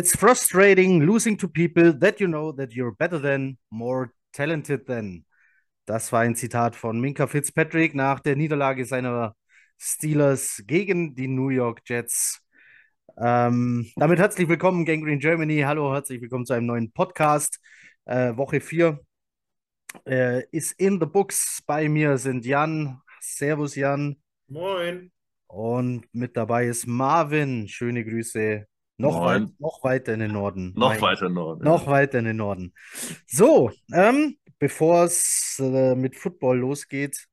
It's frustrating losing to people that you know that you're better than, more talented than. Das war ein Zitat von Minka Fitzpatrick nach der Niederlage seiner Steelers gegen die New York Jets. Ähm, damit herzlich willkommen, Gangrene Germany. Hallo, herzlich willkommen zu einem neuen Podcast. Äh, Woche 4 äh, ist in the books. Bei mir sind Jan. Servus, Jan. Moin. Und mit dabei ist Marvin. Schöne Grüße. Noch, weit, noch weiter in den Norden. Noch Mein- weiter Norden. Noch weiter in den Norden. So, ähm, bevor es äh, mit Football losgeht,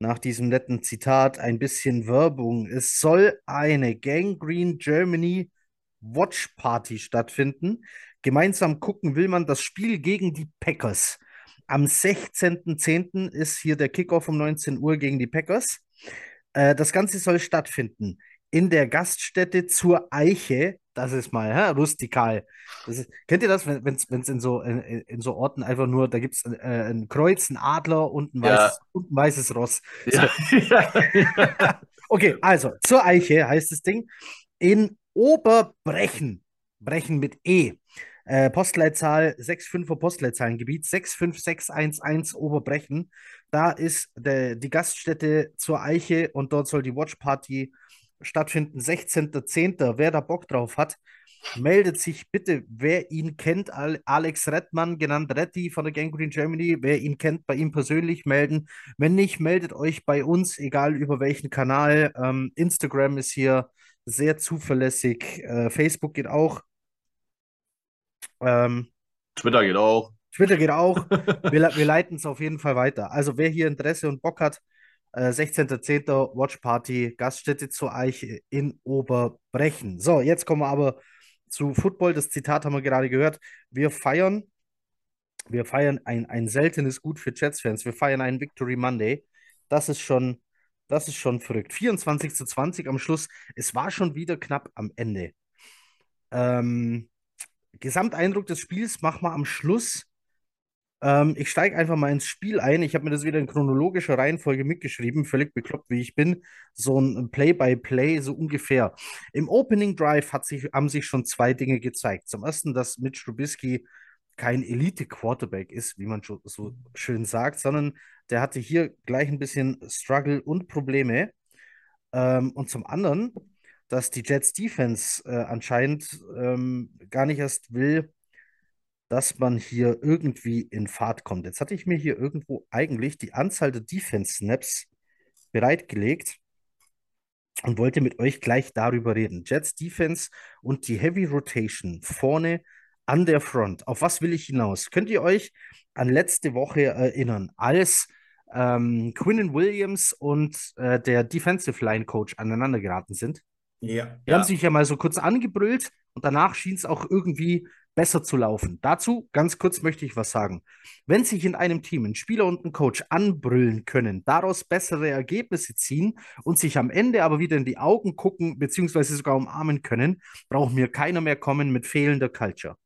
nach diesem netten Zitat ein bisschen Werbung. Es soll eine Gangrene Germany Watch Party stattfinden. Gemeinsam gucken will man das Spiel gegen die Packers. Am 16.10. ist hier der Kickoff um 19 Uhr gegen die Packers. Äh, das Ganze soll stattfinden in der Gaststätte zur Eiche. Das ist mal hä, rustikal. Das ist, kennt ihr das, wenn es in so, in, in so Orten einfach nur, da gibt es äh, ein Kreuz, ein Adler und ein Ja. weißes, und ein weißes Ross. Ja, ja. Okay, also zur Eiche heißt das Ding. In Oberbrechen, Brechen mit E. Äh, Postleitzahl 65er Postleitzahlengebiet 65611 Oberbrechen. Da ist der, die Gaststätte zur Eiche und dort soll die Watch Party stattfinden. 16.10. Wer da Bock drauf hat, meldet sich bitte, wer ihn kennt. Al Alex Rettmann, genannt Retti von der Gangrene Germany. Wer ihn kennt, bei ihm persönlich melden. Wenn nicht, meldet euch bei uns, egal über welchen Kanal. Ähm, Instagram ist hier sehr zuverlässig. Äh, Facebook geht auch. Ähm, Twitter geht auch. Twitter geht auch. Wir, wir leiten es auf jeden Fall weiter. Also wer hier Interesse und Bock hat, äh, 16.10. Watch Party, Gaststätte zur Eiche in Oberbrechen. So, jetzt kommen wir aber zu Football. Das Zitat haben wir gerade gehört. Wir feiern, wir feiern ein, ein seltenes Gut für Jets-Fans. Wir feiern einen Victory Monday. Das ist schon, das ist schon verrückt. 24 zu 20 am Schluss. Es war schon wieder knapp am Ende. Ähm, Gesamteindruck des Spiels machen wir am Schluss. Ähm, ich steige einfach mal ins Spiel ein. Ich habe mir das wieder in chronologischer Reihenfolge mitgeschrieben, völlig bekloppt, wie ich bin. So ein Play-by-Play, so ungefähr. Im Opening Drive hat sich, haben sich schon zwei Dinge gezeigt. Zum ersten, dass Mitch Trubisky kein Elite-Quarterback ist, wie man so schön sagt, sondern der hatte hier gleich ein bisschen Struggle und Probleme. Ähm, und zum anderen, dass die Jets Defense äh, anscheinend ähm, gar nicht erst will, dass man hier irgendwie in Fahrt kommt. Jetzt hatte ich mir hier irgendwo eigentlich die Anzahl der Defense-Snaps bereitgelegt und wollte mit euch gleich darüber reden. Jets Defense und die Heavy Rotation vorne an der Front. Auf was will ich hinaus? Könnt ihr euch an letzte Woche erinnern, als ähm, Quinnen Williams und äh, der Defensive Line Coach aneinander geraten sind? Ja. Die haben sich ja mal so kurz angebrüllt und danach schien es auch irgendwie besser zu laufen. Dazu ganz kurz möchte ich was sagen. Wenn sich in einem Team ein Spieler und ein Coach anbrüllen können, daraus bessere Ergebnisse ziehen und sich am Ende aber wieder in die Augen gucken, beziehungsweise sogar umarmen können, braucht mir keiner mehr kommen mit fehlender Culture.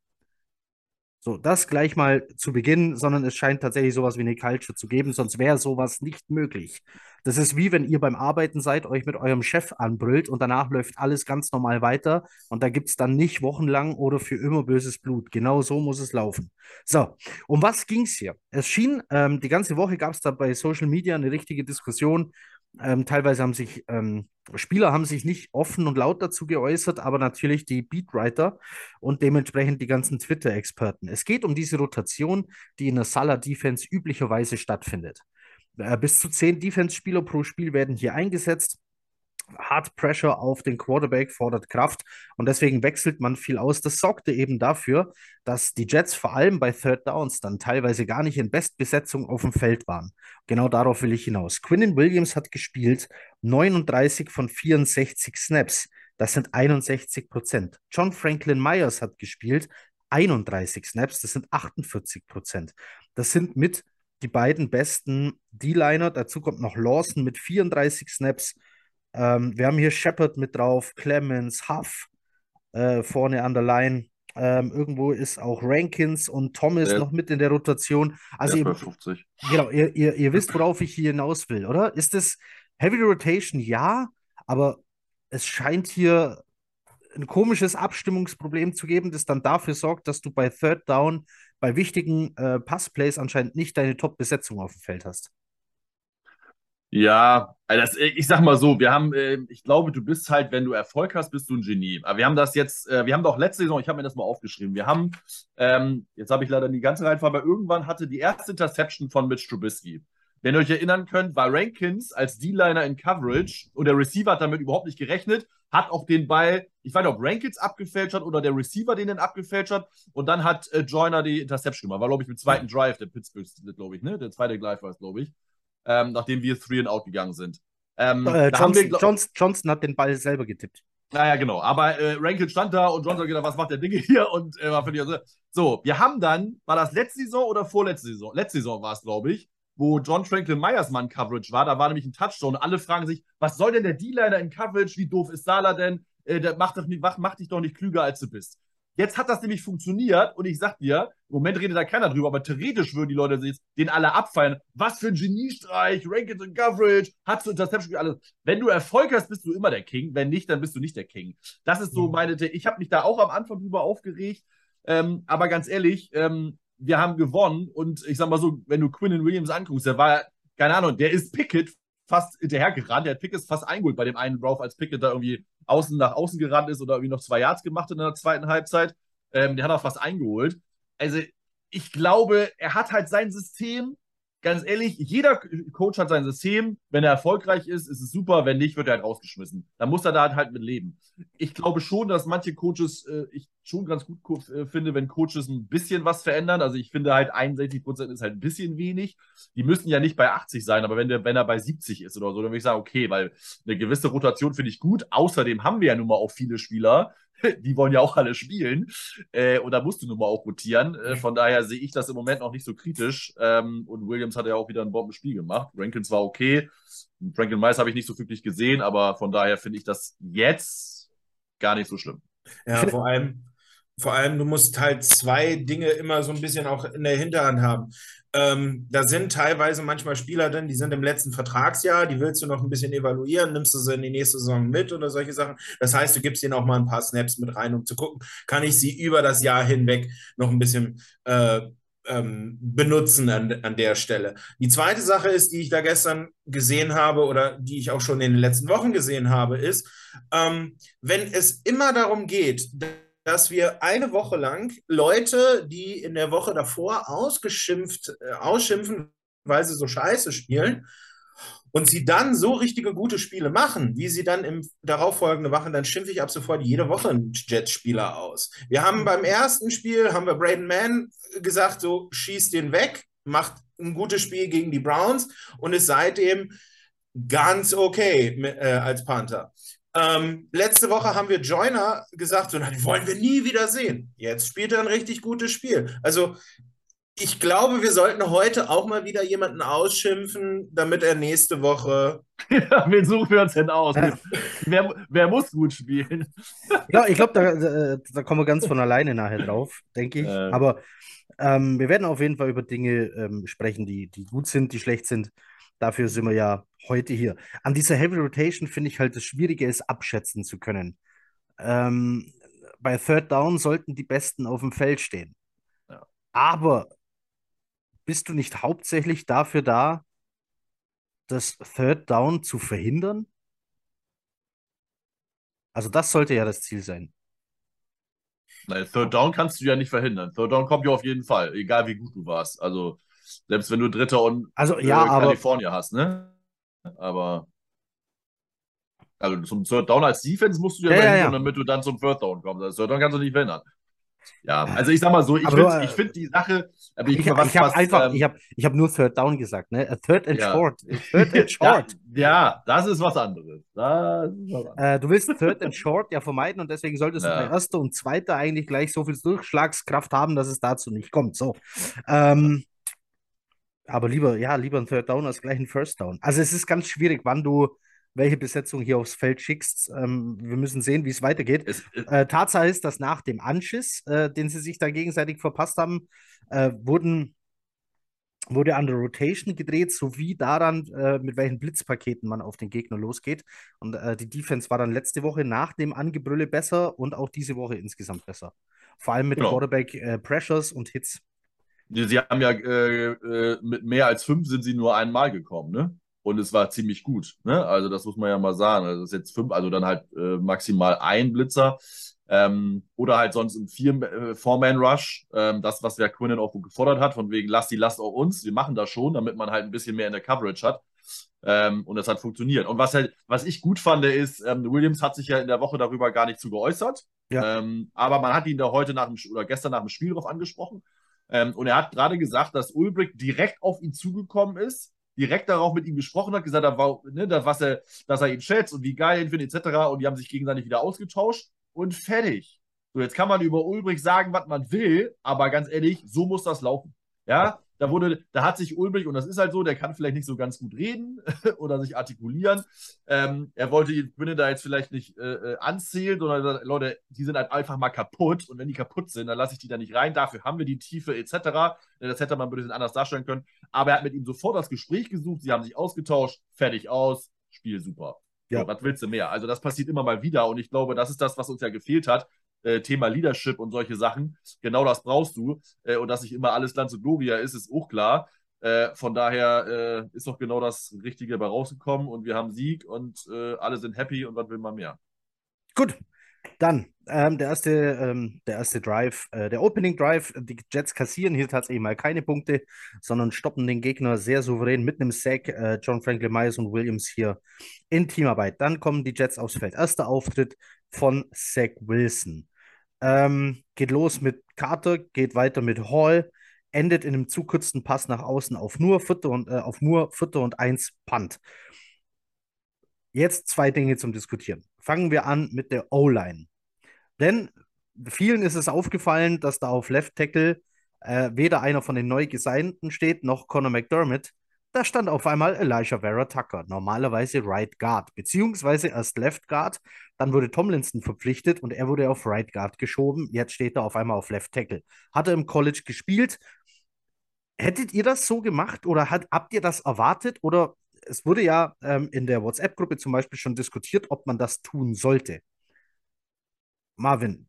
So, das gleich mal zu Beginn, sondern es scheint tatsächlich sowas wie eine Culture zu geben, sonst wäre sowas nicht möglich. Das ist wie wenn ihr beim Arbeiten seid, euch mit eurem Chef anbrüllt und danach läuft alles ganz normal weiter und da gibt es dann nicht wochenlang oder für immer böses Blut. Genau so muss es laufen. So, um was ging es hier? Es schien, ähm, die ganze Woche gab es da bei Social Media eine richtige Diskussion. Ähm, teilweise haben sich ähm, Spieler haben sich nicht offen und laut dazu geäußert, aber natürlich die Beatwriter und dementsprechend die ganzen Twitter-Experten. Es geht um diese Rotation, die in der Salah-Defense üblicherweise stattfindet. Äh, bis zu zehn Defense-Spieler pro Spiel werden hier eingesetzt. Hard Pressure auf den Quarterback fordert Kraft und deswegen wechselt man viel aus. Das sorgte eben dafür, dass die Jets vor allem bei Third Downs dann teilweise gar nicht in Bestbesetzung auf dem Feld waren. Genau darauf will ich hinaus. Quinnen Williams hat gespielt 39 von 64 Snaps. Das sind 61 Prozent. John Franklin Myers hat gespielt 31 Snaps. Das sind 48 Prozent. Das sind mit die beiden besten D-Liner. Dazu kommt noch Lawson mit 34 Snaps. Ähm, wir haben hier Shepard mit drauf, Clemens, Huff äh, vorne an der Line. Ähm, irgendwo ist auch Rankins und Thomas Der- noch mit in der Rotation. Also Der ihr, ist bei 50. genau, ihr, ihr, ihr wisst, worauf ich hier hinaus will, oder? Ist es Heavy Rotation? Ja, aber es scheint hier ein komisches Abstimmungsproblem zu geben, das dann dafür sorgt, dass du bei Third Down bei wichtigen äh, Passplays anscheinend nicht deine Top-Besetzung auf dem Feld hast. Ja, also das, ich sag mal so, wir haben, äh, ich glaube, du bist halt, wenn du Erfolg hast, bist du ein Genie. Aber wir haben das jetzt, äh, wir haben doch letzte Saison, ich habe mir das mal aufgeschrieben, wir haben, ähm, jetzt habe ich leider die ganze Reihenfolge, aber irgendwann hatte die erste Interception von Mitch Trubisky. Wenn ihr euch erinnern könnt, war Rankins als D-Liner in Coverage und der Receiver hat damit überhaupt nicht gerechnet, hat auch den Ball, ich weiß nicht, ob Rankins abgefälscht hat oder der Receiver den dann abgefälscht hat und dann hat äh, Joyner die Interception gemacht. War, glaube ich, mit zweiten Drive der Pittsburgh, glaube ich, ne? Der zweite Drive war es, glaube ich ähm, nachdem wir Three and Out gegangen sind. Ähm, äh, Johnson, wir, Johnson, Johnson, hat den Ball selber getippt. Naja, genau. Aber äh, Rankin stand da und Johnson hat gedacht, was macht der Dinge hier? Und äh, war völlig so. wir haben dann, war das letzte Saison oder vorletzte Saison? Letzte Saison war es, glaube ich, wo John Franklin Myers Mann Coverage war. Da war nämlich ein Touchdown. Alle fragen sich, was soll denn der D-Liner in Coverage? Wie doof ist Sala denn? Äh, der macht, doch nicht, macht, macht dich doch nicht klüger, als du bist. Jetzt hat das nämlich funktioniert und ich sag dir, im Moment redet da keiner drüber, aber theoretisch würden die Leute jetzt den alle abfeiern. Was für ein Geniestreich, Rankings und Coverage, hast du Interception, alles. Wenn du Erfolg hast, bist du immer der King. Wenn nicht, dann bist du nicht der King. Das ist so mhm. meine, ich habe mich da auch am Anfang drüber aufgeregt, ähm, aber ganz ehrlich, ähm, wir haben gewonnen und ich sag mal so, wenn du Quinn Williams anguckst, der war, keine Ahnung, der ist Pickett fast hinterhergerannt. Der hat Pickett fast eingeholt bei dem einen Drauf, als Pickett da irgendwie außen nach außen gerannt ist oder irgendwie noch zwei Yards gemacht in der zweiten Halbzeit. Ähm, der hat auch fast eingeholt. Also ich glaube, er hat halt sein System ganz ehrlich, jeder Coach hat sein System. Wenn er erfolgreich ist, ist es super. Wenn nicht, wird er halt rausgeschmissen. Dann muss er da halt mit leben. Ich glaube schon, dass manche Coaches, äh, ich schon ganz gut äh, finde, wenn Coaches ein bisschen was verändern. Also ich finde halt 61 Prozent ist halt ein bisschen wenig. Die müssen ja nicht bei 80 sein, aber wenn, der, wenn er bei 70 ist oder so, dann würde ich sagen, okay, weil eine gewisse Rotation finde ich gut. Außerdem haben wir ja nun mal auch viele Spieler, die wollen ja auch alle spielen. Äh, und da musst du nun mal auch rotieren. Äh, von daher sehe ich das im Moment noch nicht so kritisch. Ähm, und Williams hat ja auch wieder ein Bombenspiel gemacht. Rankins war okay. Franklin Mice habe ich nicht so wirklich gesehen, aber von daher finde ich das jetzt gar nicht so schlimm. Ja, vor allem, vor allem, du musst halt zwei Dinge immer so ein bisschen auch in der Hinterhand haben. Ähm, da sind teilweise manchmal Spieler drin, die sind im letzten Vertragsjahr, die willst du noch ein bisschen evaluieren, nimmst du sie in die nächste Saison mit oder solche Sachen. Das heißt, du gibst ihnen auch mal ein paar Snaps mit rein, um zu gucken, kann ich sie über das Jahr hinweg noch ein bisschen äh, ähm, benutzen an, an der Stelle. Die zweite Sache ist, die ich da gestern gesehen habe oder die ich auch schon in den letzten Wochen gesehen habe, ist, ähm, wenn es immer darum geht, dass wir eine Woche lang Leute, die in der Woche davor ausgeschimpft, äh, ausschimpfen, weil sie so scheiße spielen, und sie dann so richtige gute Spiele machen, wie sie dann im darauffolgenden machen, dann schimpfe ich ab sofort jede Woche einen Jets-Spieler aus. Wir haben beim ersten Spiel, haben wir Braden Mann gesagt, so schießt den weg, macht ein gutes Spiel gegen die Browns und ist seitdem ganz okay äh, als Panther. Ähm, letzte Woche haben wir Joiner gesagt, so, die wollen wir nie wieder sehen. Jetzt spielt er ein richtig gutes Spiel. Also ich glaube, wir sollten heute auch mal wieder jemanden ausschimpfen, damit er nächste Woche. Ja, wen suchen wir uns denn aus? Ja. Wer, wer, muss gut spielen? Ja, ich glaube, da, da, kommen wir ganz von alleine nachher drauf, denke ich. Ähm. Aber ähm, wir werden auf jeden Fall über Dinge ähm, sprechen, die, die gut sind, die schlecht sind. Dafür sind wir ja heute hier. An dieser Heavy Rotation finde ich halt das Schwierige, es abschätzen zu können. Ähm, bei Third Down sollten die Besten auf dem Feld stehen. Ja. Aber bist du nicht hauptsächlich dafür da, das Third Down zu verhindern? Also das sollte ja das Ziel sein. Nein, Third Down kannst du ja nicht verhindern. Third Down kommt ja auf jeden Fall, egal wie gut du warst. Also selbst wenn du Dritter und also, ja, äh, Kalifornien hast, ne? Aber also zum Third Down als Defense musst du ja, ja, verhindern, ja. damit du dann zum Third Down kommst. Das Third Down kannst du nicht verhindern. Ja, also ich sag mal so, ich finde find die Sache. Aber ich, ich, was, ich habe einfach, ähm, ich habe ich hab nur Third Down gesagt, ne? Third and ja. Short. Third and Short. ja, ja, das ist was anderes. Ist was anderes. Äh, du willst Third and Short ja vermeiden und deswegen solltest ja. du bei Erster und Zweiter eigentlich gleich so viel Durchschlagskraft haben, dass es dazu nicht kommt. So. Ähm, aber lieber, ja, lieber ein Third Down als gleich ein First Down. Also es ist ganz schwierig, wann du welche Besetzung hier aufs Feld schickst. Ähm, wir müssen sehen, wie es weitergeht. Es, äh, Tatsache ist, dass nach dem Anschiss, äh, den sie sich da gegenseitig verpasst haben, äh, wurden wurde an der Rotation gedreht, sowie daran, äh, mit welchen Blitzpaketen man auf den Gegner losgeht. Und äh, die Defense war dann letzte Woche nach dem Angebrülle besser und auch diese Woche insgesamt besser. Vor allem mit Genau. Quarterback äh, Pressures und Hits. Sie haben ja äh, äh, mit mehr als fünf sind sie nur einmal gekommen, ne? Und es war ziemlich gut, ne? Also das muss man ja mal sagen. Also das ist jetzt fünf, also dann halt äh, maximal ein Blitzer. Ähm, oder halt sonst im vier, äh, Four-Man-Rush. Ähm, das, was der Quinnen auch gefordert hat, von wegen, lass die Last auch uns. Wir machen das schon, damit man halt ein bisschen mehr in der Coverage hat. Ähm, und das hat funktioniert. Und was halt, was ich gut fand, ist, ähm, Williams hat sich ja in der Woche darüber gar nicht zu geäußert. Ja. Ähm, aber man hat ihn da heute nach dem oder gestern nach dem Spiel drauf angesprochen. Ähm, und er hat gerade gesagt, dass Ulbrich direkt auf ihn zugekommen ist, direkt darauf mit ihm gesprochen hat, gesagt hat, wa- ne, dass, was er, dass er ihn schätzt und wie geil er ihn findet, etc. Und die haben sich gegenseitig wieder ausgetauscht und fertig. So, jetzt kann man über Ulbrich sagen, was man will, aber ganz ehrlich, so muss das laufen. Ja, da wurde, da hat sich Ulbrich, und das ist halt so, der kann vielleicht nicht so ganz gut reden oder sich artikulieren. Ähm, er wollte Quinne da jetzt vielleicht nicht äh, äh, anzählen, sondern gesagt, Leute, die sind halt einfach mal kaputt und wenn die kaputt sind, dann lasse ich die da nicht rein. Dafür haben wir die Tiefe etc. Das hätte man ein bisschen anders darstellen können. Aber er hat mit ihm sofort das Gespräch gesucht, sie haben sich ausgetauscht, fertig aus, Spiel super. Ja. So, was willst du mehr? Also das passiert immer mal wieder und ich glaube, das ist das, was uns ja gefehlt hat. Äh, Thema Leadership und solche Sachen. Genau das brauchst du. Äh, und dass nicht immer alles Land und Gloria ist, ist auch klar. Äh, von daher äh, ist doch genau das Richtige bei rausgekommen und wir haben Sieg und äh, alle sind happy und was will man mehr? Gut, dann ähm, der, erste, ähm, der erste Drive, äh, der Opening Drive. Die Jets kassieren hier tatsächlich mal keine Punkte, sondern stoppen den Gegner sehr souverän mit einem Sack. Äh, John Franklin Myers und Williams hier in Teamarbeit. Dann kommen die Jets aufs Feld. Erster Auftritt von Zach Wilson. Ähm, geht los mit Carter, geht weiter mit Hall, endet in einem zu kurzen Pass nach außen auf nur Vierter und, äh, auf nur Vierter und eins Punt. Jetzt zwei Dinge zum Diskutieren. Fangen wir an mit der O-Line. Denn vielen ist es aufgefallen, dass da auf Left Tackle äh, weder einer von den neu Gesignten steht, noch Conor McDermott. Da stand auf einmal Elijah Vera Tucker, normalerweise Right Guard, beziehungsweise erst Left Guard. Dann wurde Tomlinson verpflichtet und er wurde auf Right Guard geschoben. Jetzt steht er auf einmal auf Left Tackle. Hat er im College gespielt. Hättet ihr das so gemacht oder hat, habt ihr das erwartet? Oder es wurde ja ähm, in der WhatsApp-Gruppe zum Beispiel schon diskutiert, ob man das tun sollte. Marvin,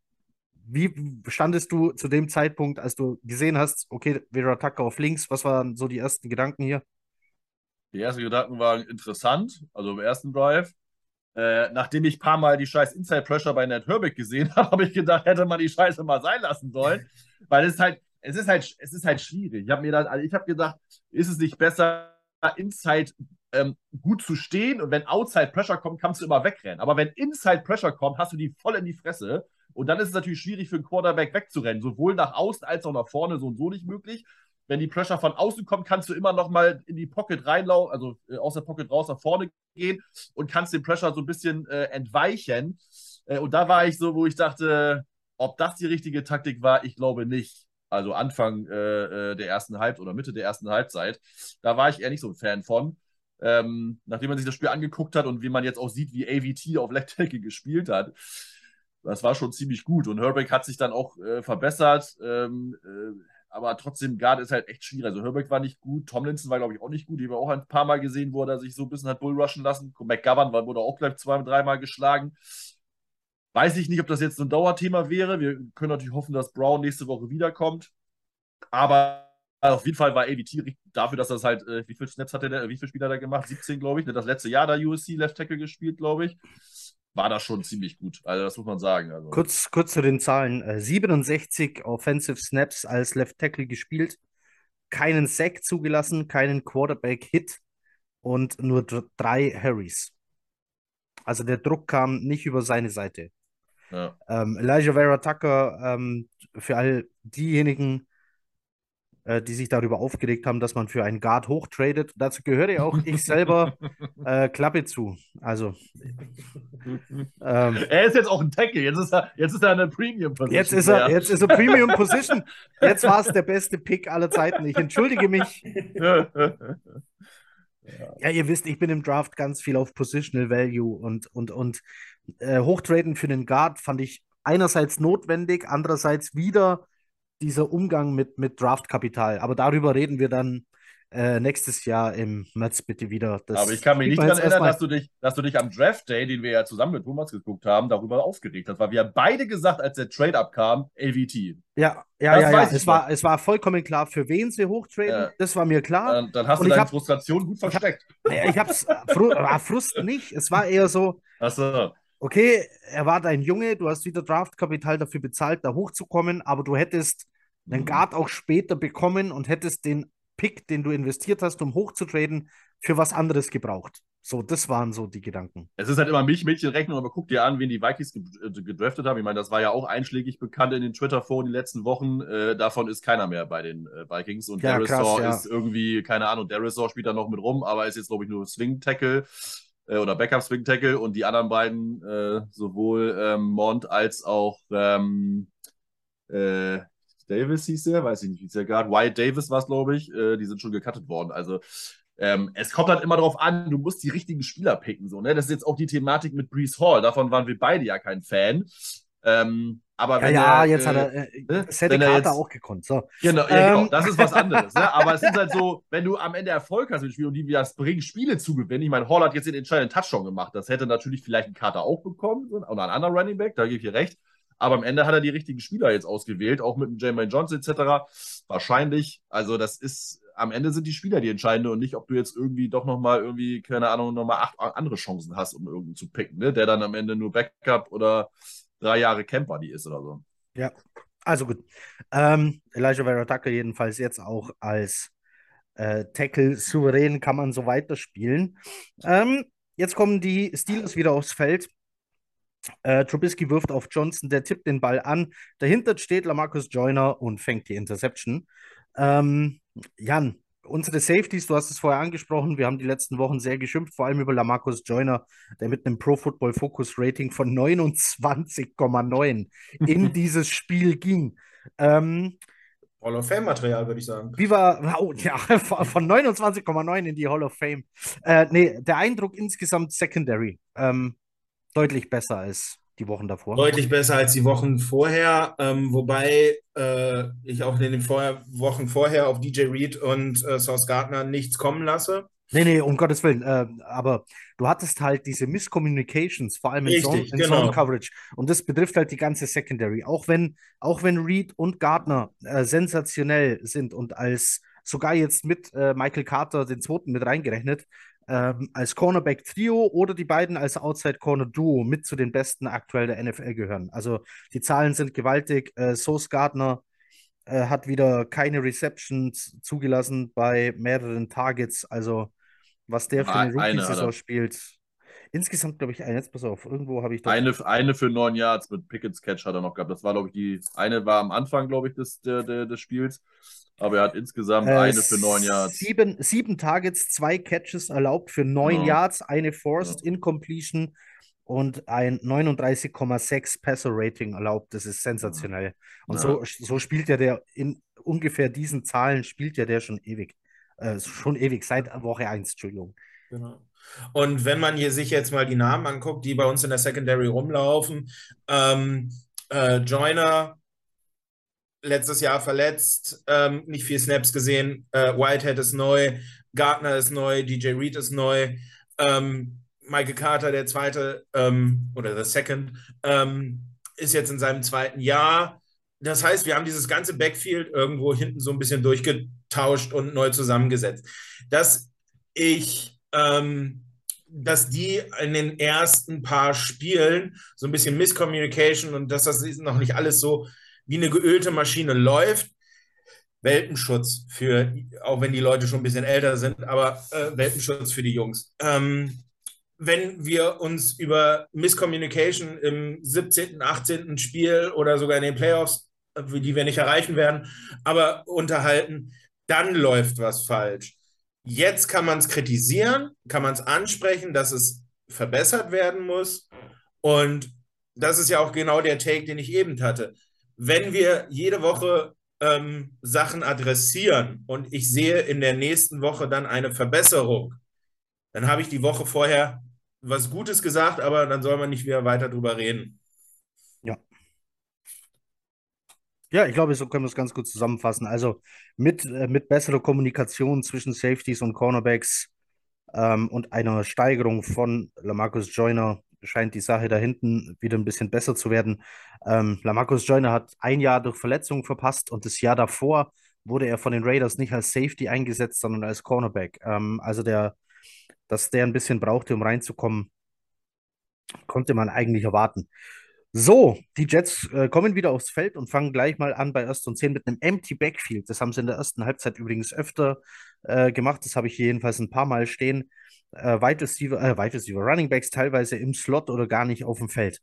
wie standest du zu dem Zeitpunkt, als du gesehen hast, okay, Vera Tucker auf links, was waren so die ersten Gedanken hier? Die ersten Gedanken waren interessant, also im ersten Drive. Äh, nachdem ich ein paar Mal die scheiß Inside Pressure bei Ned Herbig gesehen habe, habe ich gedacht, hätte man die Scheiße mal sein lassen sollen. Weil es ist halt, es ist halt, es ist halt schwierig. Ich habe mir dann, also ich habe gedacht, ist es nicht besser, Inside ähm, gut zu stehen und wenn Outside Pressure kommt, kannst du immer wegrennen. Aber wenn Inside Pressure kommt, hast du die voll in die Fresse. Und dann ist es natürlich schwierig für einen Quarterback wegzurennen, sowohl nach außen als auch nach vorne, so und so nicht möglich. Wenn die Pressure von außen kommt, kannst du immer noch mal in die Pocket reinlaufen, also äh, aus der Pocket raus nach vorne gehen und kannst den Pressure so ein bisschen äh, entweichen. Äh, und da war ich so, wo ich dachte, ob das die richtige Taktik war, ich glaube nicht. Also Anfang äh, äh, der ersten Halbzeit oder Mitte der ersten Halbzeit. Da war ich eher nicht so ein Fan von. Ähm, nachdem man sich das Spiel angeguckt hat und wie man jetzt auch sieht, wie AVT auf Left Tackle gespielt hat, das war schon ziemlich gut. Und Herbeck hat sich dann auch äh, verbessert. Ähm, äh, aber trotzdem, Guard ist halt echt schwierig. Also Herbeck war nicht gut, Tomlinson war, glaube ich, auch nicht gut. Die haben wir auch ein paar Mal gesehen, wo er sich so ein bisschen hat bullrushen lassen. McGovern wurde auch gleich zwei, dreimal geschlagen. Weiß ich nicht, ob das jetzt ein Dauerthema wäre. Wir können natürlich hoffen, dass Brown nächste Woche wiederkommt. Aber auf jeden Fall war AVT dafür, dass das halt, äh, wie viele Snaps hat er, wie viele Spiele hat er gemacht? 17, glaube ich. Das letzte Jahr da USC Left Tackle gespielt, glaube ich. War das schon ziemlich gut. Also, das muss man sagen. Also. Kurz, kurz zu den Zahlen. Äh, 67 Offensive Snaps als Left Tackle gespielt, keinen Sack zugelassen, keinen Quarterback-Hit und nur dr- drei Harrys. Also der Druck kam nicht über seine Seite. Ja. Ähm, Elijah Vera Tucker, ähm, für all diejenigen, äh, die sich darüber aufgeregt haben, dass man für einen Guard hochtradet, dazu gehöre ja auch ich selber, äh, Klappe zu. Also, ähm, Er ist jetzt auch ein Tackle. Jetzt ist er, jetzt ist er eine Premium Position. jetzt ist er, jetzt ist er Premium Position. Jetzt war es der beste Pick aller Zeiten. Ich entschuldige mich. Ja, ihr wisst, ich bin im Draft ganz viel auf Positional Value und, und, und äh, Hochtraden für den Guard fand ich einerseits notwendig, andererseits wieder dieser Umgang mit, mit Draftkapital. Aber darüber reden wir dann äh, nächstes Jahr im März bitte wieder. Das Aber ich kann mich nicht daran erinnern, dass du, dich, dass du dich am Draft Day, den wir ja zusammen mit Thomas geguckt haben, darüber aufgeregt hast. Weil wir haben beide gesagt, als der Trade abkam, LVT. Ja, ja, Das ja, ja. ich Es war, es war vollkommen klar, für wen sie hochtraden. Ja. Das war mir klar. Dann, dann hast Und du ich deine hab- Frustration gut versteckt. Ich hab's, äh, Fru war Frust nicht. Es war eher so, Achso. okay, er war dein Junge, du hast wieder Draftkapital dafür bezahlt, da hochzukommen, aber du hättest einen Mhm. Guard auch später bekommen und hättest den Pick, den du investiert hast, um hochzutraden, für was anderes gebraucht. So, das waren so die Gedanken. Es ist halt immer Milchmädchenrechnung, aber guck dir an, wen die Vikings äh, gedraftet haben. Ich meine, das war ja auch einschlägig bekannt in den Twitter-Foren die letzten Wochen. Äh, davon ist keiner mehr bei den äh, Vikings. Und Ja, krass, ja. ist irgendwie, keine Ahnung, Darisaw spielt da noch mit rum, aber ist jetzt, glaube ich, nur Swing-Tackle äh, oder Backup-Swing-Tackle. Und die anderen beiden, äh, sowohl ähm, Mont als auch ähm, äh, Davis hieß der, weiß ich nicht, wie es der gerade. Wyatt Davis war es, glaube ich. Äh, die sind schon gecuttet worden. Also ähm, es kommt halt immer darauf an, du musst die richtigen Spieler picken. So, ne? Das ist jetzt auch die Thematik mit Brees Hall. Davon waren wir beide ja kein Fan. Ähm, aber Ja, wenn ja, er, jetzt äh, hat er, äh, ne? das hätte er Carter jetzt- auch gekonnt. So. Genau, ja, genau, Ähm. das ist was anderes. Ne? Aber es ist halt so, wenn du am Ende Erfolg hast mit Spielen und die das bringen, Spiele zu gewinnen. Ich meine, Hall hat jetzt den entscheidenden Touchdown gemacht. Das hätte natürlich vielleicht ein Carter auch bekommen oder ein anderer Running Back, da gebe ich dir recht. Aber am Ende hat er die richtigen Spieler jetzt ausgewählt, auch mit dem Jermaine Johnson etc. Wahrscheinlich. Also, das ist, am Ende sind die Spieler die entscheidende und nicht, ob du jetzt irgendwie doch nochmal irgendwie, keine Ahnung, nochmal acht andere Chancen hast, um irgendeinen zu picken, ne? der dann am Ende nur Backup oder drei Jahre Camper die ist oder so. Also gut. Ähm, Elijah Vera Tucker jedenfalls jetzt auch als äh, Tackle souverän kann man so weiterspielen. Ähm, jetzt kommen die Steelers wieder aufs Feld. Äh, Trubisky wirft auf Johnson, der tippt den Ball an. Dahinter steht Lamarcus Joyner und fängt die Interception. Ähm, Jan, unsere Safeties, du hast es vorher angesprochen, wir haben die letzten Wochen sehr geschimpft, vor allem über Lamarcus Joyner, der mit einem Pro Football Focus Rating von 29,9 in dieses Spiel ging. Ähm, Hall of Fame-Material, würde ich sagen. wie war, oh, ja, von von 29,9 in die Hall of Fame. Äh, nee, der Eindruck insgesamt Secondary. Ähm, deutlich besser als die Wochen davor. Deutlich besser als die Wochen vorher, ähm, wobei äh, ich auch in den vorher, Wochen vorher auf DJ Reed und äh, Sauce Gardner nichts kommen lasse. Nee, nee, um Gottes Willen. Äh, aber du hattest halt diese Miscommunications, vor allem in, Zone, genau. Coverage. Und das betrifft halt die ganze Secondary. Auch wenn, auch wenn Reed und Gardner äh, sensationell sind und als sogar jetzt mit äh, Michael Carter, den zweiten, mit reingerechnet, ähm, als Cornerback-Trio oder die beiden als Outside-Corner-Duo mit zu den besten aktuell der NFL gehören. Also die Zahlen sind gewaltig. Äh, Sauce Gardner äh, hat wieder keine Receptions zugelassen bei mehreren Targets. Also was der für eine Eine Rookie-Saison spielt. Insgesamt glaube ich, ein, jetzt pass auf, irgendwo habe ich doch. Eine, eine für neun Yards mit Pickens Catch hat er noch gehabt. Das war, glaube ich, die eine war am Anfang, glaube ich, des, der, der, des Spiels. Aber er hat insgesamt Äh, eine für neun Yards. Sieben, sieben Targets, zwei Catches erlaubt für neun Ja. Yards, eine Forced Incompletion und ein 39,6 Passer-Rating erlaubt. Das ist sensationell. Und Ja. so, so spielt ja der in ungefähr diesen Zahlen spielt ja der schon ewig. Äh, schon ewig, seit Woche 1, Entschuldigung. Genau. Und wenn man hier sich jetzt mal die Namen anguckt, die bei uns in der Secondary rumlaufen, ähm, äh, Joyner, letztes Jahr verletzt, ähm, nicht viel Snaps gesehen, äh, Whitehead ist neu, Gardner ist neu, DJ Reed ist neu, ähm, Michael Carter, der zweite ähm, oder der Second, ähm, ist jetzt in seinem zweiten Jahr. Das heißt, wir haben dieses ganze Backfield irgendwo hinten so ein bisschen durchgetauscht und neu zusammengesetzt. Dass ich, ähm, dass die in den ersten paar Spielen so ein bisschen Miscommunication und dass das noch nicht alles so wie eine geölte Maschine läuft. Welpenschutz für, auch wenn die Leute schon ein bisschen älter sind, aber äh, Welpenschutz für die Jungs. Ähm, wenn wir uns über Miscommunication im 17., 18. Spiel oder sogar in den Playoffs, äh, die wir nicht erreichen werden, aber unterhalten, dann läuft was falsch. Jetzt kann man es kritisieren, kann man es ansprechen, dass es verbessert werden muss. Und das ist ja auch genau der Take, den ich eben hatte. Wenn wir jede Woche ähm, Sachen adressieren und ich sehe in der nächsten Woche dann eine Verbesserung, dann habe ich die Woche vorher was Gutes gesagt, aber dann soll man nicht wieder weiter drüber reden. Ja. Ja, ich glaube, so können wir es ganz gut zusammenfassen. Also mit, äh, mit besserer Kommunikation zwischen Safeties und Cornerbacks ähm, und einer Steigerung von Lamarcus Joyner scheint die Sache da hinten wieder ein bisschen besser zu werden. Ähm, Lamarcus Joyner hat ein Jahr durch Verletzungen verpasst und das Jahr davor wurde er von den Raiders nicht als Safety eingesetzt, sondern als Cornerback. Ähm, also der, dass der ein bisschen brauchte, um reinzukommen, konnte man eigentlich erwarten. So, die Jets äh, kommen wieder aufs Feld und fangen gleich mal an bei 1. und 10 mit einem Empty Backfield. Das haben sie in der ersten Halbzeit übrigens öfter äh, gemacht. Das habe ich jedenfalls ein paar Mal stehen. Äh, Wide Receiver, äh, Wide Receiver, Running Backs teilweise im Slot oder gar nicht auf dem Feld.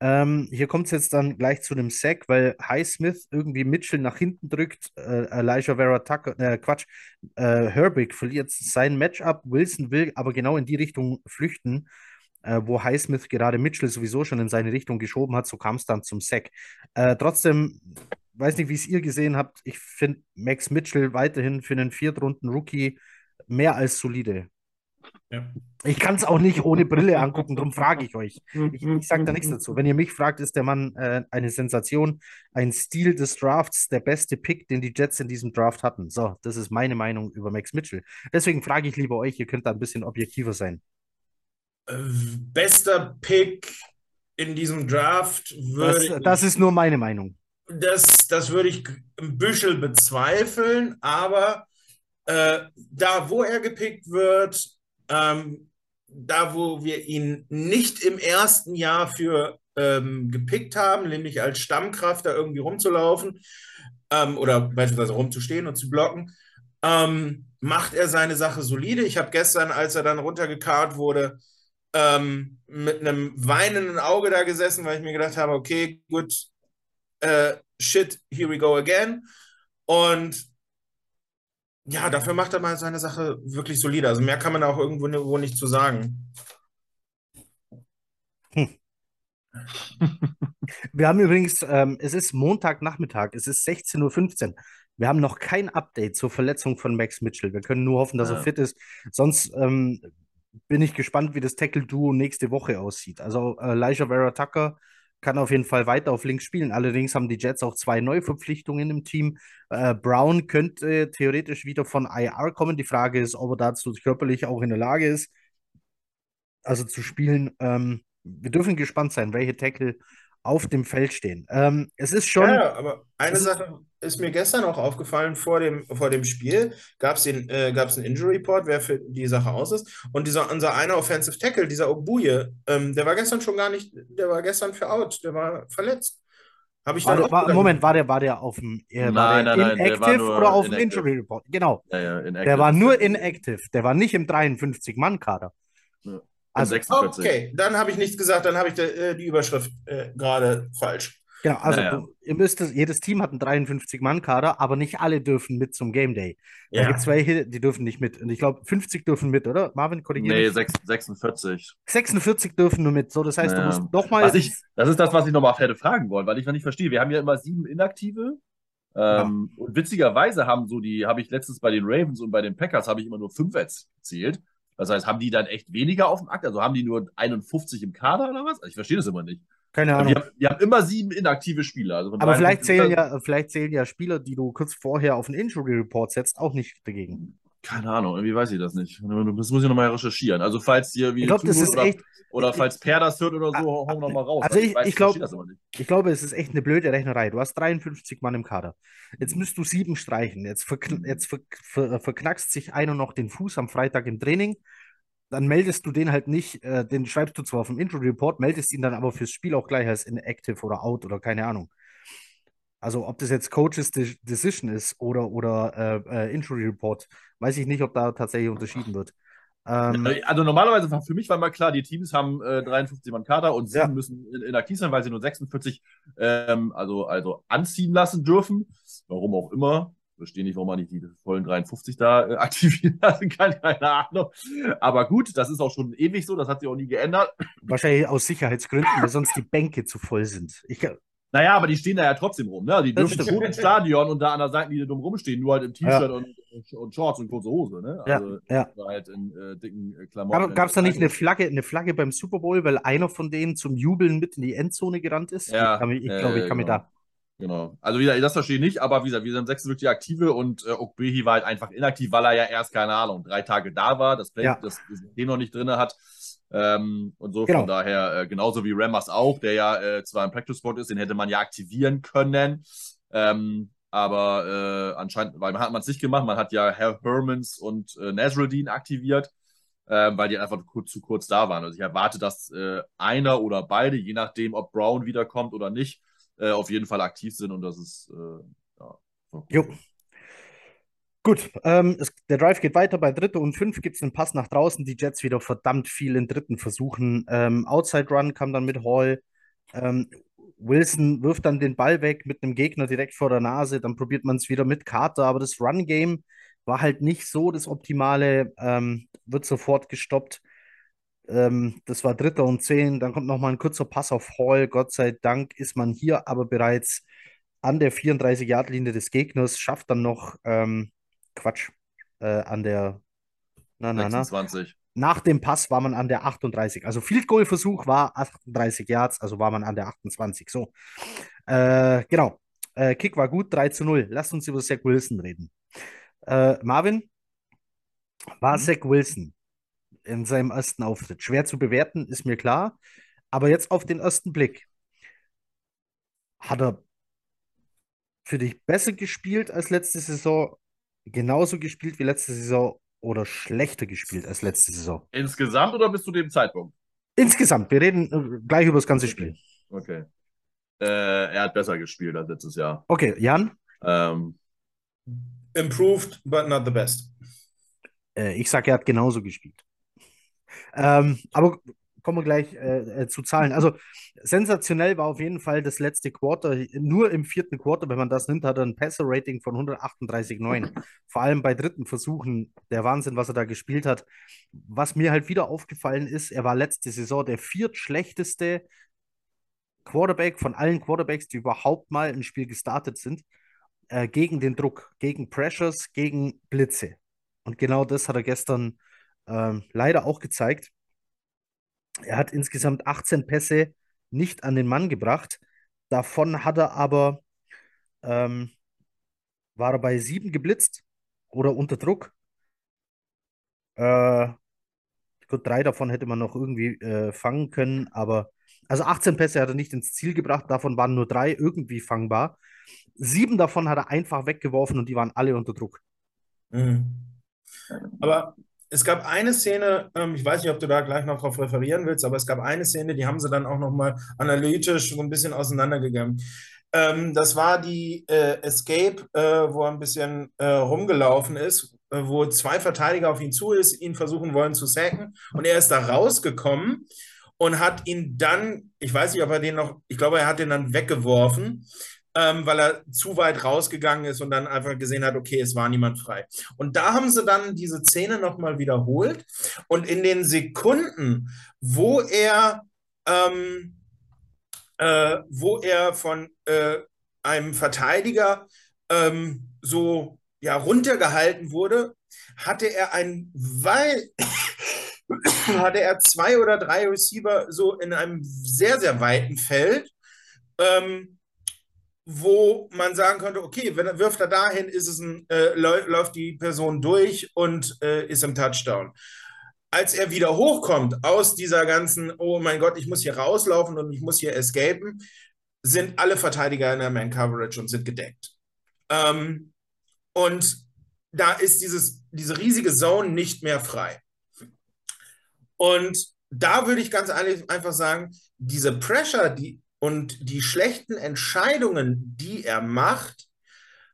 Ähm, hier kommt es jetzt dann gleich zu einem Sack, weil Highsmith irgendwie Mitchell nach hinten drückt. Äh, Elijah Vera Tucker, äh, Quatsch, äh, Herbig verliert sein Matchup. Wilson will aber genau in die Richtung flüchten äh, wo Highsmith gerade Mitchell sowieso schon in seine Richtung geschoben hat, so kam es dann zum Sack. Äh, trotzdem, weiß nicht, wie es ihr gesehen habt, ich finde Max Mitchell weiterhin für einen Viertrunden-Rookie mehr als solide. Ja. Ich kann es auch nicht ohne Brille angucken, darum frage ich euch. Ich, ich sage da nichts dazu. Wenn ihr mich fragt, ist der Mann äh, eine Sensation, ein Stil des Drafts, der beste Pick, den die Jets in diesem Draft hatten. So, das ist meine Meinung über Max Mitchell. Deswegen frage ich lieber euch, ihr könnt da ein bisschen objektiver sein bester Pick in diesem Draft würde das, das ist nur meine Meinung. Das, das würde ich ein bisschen bezweifeln, aber äh, da, wo er gepickt wird, ähm, da, wo wir ihn nicht im ersten Jahr für ähm, gepickt haben, nämlich als Stammkraft da irgendwie rumzulaufen ähm, oder beispielsweise rumzustehen und zu blocken, ähm, macht er seine Sache solide. Ich habe gestern, als er dann runtergekarrt wurde, ähm, mit einem weinenden Auge da gesessen, weil ich mir gedacht habe, okay, gut, äh, shit, here we go again. Und ja, dafür macht er mal seine Sache wirklich solide. Also mehr kann man auch irgendwo nicht zu sagen. Hm. Wir haben übrigens, ähm, es ist Montagnachmittag, es ist 16.15 Uhr. Wir haben noch kein Update zur Verletzung von Max Mitchell. Wir können nur hoffen, dass ja. er fit ist. Sonst ähm, bin ich gespannt, wie das Tackle-Duo nächste Woche aussieht. Also äh, Elijah Vera Tucker kann auf jeden Fall weiter auf links spielen. Allerdings haben die Jets auch zwei Neuverpflichtungen im Team. Äh, Brown könnte theoretisch wieder von IR kommen. Die Frage ist, ob er dazu körperlich auch in der Lage ist, also zu spielen. Ähm, wir dürfen gespannt sein, welche Tackle auf dem Feld stehen. Ähm, es ist schon. Ja, aber eine Sache ist mir gestern auch aufgefallen vor dem, vor dem Spiel. Gab es äh, einen Injury Report, wer für die Sache aus ist. Und dieser, unser einer Offensive Tackle, dieser Obuye, ähm, der war gestern schon gar nicht, der war gestern für out, der war verletzt. Habe ich dann war, war, Moment, war der, war der auf dem äh, nein, nein, nein, inactive oder auf dem Injury Report? Genau. Ja, ja, der war nur inactive. Der war nicht im 53-Mann-Kader. Also, okay, dann habe ich nichts gesagt, dann habe ich de, äh, die Überschrift äh, gerade falsch. Genau, also naja. du, ihr müsst jedes Team hat einen 53-Mann-Kader, aber nicht alle dürfen mit zum Game Day. Da ja. gibt es welche, die dürfen nicht mit. Und ich glaube, 50 dürfen mit, oder? Marvin, korrigiert Nee, 46. 46 dürfen nur mit. So, das heißt, naja. du musst nochmal. das ist das, was ich nochmal hätte fragen wollen, weil ich noch nicht verstehe. Wir haben ja immer sieben Inaktive. Ähm, ja. Und witzigerweise haben so die, habe ich letztens bei den Ravens und bei den Packers, habe ich immer nur fünf erzählt. Das heißt, haben die dann echt weniger auf dem Akt? Also haben die nur 51 im Kader oder was? Also ich verstehe das immer nicht. Keine Ahnung. Die haben, haben, immer sieben inaktive Spieler. Also Aber vielleicht zählen, ja, vielleicht zählen ja Spieler, die du kurz vorher auf den Injury Report setzt, auch nicht dagegen. Keine Ahnung, irgendwie weiß ich das nicht. Das muss ich nochmal recherchieren. Also, falls hier wie. Ich glaube, das ist oder, echt. Oder falls Per das hört oder so, hauen wir nochmal raus. Also, ich, ich, ich glaube, ich glaube, es ist echt eine blöde Rechnerei. Du hast 53 Mann im Kader. Jetzt müsst du sieben streichen. Jetzt, verkn jetzt ver ver verknackst sich einer noch den Fuß am Freitag im Training dann meldest du den halt nicht, äh, den schreibst du zwar auf dem Intro Report, meldest ihn dann aber fürs Spiel auch gleich als inactive oder out oder keine Ahnung. Also ob das jetzt Coaches De Decision ist oder, oder äh, äh, Injury Report, weiß ich nicht, ob da tatsächlich unterschieden wird. Ähm, also normalerweise war für mich war mal klar, die Teams haben äh, 53 Mann Kader und sie ja. müssen in, in Aktiv sein, weil sie nur 46 ähm, also, also anziehen lassen dürfen. Warum auch immer verstehe nicht, warum man nicht die vollen 53 da äh, aktivieren lassen kann, keine Ahnung. Aber gut, das ist auch schon ewig so, das hat sich auch nie geändert. Wahrscheinlich aus Sicherheitsgründen, weil sonst die Bänke zu voll sind. Ich, naja, aber die stehen da ja trotzdem rum, ne? Die dürfen schon im Stadion und da an der Seite, die dumm rumstehen, nur halt im T-Shirt ja. und, und, Shorts und kurze Hose, ne? Also ja, ja. halt in äh, dicken äh, Klamotten. Gab es da nicht eine Flagge, eine Flagge beim Super Bowl, weil einer von denen zum Jubeln mit in die Endzone gerannt ist? Ja, ich glaube, ich, glaub, ich kann genau. mir da Genau. Also wieder, das verstehe ich nicht, aber wie gesagt, wir sind sechs wirklich aktive und äh, Okbehi war halt einfach inaktiv, weil er ja erst, keine Ahnung, drei Tage da war, das Play, Ja. das System noch nicht drin hat. Ähm, und so Genau. von daher, äh, genauso wie Rammers auch, der ja äh, zwar im Practice Spot ist, den hätte man ja aktivieren können. Ähm, aber äh, anscheinend, weil man hat man es nicht gemacht, man hat ja Herr Hermans und äh, Nasruddin aktiviert, ähm, weil die einfach kurz, zu kurz da waren. Also ich erwarte, dass äh, einer oder beide, je nachdem, ob Brown wiederkommt oder nicht, äh, auf jeden Fall aktiv sind und das ist äh, ja. Jo. Gut, ähm, es, der Drive geht weiter. Bei Dritte und Fünf gibt es einen Pass nach draußen. Die Jets wieder verdammt viel in Dritten versuchen. Ähm, Outside Run kam dann mit Hall. Ähm, Wilson wirft dann den Ball weg mit einem Gegner direkt vor der Nase. Dann probiert man es wieder mit Carter. Aber das Run-Game war halt nicht so das Optimale. Ähm, wird sofort gestoppt. Ähm, das war Dritter und Zehn. Dann kommt nochmal ein kurzer Pass auf Hall. Gott sei Dank ist man hier aber bereits an der 34-Yard-Linie des Gegners, schafft dann noch, ähm, Quatsch, äh, an der, na, na, na, 26. nach dem Pass war man an der 38. Also Field Goal Versuch war 38 Yards, also war man an der 28. So. Äh, genau. Äh, Kick war gut, 3 zu 0. Lasst uns über Zach Wilson reden. Äh, Marvin, war Mhm. Zach Wilson in seinem ersten Auftritt schwer zu bewerten, ist mir klar. Aber jetzt auf den ersten Blick. Hat er für dich besser gespielt als letzte Saison, genauso gespielt wie letzte Saison oder schlechter gespielt als letzte Saison? Insgesamt oder bis zu dem Zeitpunkt? Insgesamt, wir reden äh, gleich über das ganze Spiel. Okay. Äh, er hat besser gespielt als letztes Jahr. Okay, Jan, Ähm, Improved, but not the best. äh, ich sage, er hat genauso gespielt. Ähm, aber kommen wir gleich äh, äh, zu Zahlen. Also sensationell war auf jeden Fall das letzte Quarter. Nur im vierten Quarter, wenn man das nimmt, hat er ein Passer-Rating von 138,9. Vor allem bei dritten Versuchen. Der Wahnsinn, was er da gespielt hat. Was mir halt wieder aufgefallen ist, er war letzte Saison der viertschlechteste Quarterback von allen Quarterbacks, die überhaupt mal ein Spiel gestartet sind, äh, gegen den Druck, gegen Pressures, gegen Blitze. Und genau das hat er gestern ähm, leider auch gezeigt. Er hat insgesamt 18 Pässe nicht an den Mann gebracht. Davon hat er aber, ähm, war er bei sieben geblitzt oder unter Druck. Äh, gut, drei davon hätte man noch irgendwie äh, fangen können, aber also 18 Pässe hat er nicht ins Ziel gebracht, davon waren nur drei irgendwie fangbar. Sieben davon hat er einfach weggeworfen und die waren alle unter Druck. Mhm. Aber es gab eine Szene, ähm, ich weiß nicht, ob du da gleich noch drauf referieren willst, aber es gab eine Szene, die haben sie dann auch nochmal analytisch so ein bisschen auseinandergegangen. Ähm, das war die äh, Escape, äh, wo er ein bisschen äh, rumgelaufen ist, äh, wo zwei Verteidiger auf ihn zu ist, ihn versuchen wollen zu sacken und er ist da rausgekommen und hat ihn dann, ich weiß nicht, ob er den noch, ich glaube, er hat den dann weggeworfen, ähm, weil er zu weit rausgegangen ist und dann einfach gesehen hat, okay, es war niemand frei. Und da haben sie dann diese Szene nochmal wiederholt und in den Sekunden, wo er, ähm, äh, wo er von äh, einem Verteidiger ähm, so ja, runtergehalten wurde, hatte er ein, weil hatte er zwei oder drei Receiver so in einem sehr, sehr weiten Feld, ähm, wo man sagen könnte, okay, wenn er wirft er dahin, ist es ein, äh, läu- läuft die Person durch und äh, ist im Touchdown. Als er wieder hochkommt aus dieser ganzen, oh mein Gott, ich muss hier rauslaufen und ich muss hier escapen, sind alle Verteidiger in der Man-Coverage und sind gedeckt. Ähm, und da ist dieses, diese riesige Zone nicht mehr frei. Und da würde ich ganz einfach sagen, diese Pressure die, und die schlechten Entscheidungen, die er macht,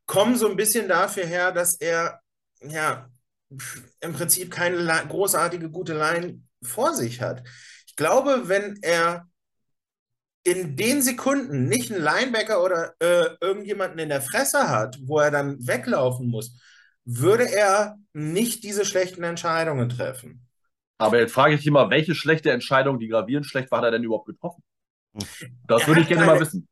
kommen so ein bisschen dafür her, dass er ja im Prinzip keine großartige gute Line vor sich hat. Ich glaube, wenn er in den Sekunden nicht einen Linebacker oder äh, irgendjemanden in der Fresse hat, wo er dann weglaufen muss, würde er nicht diese schlechten Entscheidungen treffen. aber jetzt frage ich dich mal, welche schlechte Entscheidung, die gravierend schlecht war, hat er denn überhaupt getroffen? Das Er würde ich gerne keine- mal wissen.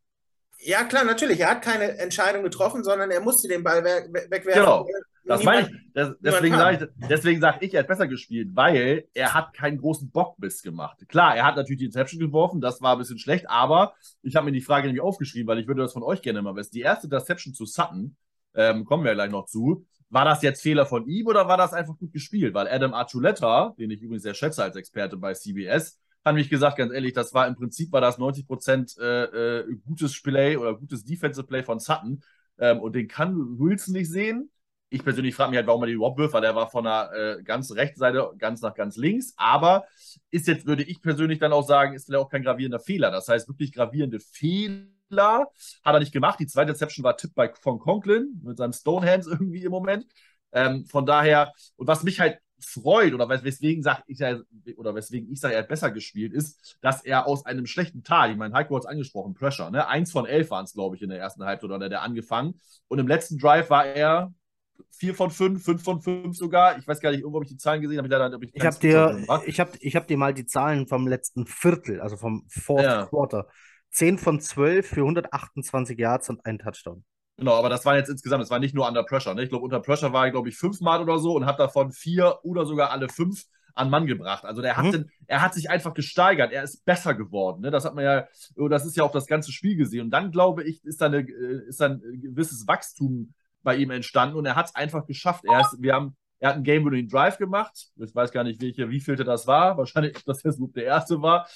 Ja, klar, natürlich. Er hat keine Entscheidung getroffen, sondern er musste den Ball we we wegwerfen, Genau. Das meine ich, das, deswegen sage ich, deswegen sage ich, er hat besser gespielt, weil er hat keinen großen Bockbiss gemacht. Klar, er hat natürlich die Interception geworfen, das war ein bisschen schlecht, aber ich habe mir die Frage nämlich aufgeschrieben, weil ich würde das von euch gerne mal wissen. Die erste Interception zu Sutton, ähm, kommen wir gleich noch zu, war das jetzt Fehler von ihm oder war das einfach gut gespielt? Weil Adam Archuleta, den ich übrigens sehr schätze als Experte bei CBS, hat mich gesagt, ganz ehrlich, das war im Prinzip war das 90% äh, äh, gutes Play oder gutes Defensive Play von Sutton. Ähm, und den kann Wilson nicht sehen. Ich persönlich frage mich halt, warum er die überhaupt wirft, weil der war von der äh, ganz rechten Seite ganz nach ganz links. Aber ist jetzt, würde ich persönlich dann auch sagen, ist vielleicht auch kein gravierender Fehler. Das heißt, wirklich gravierende Fehler hat er nicht gemacht. Die zweite Deception war Tipp bei, von Conklin mit seinem Stonehands irgendwie im Moment. Ähm, von daher, und was mich halt freut oder weswegen sag ich oder weswegen ich sage, er hat besser gespielt, ist, dass er aus einem schlechten Tal, ich meine, Heiko hat es angesprochen, Pressure, ne? Eins von elf waren es, glaube ich, in der ersten Halbzeit oder der angefangen. Und im letzten Drive war er vier von fünf, fünf von fünf sogar. Ich weiß gar nicht, irgendwo habe ich die Zahlen gesehen, habe ich leider ich, ich habe dir, ich habe, ich habe dir mal die Zahlen vom letzten Viertel, also vom Fourth ja. Quarter. 10 von 12 für 128 Yards und ein Touchdown. Genau, aber das war jetzt insgesamt, das war nicht nur Under Pressure. Ne? Ich glaube, unter Pressure war er, glaube ich, fünfmal oder so und hat davon vier oder sogar alle fünf an Mann gebracht. Also der hat, mhm. den, er hat sich einfach gesteigert, er ist besser geworden. Ne? Das hat man ja, das ist ja auch das ganze Spiel gesehen. Und dann, glaube ich, ist da, eine, äh, ist da ein gewisses Wachstum bei ihm entstanden und er hat es einfach geschafft. Er, ist, wir haben, er hat einen Game-Winning Drive gemacht. Ich weiß gar nicht, welche, wie vielte das war. Wahrscheinlich, ob das jetzt der erste war.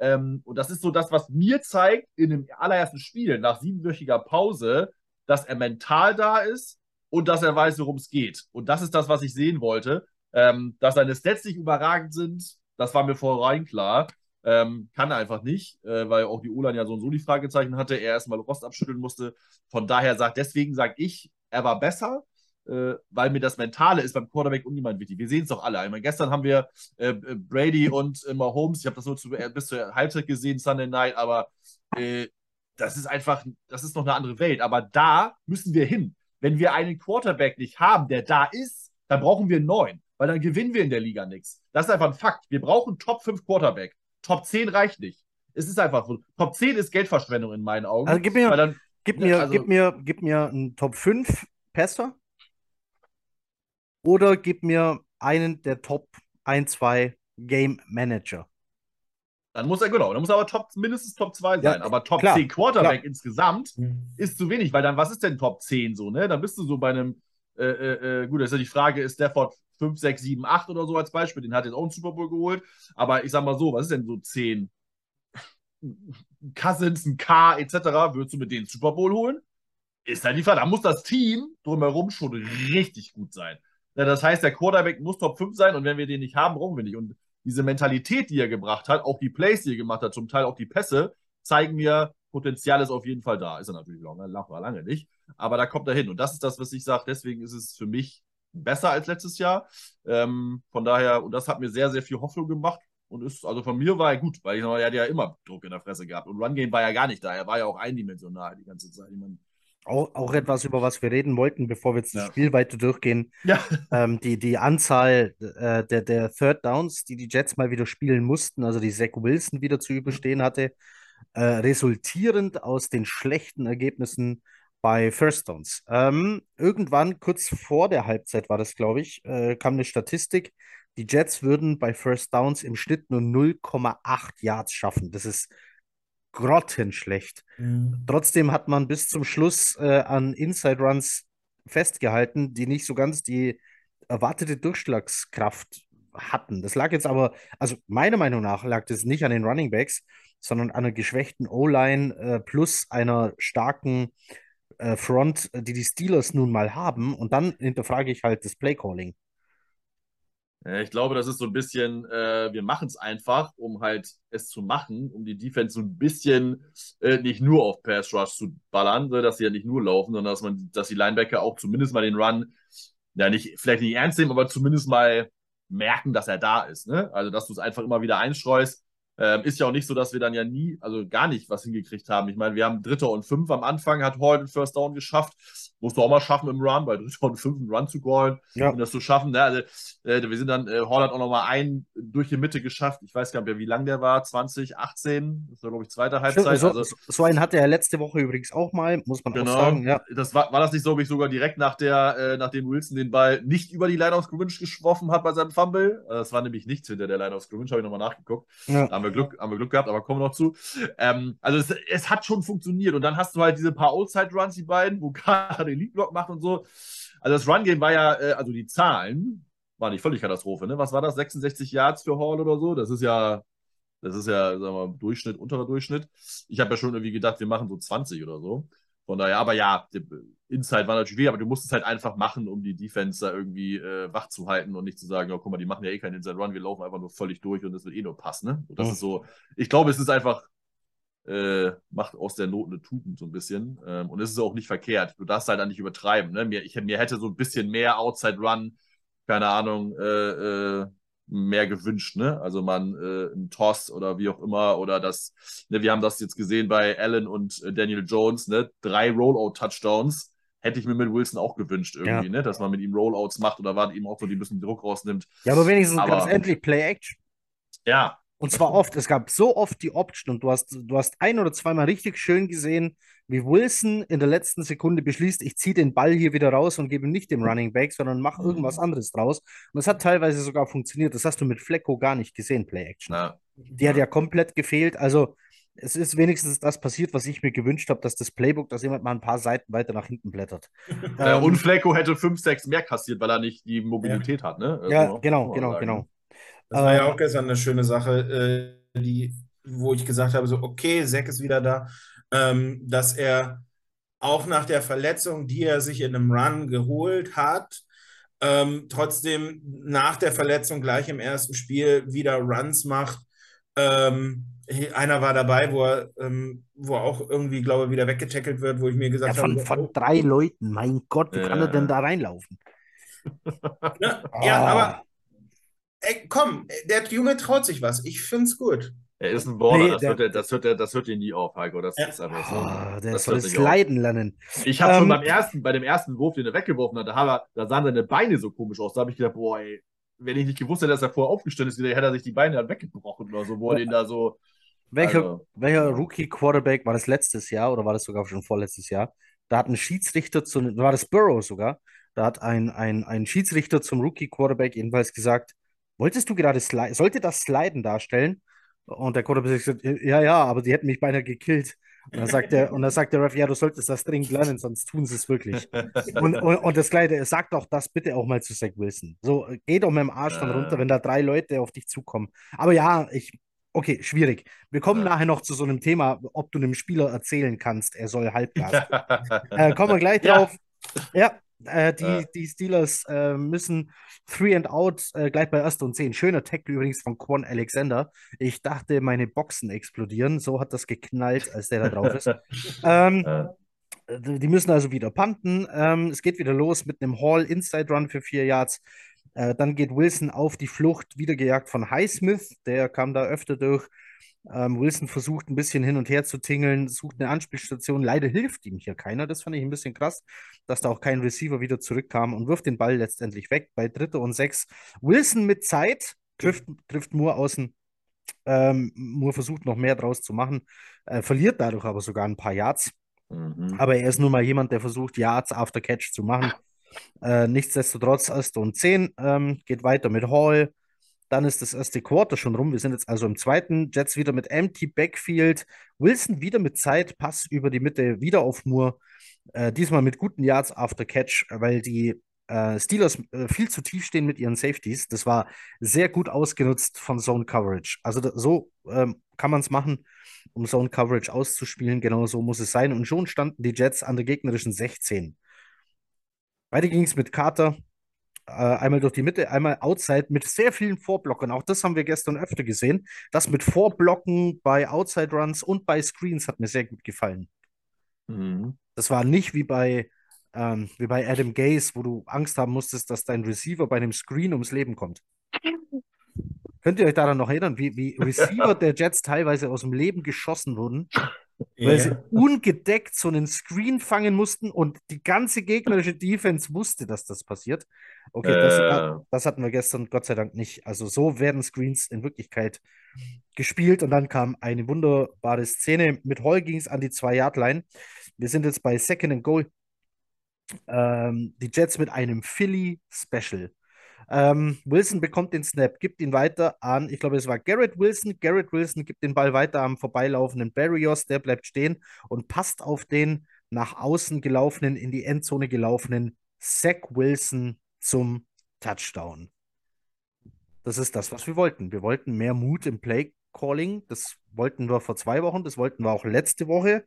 Ähm, und das ist so das, was mir zeigt, in dem allerersten Spiel, nach siebenwöchiger Pause, dass er mental da ist und dass er weiß, worum es geht. Und das ist das, was ich sehen wollte. Ähm, dass seine Stats nicht überragend sind, das war mir vorrein klar. Ähm, kann einfach nicht, äh, weil auch die Ulan ja so und so die Fragezeichen hatte, er erstmal Rost abschütteln musste. Von daher sagt, deswegen sage ich, er war besser, äh, weil mir das Mentale ist beim Quarterback unjemand wichtig. Wir sehen es doch alle. Ich meine, gestern haben wir äh, Brady und äh, Mahomes, ich habe das nur zu, bis zur Halbzeit gesehen, Sunday Night, aber äh, das ist einfach, das ist noch eine andere Welt. Aber da müssen wir hin. Wenn wir einen Quarterback nicht haben, der da ist, dann brauchen wir einen neuen, weil dann gewinnen wir in der Liga nichts. Das ist einfach ein Fakt. Wir brauchen Top 5 Quarterback. Top 10 reicht nicht. Es ist einfach so. Top 10 ist Geldverschwendung in meinen Augen. Also gib mir, dann, gib mir, also, gib mir, gib mir einen Top 5 Passer oder gib mir einen der Top 1, 2 Game Manager. Dann muss er, genau, dann muss er aber Top, mindestens Top 2 sein. Ja, aber Top klar, 10 Quarterback klar. insgesamt mhm. ist zu wenig, weil dann, was ist denn Top 10 so, ne? Dann bist du so bei einem, äh, äh, äh gut, das ist ja die Frage, ist Stafford 5, 6, 7, 8 oder so als Beispiel, den hat jetzt auch einen Super Bowl geholt. Aber ich sag mal so, was ist denn so 10? Cousins, ein K, etc., würdest du mit denen Super Bowl holen? Ist dann die Frage. Da muss das Team drumherum schon richtig gut sein. Ja, das heißt, der Quarterback muss Top 5 sein und wenn wir den nicht haben, brauchen wir nicht. Und diese Mentalität, die er gebracht hat, auch die Plays, die er gemacht hat, zum Teil auch die Pässe, zeigen mir, Potenzial ist auf jeden Fall da. Ist er natürlich lange, lange, lange nicht. Aber da kommt er hin. Und das ist das, was ich sage. Deswegen ist es für mich besser als letztes Jahr. Ähm, von daher, und das hat mir sehr, sehr viel Hoffnung gemacht. Und ist, also von mir war er gut, weil ich er hat ja immer Druck in der Fresse gehabt. Und Run Game war ja gar nicht da. Er war ja auch eindimensional die ganze Zeit. Ich meine, auch, auch etwas, über was wir reden wollten, bevor wir jetzt ja. das Spiel weiter durchgehen. Ja. Ähm, die, die Anzahl äh, der, der Third Downs, die die Jets mal wieder spielen mussten, also die Zach Wilson wieder zu überstehen hatte, äh, resultierend aus den schlechten Ergebnissen bei First Downs. Ähm, irgendwann, kurz vor der Halbzeit war das, glaube ich, äh, kam eine Statistik, die Jets würden bei First Downs im Schnitt nur 0,8 Yards schaffen. Das ist grottenschlecht. Mhm. Trotzdem hat man bis zum Schluss äh, an Inside Runs festgehalten, die nicht so ganz die erwartete Durchschlagskraft hatten. Das lag jetzt aber, also meiner Meinung nach lag das nicht an den Running Backs, sondern an einer geschwächten O-Line äh, plus einer starken äh, Front, die die Steelers nun mal haben. Und dann hinterfrage ich halt das Play Calling. Ich glaube, das ist so ein bisschen, äh, wir machen es einfach, um halt es zu machen, um die Defense so ein bisschen äh, nicht nur auf Pass Rush zu ballern, dass sie ja nicht nur laufen, sondern dass man, dass die Linebacker auch zumindest mal den Run, ja nicht, vielleicht nicht ernst nehmen, aber zumindest mal merken, dass er da ist. Ne? Also, dass du es einfach immer wieder einstreust. Ähm, ist ja auch nicht so, dass wir dann ja nie, also gar nicht was hingekriegt haben. Ich meine, wir haben Dritter und Fünf am Anfang, hat Hall den First Down geschafft. Musst du auch mal schaffen im Run, bei dritter und fünften Run zu callen Ja. und das zu schaffen. Ne? Also, äh, wir sind dann, äh, hat auch noch mal einen durch die Mitte geschafft. Ich weiß gar nicht mehr, wie lang der war, 20, 18, das war, glaube ich, zweite Halbzeit. So, also, so, einen hatte er letzte Woche übrigens auch mal, muss man Genau. auch sagen. Ja. Das war, war das nicht so, wie ich sogar direkt nach der, äh, nachdem Wilson den Ball nicht über die Line of Scrimmage geschworfen hat bei seinem Fumble? Äh, Das war nämlich nichts hinter der Line of Scrimmage, habe ich nochmal nachgeguckt. Ja. Da haben wir Glück, haben wir Glück gehabt, aber kommen wir noch zu. Ähm, also es, es hat schon funktioniert. Und dann hast du halt diese paar Outside-Runs, die beiden, wo Carter den Lead-Block macht und so. Also das Run-Game war ja, äh, also die Zahlen waren nicht völlig Katastrophe, ne? Was war das? 66 Yards für Hall oder so? Das ist ja, das ist ja, sagen wir mal, Durchschnitt, unterer Durchschnitt. Ich habe ja schon irgendwie gedacht, wir machen so 20 oder so. Von daher, aber ja, die- Inside war natürlich weh, aber du musst es halt einfach machen, um die Defense da irgendwie äh, wach zu halten und nicht zu sagen, ja, guck mal, die machen ja eh keinen Inside Run, wir laufen einfach nur völlig durch und das wird eh nur passen. Ne? Und das Mhm. ist so, ich glaube, es ist einfach, äh, macht aus der Not eine Tugend so ein bisschen. Ähm, und es ist auch nicht verkehrt. Du darfst halt dann nicht übertreiben. Ne? Mir, ich, mir hätte so ein bisschen mehr Outside Run, keine Ahnung, äh, äh, mehr gewünscht, ne? Also man äh, ein Toss oder wie auch immer oder das, ne, wir haben das jetzt gesehen bei Allen und äh, Daniel Jones, ne? Drei Rollout-Touchdowns. Hätte ich mir mit Wilson auch gewünscht, irgendwie, Ja. ne? Dass man mit ihm Rollouts macht oder war eben auch so, die ein bisschen Druck rausnimmt. ja, aber wenigstens Aber- ganz endlich Play-Action. Ja, Und zwar oft. Es gab so oft die Option und du hast, du hast ein oder zweimal richtig schön gesehen, wie Wilson in der letzten Sekunde beschließt, ich ziehe den Ball hier wieder raus und gebe ihm nicht dem Running Back, sondern mach Mhm. irgendwas anderes draus. Und es hat teilweise sogar funktioniert. Das hast du mit Flecko gar nicht gesehen, Play-Action. na, Die hat ja komplett gefehlt. Also es ist wenigstens das passiert, was ich mir gewünscht habe, dass das Playbook, dass jemand mal ein paar Seiten weiter nach hinten blättert. Äh, Ähm, und Flecko hätte 5, 6 mehr kassiert, weil er nicht die Mobilität hat, ne? Also, ja, muss genau, genau, sagen. genau. Das war ja Ähm, auch gestern eine schöne Sache, äh, die, wo ich gesagt habe, so, okay, Zack ist wieder da, ähm, dass er auch nach der Verletzung, die er sich in einem Run geholt hat, ähm, trotzdem nach der Verletzung gleich im ersten Spiel wieder Runs macht. Einer war dabei, wo er, wo er auch irgendwie, glaube ich, wieder weggetackelt wird, wo ich mir Ja, gesagt von, habe, von oh, drei Leuten, mein Gott, wie Ja, kann er denn ja. da reinlaufen? ja, Ah. aber ey, komm, der Junge traut sich was. Ich finde es gut. Er ist ein Border, Nee, das, der- hört er, das, hört er, das hört ihr nie auf, Heiko. Das Ja. ist einfach so. Ah, der das soll es leiden lernen. Ich habe schon Ähm, beim ersten, bei dem ersten Wurf, den er weggeworfen hat, da, hat er, da sahen seine Beine so komisch aus. Da habe ich gedacht, boah, ey, wenn ich nicht gewusst hätte, dass er vorher aufgestanden ist, hätte er sich die Beine halt weggebrochen oder so, wo er den da so. Welcher, Also, welcher. Rookie-Quarterback war das letztes Jahr oder war das sogar schon vorletztes Jahr? Da hat ein Schiedsrichter zu, war das Burrow sogar, da hat ein, ein, ein Schiedsrichter zum Rookie-Quarterback jedenfalls gesagt, wolltest du gerade sliden, sollte das Sliden darstellen? Und der Quarterback gesagt, ja, ja, aber die hätten mich beinahe gekillt. Und dann sagt der, und dann sagt der Ref, ja, du solltest das dringend lernen, sonst tun sie es wirklich. Und, und, und das Gleiche, sagt auch das bitte auch mal zu Zach Wilson. So, geh doch mit dem Arsch dann Ja. runter, wenn da drei Leute auf dich zukommen. Aber ja, ich, okay, schwierig. Wir kommen Ja. nachher noch zu so einem Thema, ob du einem Spieler erzählen kannst, er soll Halbgas. äh, kommen wir gleich Ja. drauf. Ja, äh, die, Ja. die Steelers äh, müssen Three and Out äh, gleich bei Erster und Zehn. Schöner Tackle übrigens von Quan Alexander. Ich dachte, meine Boxen explodieren. So hat das geknallt, als der da drauf ist. ähm, Ja. die müssen also wieder punten. Ähm, es geht wieder los mit einem Hall Inside Run für vier Yards. Äh, dann geht Wilson auf die Flucht, wieder gejagt von Highsmith. Der kam da öfter durch. Ähm, Wilson versucht ein bisschen hin und her zu tingeln, sucht eine Anspielstation. Leider hilft ihm hier keiner. Das fand ich ein bisschen krass, dass da auch kein Receiver wieder zurückkam und wirft den Ball letztendlich weg bei Dritte und Sechs. Wilson mit Zeit, trifft, trifft Moore außen. Ähm, Moore versucht noch mehr draus zu machen, äh, verliert dadurch aber sogar ein paar Yards. Mhm. Aber er ist nun mal jemand, der versucht, Yards after Catch zu machen. Äh, nichtsdestotrotz, erste und zehn ähm, geht weiter mit Hall. Dann ist das erste Quarter schon rum. Wir sind jetzt also im zweiten. Jets wieder mit Empty Backfield. Wilson wieder mit Zeit. Pass über die Mitte wieder auf Moore. Äh, diesmal mit guten Yards after Catch, weil die äh, Steelers äh, viel zu tief stehen mit ihren Safeties. Das war sehr gut ausgenutzt von Zone Coverage. Also da, so ähm, kann man es machen, um Zone Coverage auszuspielen. Genau so muss es sein. Und schon standen die Jets an der gegnerischen 16. Weiter ging es mit Carter. Äh, einmal durch die Mitte, einmal outside mit sehr vielen Vorblockern. Auch das haben wir gestern öfter gesehen. Das mit Vorblocken bei Outside Runs und bei Screens hat mir sehr gut gefallen. Mhm. Das war nicht wie bei, ähm, wie bei Adam Gaze, wo du Angst haben musstest, dass dein Receiver bei einem Screen ums Leben kommt. Könnt ihr euch daran noch erinnern, wie, wie Receiver der Jets teilweise aus dem Leben geschossen wurden, weil Ja. sie ungedeckt so einen Screen fangen mussten und die ganze gegnerische Defense wusste, dass das passiert. Okay, das, Äh. das hatten wir gestern Gott sei Dank nicht. Also so werden Screens in Wirklichkeit gespielt und dann kam eine wunderbare Szene. Mit Hall ging es an die Zwei-Yard-Line. Wir sind jetzt bei Second and Goal. Ähm, die Jets mit einem Philly-Special. Ähm, Wilson bekommt den Snap, gibt ihn weiter an, ich glaube, es war Garrett Wilson. Garrett Wilson gibt den Ball weiter am vorbeilaufenden Barrios, der bleibt stehen und passt auf den nach außen gelaufenen, in die Endzone gelaufenen Zach Wilson zum Touchdown. Das ist das, was wir wollten. Wir wollten mehr Mut im Play Calling. Das wollten wir vor zwei Wochen, das wollten wir auch letzte Woche.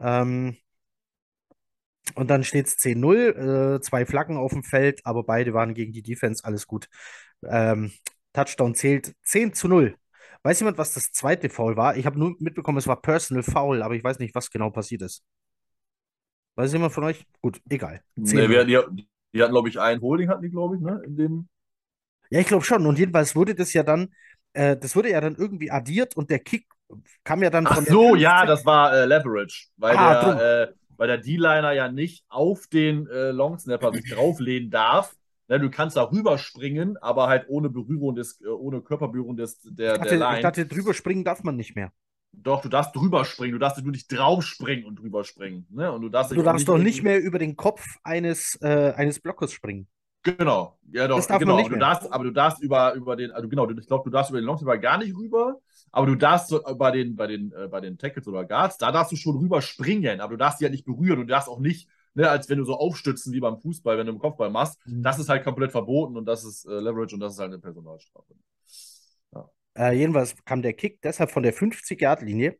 Ähm, und dann steht es 10-0, äh, zwei Flaggen auf dem Feld, aber beide waren gegen die Defense, alles gut. Ähm, Touchdown zählt 10 zu 0. Weiß jemand, was das zweite Foul war? Ich habe nur mitbekommen, es war Personal Foul, aber ich weiß nicht, was genau passiert ist. Weiß jemand von euch? Gut, egal. Nee, wir, die, die hatten, glaube ich, ein Holding, hatten die, glaube ich, ne? In dem. Ja, ich glaube schon. Und jedenfalls wurde das ja dann, äh, das wurde ja dann irgendwie addiert und der Kick kam ja dann Ach von der so, 50 ja, das war äh, Leverage, weil Ah, der, weil der D-Liner ja nicht auf den äh, Longsnapper sich drauflehnen darf. Ne, du kannst da rüberspringen, aber halt ohne Berührung des, äh, ohne Körperberührung des, der, Ich der dachte, ich Line. dachte, drüber springen darf man nicht mehr. Doch, du darfst drüber springen, du darfst nur nicht draufspringen und drüber springen. Ne? Und du darfst, Du darfst doch nicht mehr über den Kopf eines, äh, eines Blockers springen. Genau, ja doch, Das darf man genau. nicht du mehr. darfst, aber du darfst über, über den, also genau, du- ich glaube, du darfst über den Longsnapper gar nicht rüber, aber du darfst so bei den, bei den, äh, bei den Tackles oder Guards, da darfst du schon rüber springen, aber du darfst die ja nicht berühren und du darfst auch nicht, ne, als wenn du so aufstützen wie beim Fußball, wenn du im Kopfball machst. Mhm. Das ist halt komplett verboten und das ist äh, Leverage und das ist halt eine Personalstrafe. Äh, jedenfalls kam der Kick deshalb von der 50-Yard-Linie.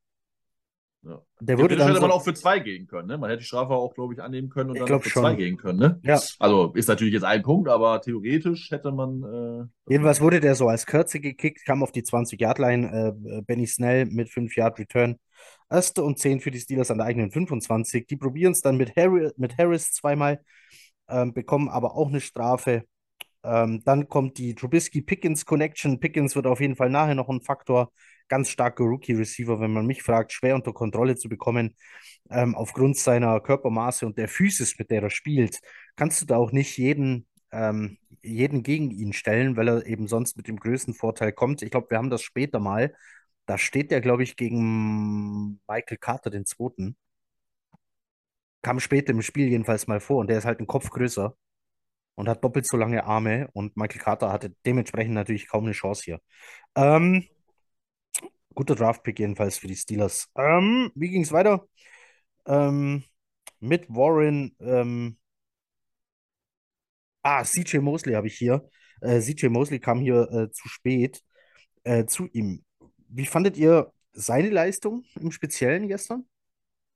Ja. Der Theoretisch dann hätte man so, auch für zwei gehen können, ne? Man hätte die Strafe auch, glaube ich, annehmen können und dann auch für schon. zwei gehen können, ne? Ja. Also ist natürlich jetzt ein Punkt, aber theoretisch hätte man. Äh, jedenfalls wurde der so als Kürze gekickt, kam auf die 20-Yard-Line. Äh, Benny Snell mit 5-Yard-Return. Erste und 10 für die Steelers an der eigenen 25. Die probieren es dann mit, Harry, mit Harris zweimal, ähm, bekommen aber auch eine Strafe. Ähm, dann kommt die Trubisky-Pickens-Connection. Pickens wird auf jeden Fall nachher noch ein Faktor. Ganz starker Rookie-Receiver, wenn man mich fragt, schwer unter Kontrolle zu bekommen. Ähm, aufgrund seiner Körpermaße und der Physis, mit der er spielt, kannst du da auch nicht jeden, ähm, jeden gegen ihn stellen, weil er eben sonst mit dem größten Vorteil kommt. Ich glaube, wir haben das später mal. Da steht der, glaube ich, gegen Michael Carter, den zweiten. Kam später im Spiel jedenfalls mal vor und der ist halt ein Kopf größer und hat doppelt so lange Arme und Michael Carter hatte dementsprechend natürlich kaum eine Chance hier. Ähm, guter Draftpick jedenfalls für die Steelers. Ähm, wie ging es weiter? Ähm, mit Warren, ähm, ah, CJ Mosley habe ich hier. Äh, CJ Mosley kam hier äh, zu spät äh, zu ihm. Wie fandet ihr seine Leistung im Speziellen gestern?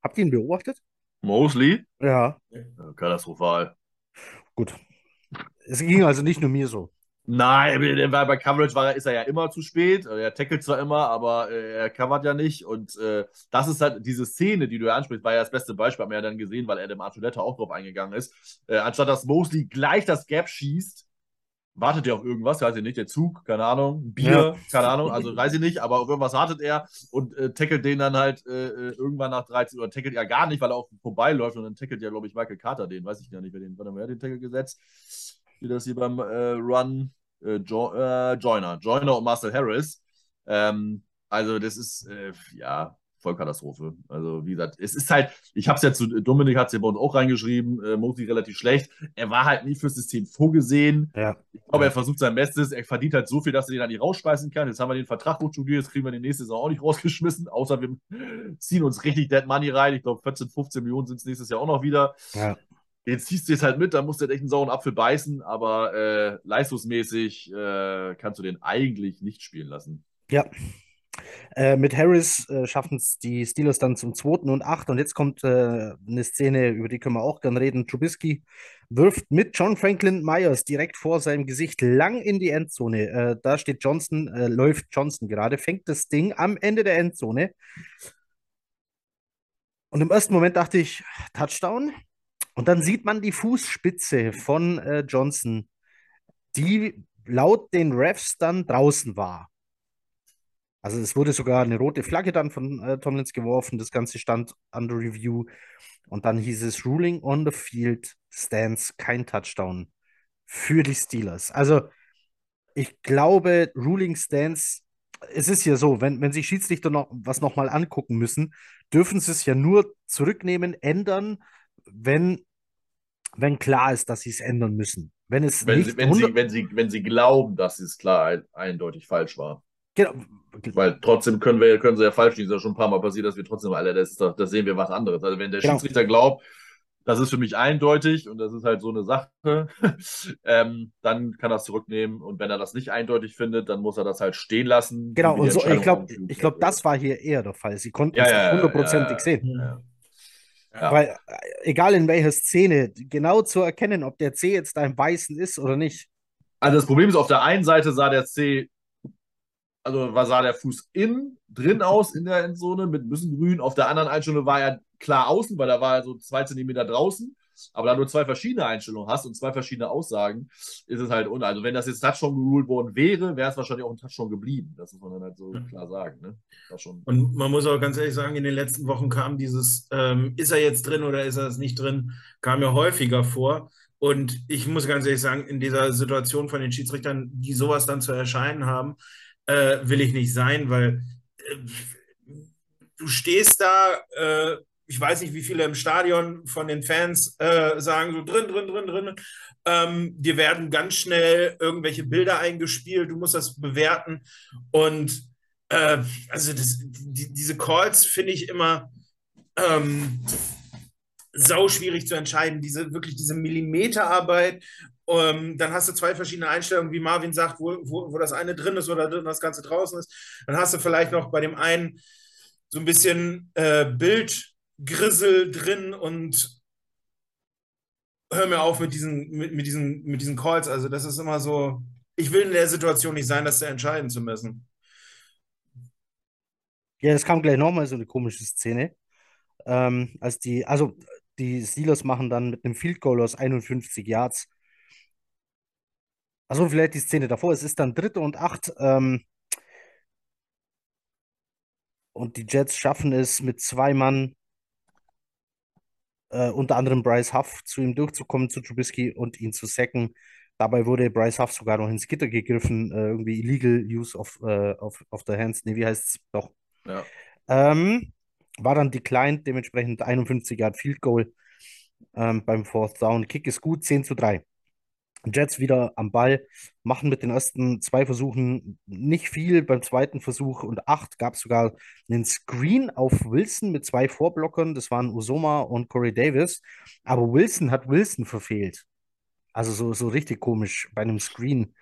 Habt ihr ihn beobachtet? Mosley? Ja, Ja, katastrophal. gut. Es ging also nicht nur mir so. Nein, bei Coverage war, er- ist er ja immer zu spät. Er tackelt zwar immer, aber äh, er covert ja nicht. Und äh, das ist halt diese Szene, die du ja ansprichst, war ja das beste Beispiel, haben wir ja dann gesehen, weil Adam Archuleta auch drauf eingegangen ist. Äh, anstatt dass Mosley gleich das Gap schießt, wartet er auf irgendwas, weiß ich nicht, der Zug, keine Ahnung, Bier, Ja. keine Ahnung, also weiß ich nicht, aber auf irgendwas wartet er und äh, tackelt den dann halt äh, äh, irgendwann nach 13 oder tackelt ja gar nicht, weil er auch vorbeiläuft und dann tackelt ja, glaube ich, Michael Carter den, weiß ich gar nicht, wer den, wann hat er den Tackle gesetzt? Wie das hier beim äh, Run äh, jo äh, Joyner, Joyner und Marcel Harris. Ähm, also das ist, äh, ja, Vollkatastrophe. Also wie gesagt, es ist halt, ich habe es ja zu, Dominik hat es ja bei uns auch reingeschrieben, äh, Mosley relativ schlecht. Er war halt nie fürs System vorgesehen. Ja. Ich glaube, er versucht sein Bestes. Er verdient halt so viel, dass er den dann nicht rausschmeißen kann. Jetzt haben wir den Vertrag gut studiert, jetzt kriegen wir den nächste Saison auch nicht rausgeschmissen, außer wir ziehen uns richtig Dead Money rein. Ich glaube, 14, 15 Millionen sind es nächstes Jahr auch noch wieder. Ja. Jetzt ziehst du es halt mit, da musst du halt echt einen sauren Apfel beißen, aber äh, leistungsmäßig äh, kannst du den eigentlich nicht spielen lassen. Ja. Äh, mit Harris äh, schaffen es die Steelers dann zum zweiten und acht. Und jetzt kommt äh, eine Szene, über die können wir auch gern reden. Trubisky wirft mit John Franklin Myers direkt vor seinem Gesicht lang in die Endzone. Äh, da steht Johnson, läuft Johnson gerade, fängt das Ding am Ende der Endzone. Und im ersten Moment dachte ich, Touchdown. Und dann sieht man die Fußspitze von äh, Johnson, die laut den Refs dann draußen war. Also es wurde sogar eine rote Flagge dann von äh, Tomlins geworfen, das Ganze stand under review. Und dann hieß es Ruling on the Field stands kein Touchdown für die Steelers. Also ich glaube, Ruling stands, es ist ja so, wenn, wenn sich Schiedsrichter noch was nochmal angucken müssen, dürfen sie es ja nur zurücknehmen, ändern, wenn, wenn klar ist, dass sie es ändern müssen. Wenn, es Wenn nicht sie, wenn, sie, wenn, sie, wenn sie glauben, dass es klar ein, eindeutig falsch war. Genau. Weil trotzdem können wir, können sie ja falsch liegen. Das ist ja schon ein paar Mal passiert, dass wir trotzdem alle, das, das sehen wir was anderes. Also wenn der Genau. Schiedsrichter glaubt, das ist für mich eindeutig und das ist halt so eine Sache, ähm, dann kann er es zurücknehmen. Und wenn er das nicht eindeutig findet, dann muss er das halt stehen lassen. Genau, und so, ich glaube, ich glaub, das war hier eher der Fall. Sie konnten Ja, es hundertprozentig ja, ja. sehen. Ja. Weil, äh, egal in welcher Szene, genau zu erkennen, ob der C jetzt ein Weißen ist oder nicht. Also das Problem ist, auf der einen Seite sah der C, also war, sah der Fuß innen, drin aus in der Endzone mit ein bisschen grün. Auf der anderen Einstellung war er klar außen, weil da war er so zwei Zentimeter draußen. Aber da du zwei verschiedene Einstellungen hast und zwei verschiedene Aussagen, ist es halt un. Also wenn das jetzt Touchdown geruled worden wäre, wäre es wahrscheinlich auch ein Touchdown geblieben. Das muss man dann halt so Ja. klar sagen. Ne? Und man muss auch ganz ehrlich sagen, in den letzten Wochen kam dieses, ähm, ist er jetzt drin oder ist er es nicht drin, kam ja häufiger vor. Und ich muss ganz ehrlich sagen, in dieser Situation von den Schiedsrichtern, die sowas dann zu erscheinen haben, äh, will ich nicht sein, weil äh, du stehst da, äh, ich weiß nicht, wie viele im Stadion von den Fans äh, sagen, so drin, drin, drin, drin. Ähm, dir werden ganz schnell irgendwelche Bilder eingespielt, du musst das bewerten. Und äh, also das, die, diese Calls finde ich immer ähm, sau schwierig zu entscheiden. Diese wirklich diese Millimeterarbeit. Ähm, dann hast du zwei verschiedene Einstellungen, wie Marvin sagt, wo, wo, wo das eine drin ist oder das Ganze draußen ist. Dann hast du vielleicht noch bei dem einen so ein bisschen äh, Bildgrissel drin und hör mir auf mit diesen, mit, mit, diesen, mit diesen Calls. Also das ist immer so, ich will in der Situation nicht sein, das zu entscheiden zu müssen. Ja, es kam gleich nochmal so eine komische Szene. Ähm, als die, also die Steelers machen dann mit einem Field Goal aus 51 Yards. Also vielleicht die Szene davor. Es ist dann dritte und acht. Ähm, und die Jets schaffen es mit zwei Mann, äh, unter anderem Bryce Huff, zu ihm durchzukommen, zu Trubisky und ihn zu sacken. Dabei wurde Bryce Huff sogar noch ins Gitter gegriffen. Äh, irgendwie illegal use of, äh, of, of the hands. Nee, wie heißt es? Doch. Ja. Ähm, war dann declined, dementsprechend 51 Yard Field Goal ähm, beim Fourth Down. Kick ist gut, 10 zu 3. Jets wieder am Ball, machen mit den ersten zwei Versuchen nicht viel. Beim zweiten Versuch und acht gab es sogar einen Screen auf Wilson mit zwei Vorblockern. Das waren Usoma und Corey Davis. Aber Wilson hat Wilson verfehlt. Also so, so richtig komisch bei einem Screen.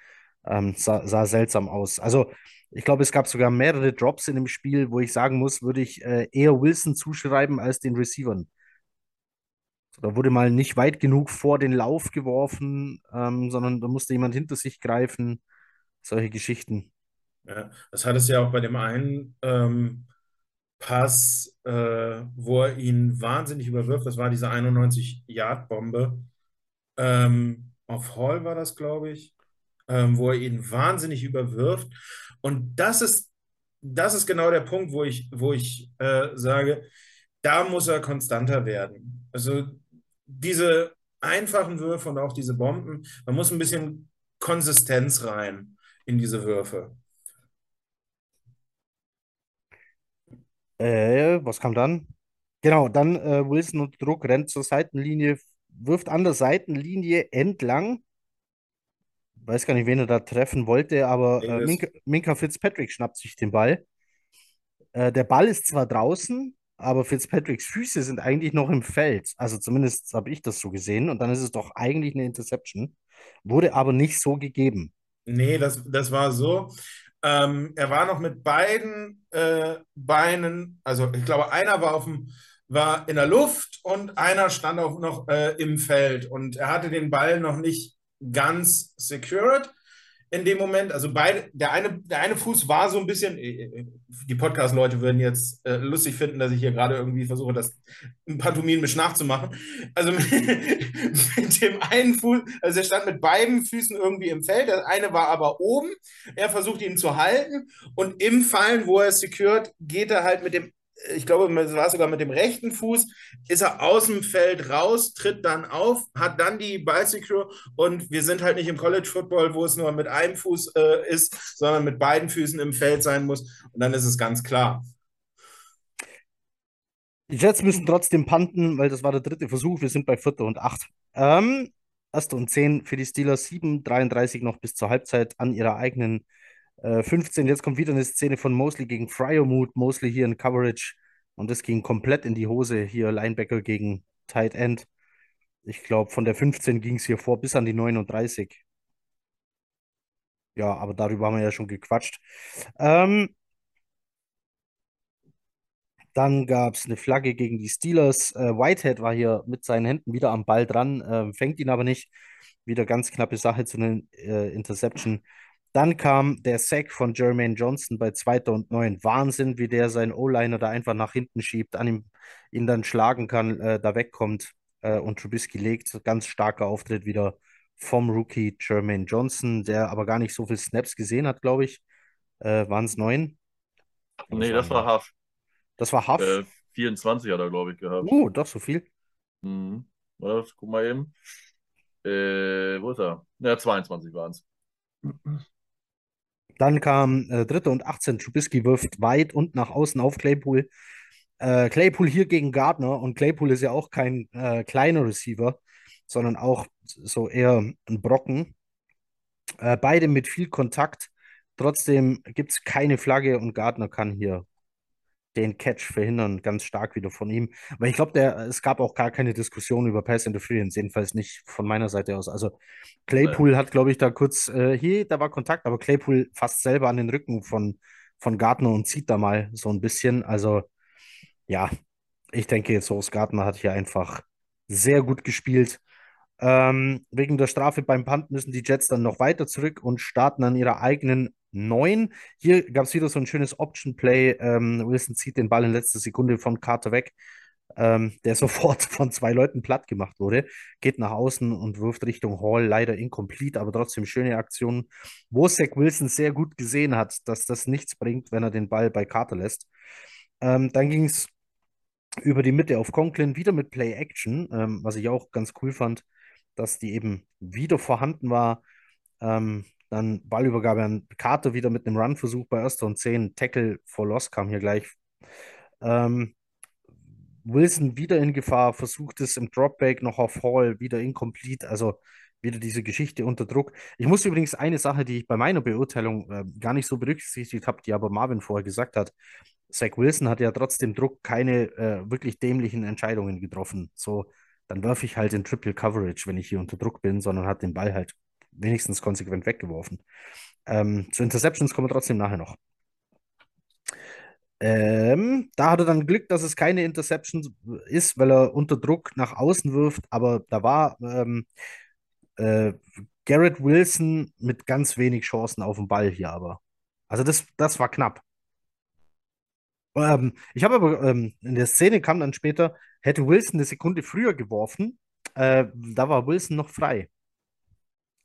Ähm, sah, sah seltsam aus. Also ich glaube, es gab sogar mehrere Drops in dem Spiel, wo ich sagen muss, würde ich äh, eher Wilson zuschreiben als den Receivern. Da wurde mal nicht weit genug vor den Lauf geworfen, ähm, sondern da musste jemand hinter sich greifen. Solche Geschichten. Ja, das hat es ja auch bei dem einen ähm, Pass, äh, wo er ihn wahnsinnig überwirft. Das war diese 91-Yard-Bombe. Ähm, auf Hall war das, glaube ich, ähm, wo er ihn wahnsinnig überwirft. Und das ist, das ist genau der Punkt, wo ich, wo ich äh, sage, da muss er konstanter werden. Also diese einfachen Würfe und auch diese Bomben, man muss ein bisschen Konsistenz rein in diese Würfe. Äh, was kam dann? Genau, dann äh, Wilson unter Druck, rennt zur Seitenlinie, wirft an der Seitenlinie entlang. Weiß gar nicht, wen er da treffen wollte, aber äh. Minka, Minka Fitzpatrick schnappt sich den Ball. Äh, der Ball ist zwar draußen, aber Fitzpatricks Füße sind eigentlich noch im Feld. Also zumindest habe ich das so gesehen. Und dann ist es doch eigentlich eine Interception. Wurde aber nicht so gegeben. Nee, das, das war so. Ähm, er war noch mit beiden äh, Beinen, also ich glaube, einer war auf dem, war in der Luft und einer stand auch noch äh, im Feld und er hatte den Ball noch nicht ganz secured. In dem Moment. Also beide, der eine, der eine Fuß war so ein bisschen, äh, äh, die Podcast-Leute würden jetzt äh, lustig finden, dass ich hier gerade irgendwie versuche, das pantomimisch nachzumachen. Also mit, mit, dem einen Fuß, also er stand mit beiden Füßen irgendwie im Feld, der eine war aber oben, er versucht ihn zu halten und im Fallen, wo er secured, geht er halt mit dem ich glaube, es war sogar mit dem rechten Fuß, ist er aus dem Feld raus, tritt dann auf, hat dann die Bicycle und wir sind halt nicht im College Football, wo es nur mit einem Fuß äh, ist, sondern mit beiden Füßen im Feld sein muss und dann ist es ganz klar. Die Jets müssen trotzdem panten, weil das war der dritte Versuch. Wir sind bei vierte und acht. Ähm, erste und zehn für die Steelers, 7, 33 noch bis zur Halbzeit an ihrer eigenen 15, äh, jetzt kommt wieder eine Szene von Mosley gegen Fryermuth. Mosley hier in Coverage. Und das ging komplett in die Hose. Hier Linebacker gegen Tight End. Ich glaube, von der 15 ging es hier vor bis an die 39. Ja, aber darüber haben wir ja schon gequatscht. Ähm, dann gab es eine Flagge gegen die Steelers. Äh, Whitehead war hier mit seinen Händen wieder am Ball dran, äh, fängt ihn aber nicht. Wieder ganz knappe Sache zu einer äh, Interception. Dann kam der Sack von Jermaine Johnson bei 2. und 9. Wahnsinn, wie der seinen O-Liner da einfach nach hinten schiebt, an ihm ihn dann schlagen kann, äh, da wegkommt äh, und Trubisky legt. Ganz starker Auftritt wieder vom Rookie Jermaine Johnson, der aber gar nicht so viele Snaps gesehen hat, glaube ich. Äh, Waren es neun? Nee, das war Huff. Das war Huff? Äh, 24 hat er, glaube ich, gehabt. Oh, doch so viel. Mhm. Was? Guck mal eben. Äh, wo ist er? Ja, 22 waren es. Dann kam äh, Dritte und 18. Trubisky wirft weit und nach außen auf Claypool. Äh, Claypool hier gegen Gardner und Claypool ist ja auch kein äh, kleiner Receiver, sondern auch so eher ein Brocken. Äh, beide mit viel Kontakt. Trotzdem gibt es keine Flagge und Gardner kann hier den Catch verhindern, ganz stark wieder von ihm. Weil ich glaube, es gab auch gar keine Diskussion über Pass Interference, jedenfalls nicht von meiner Seite aus. Also Claypool hat, glaube ich, da kurz, äh, hier, da war Kontakt, aber Claypool fasst selber an den Rücken von, von Gardner und zieht da mal so ein bisschen. Also ja, ich denke, Source Gardner hat hier einfach sehr gut gespielt. Ähm, wegen der Strafe beim Punt müssen die Jets dann noch weiter zurück und starten an ihrer eigenen 9. Hier gab es wieder so ein schönes Option-Play. Ähm, Wilson zieht den Ball in letzter Sekunde von Carter weg, ähm, der sofort von zwei Leuten platt gemacht wurde. Geht nach außen und wirft Richtung Hall. Leider incomplete, aber trotzdem schöne Aktion, wo Zach Wilson sehr gut gesehen hat, dass das nichts bringt, wenn er den Ball bei Carter lässt. Ähm, dann ging es über die Mitte auf Conklin, wieder mit Play-Action, ähm, was ich auch ganz cool fand, dass die eben wieder vorhanden war. Ähm, dann Ballübergabe an Carter wieder mit einem Run-Versuch bei erster und 10. Tackle for Loss kam hier gleich. Ähm, Wilson wieder in Gefahr, versucht es im Dropback noch auf Hall, wieder incomplete. Also wieder diese Geschichte unter Druck. Ich muss übrigens eine Sache, die ich bei meiner Beurteilung äh, gar nicht so berücksichtigt habe, die aber Marvin vorher gesagt hat. Zach Wilson hat ja trotzdem Druck keine äh, wirklich dämlichen Entscheidungen getroffen. So, dann werfe ich halt in Triple Coverage, wenn ich hier unter Druck bin, sondern hat den Ball halt wenigstens konsequent weggeworfen. Ähm, zu Interceptions kommen wir trotzdem nachher noch. Ähm, da hat er dann Glück, dass es keine Interception ist, weil er unter Druck nach außen wirft, aber da war ähm, äh, Garrett Wilson mit ganz wenig Chancen auf den Ball hier aber. Also das, das war knapp. Ähm, ich habe aber ähm, in der Szene kam dann später, hätte Wilson eine Sekunde früher geworfen, äh, da war Wilson noch frei.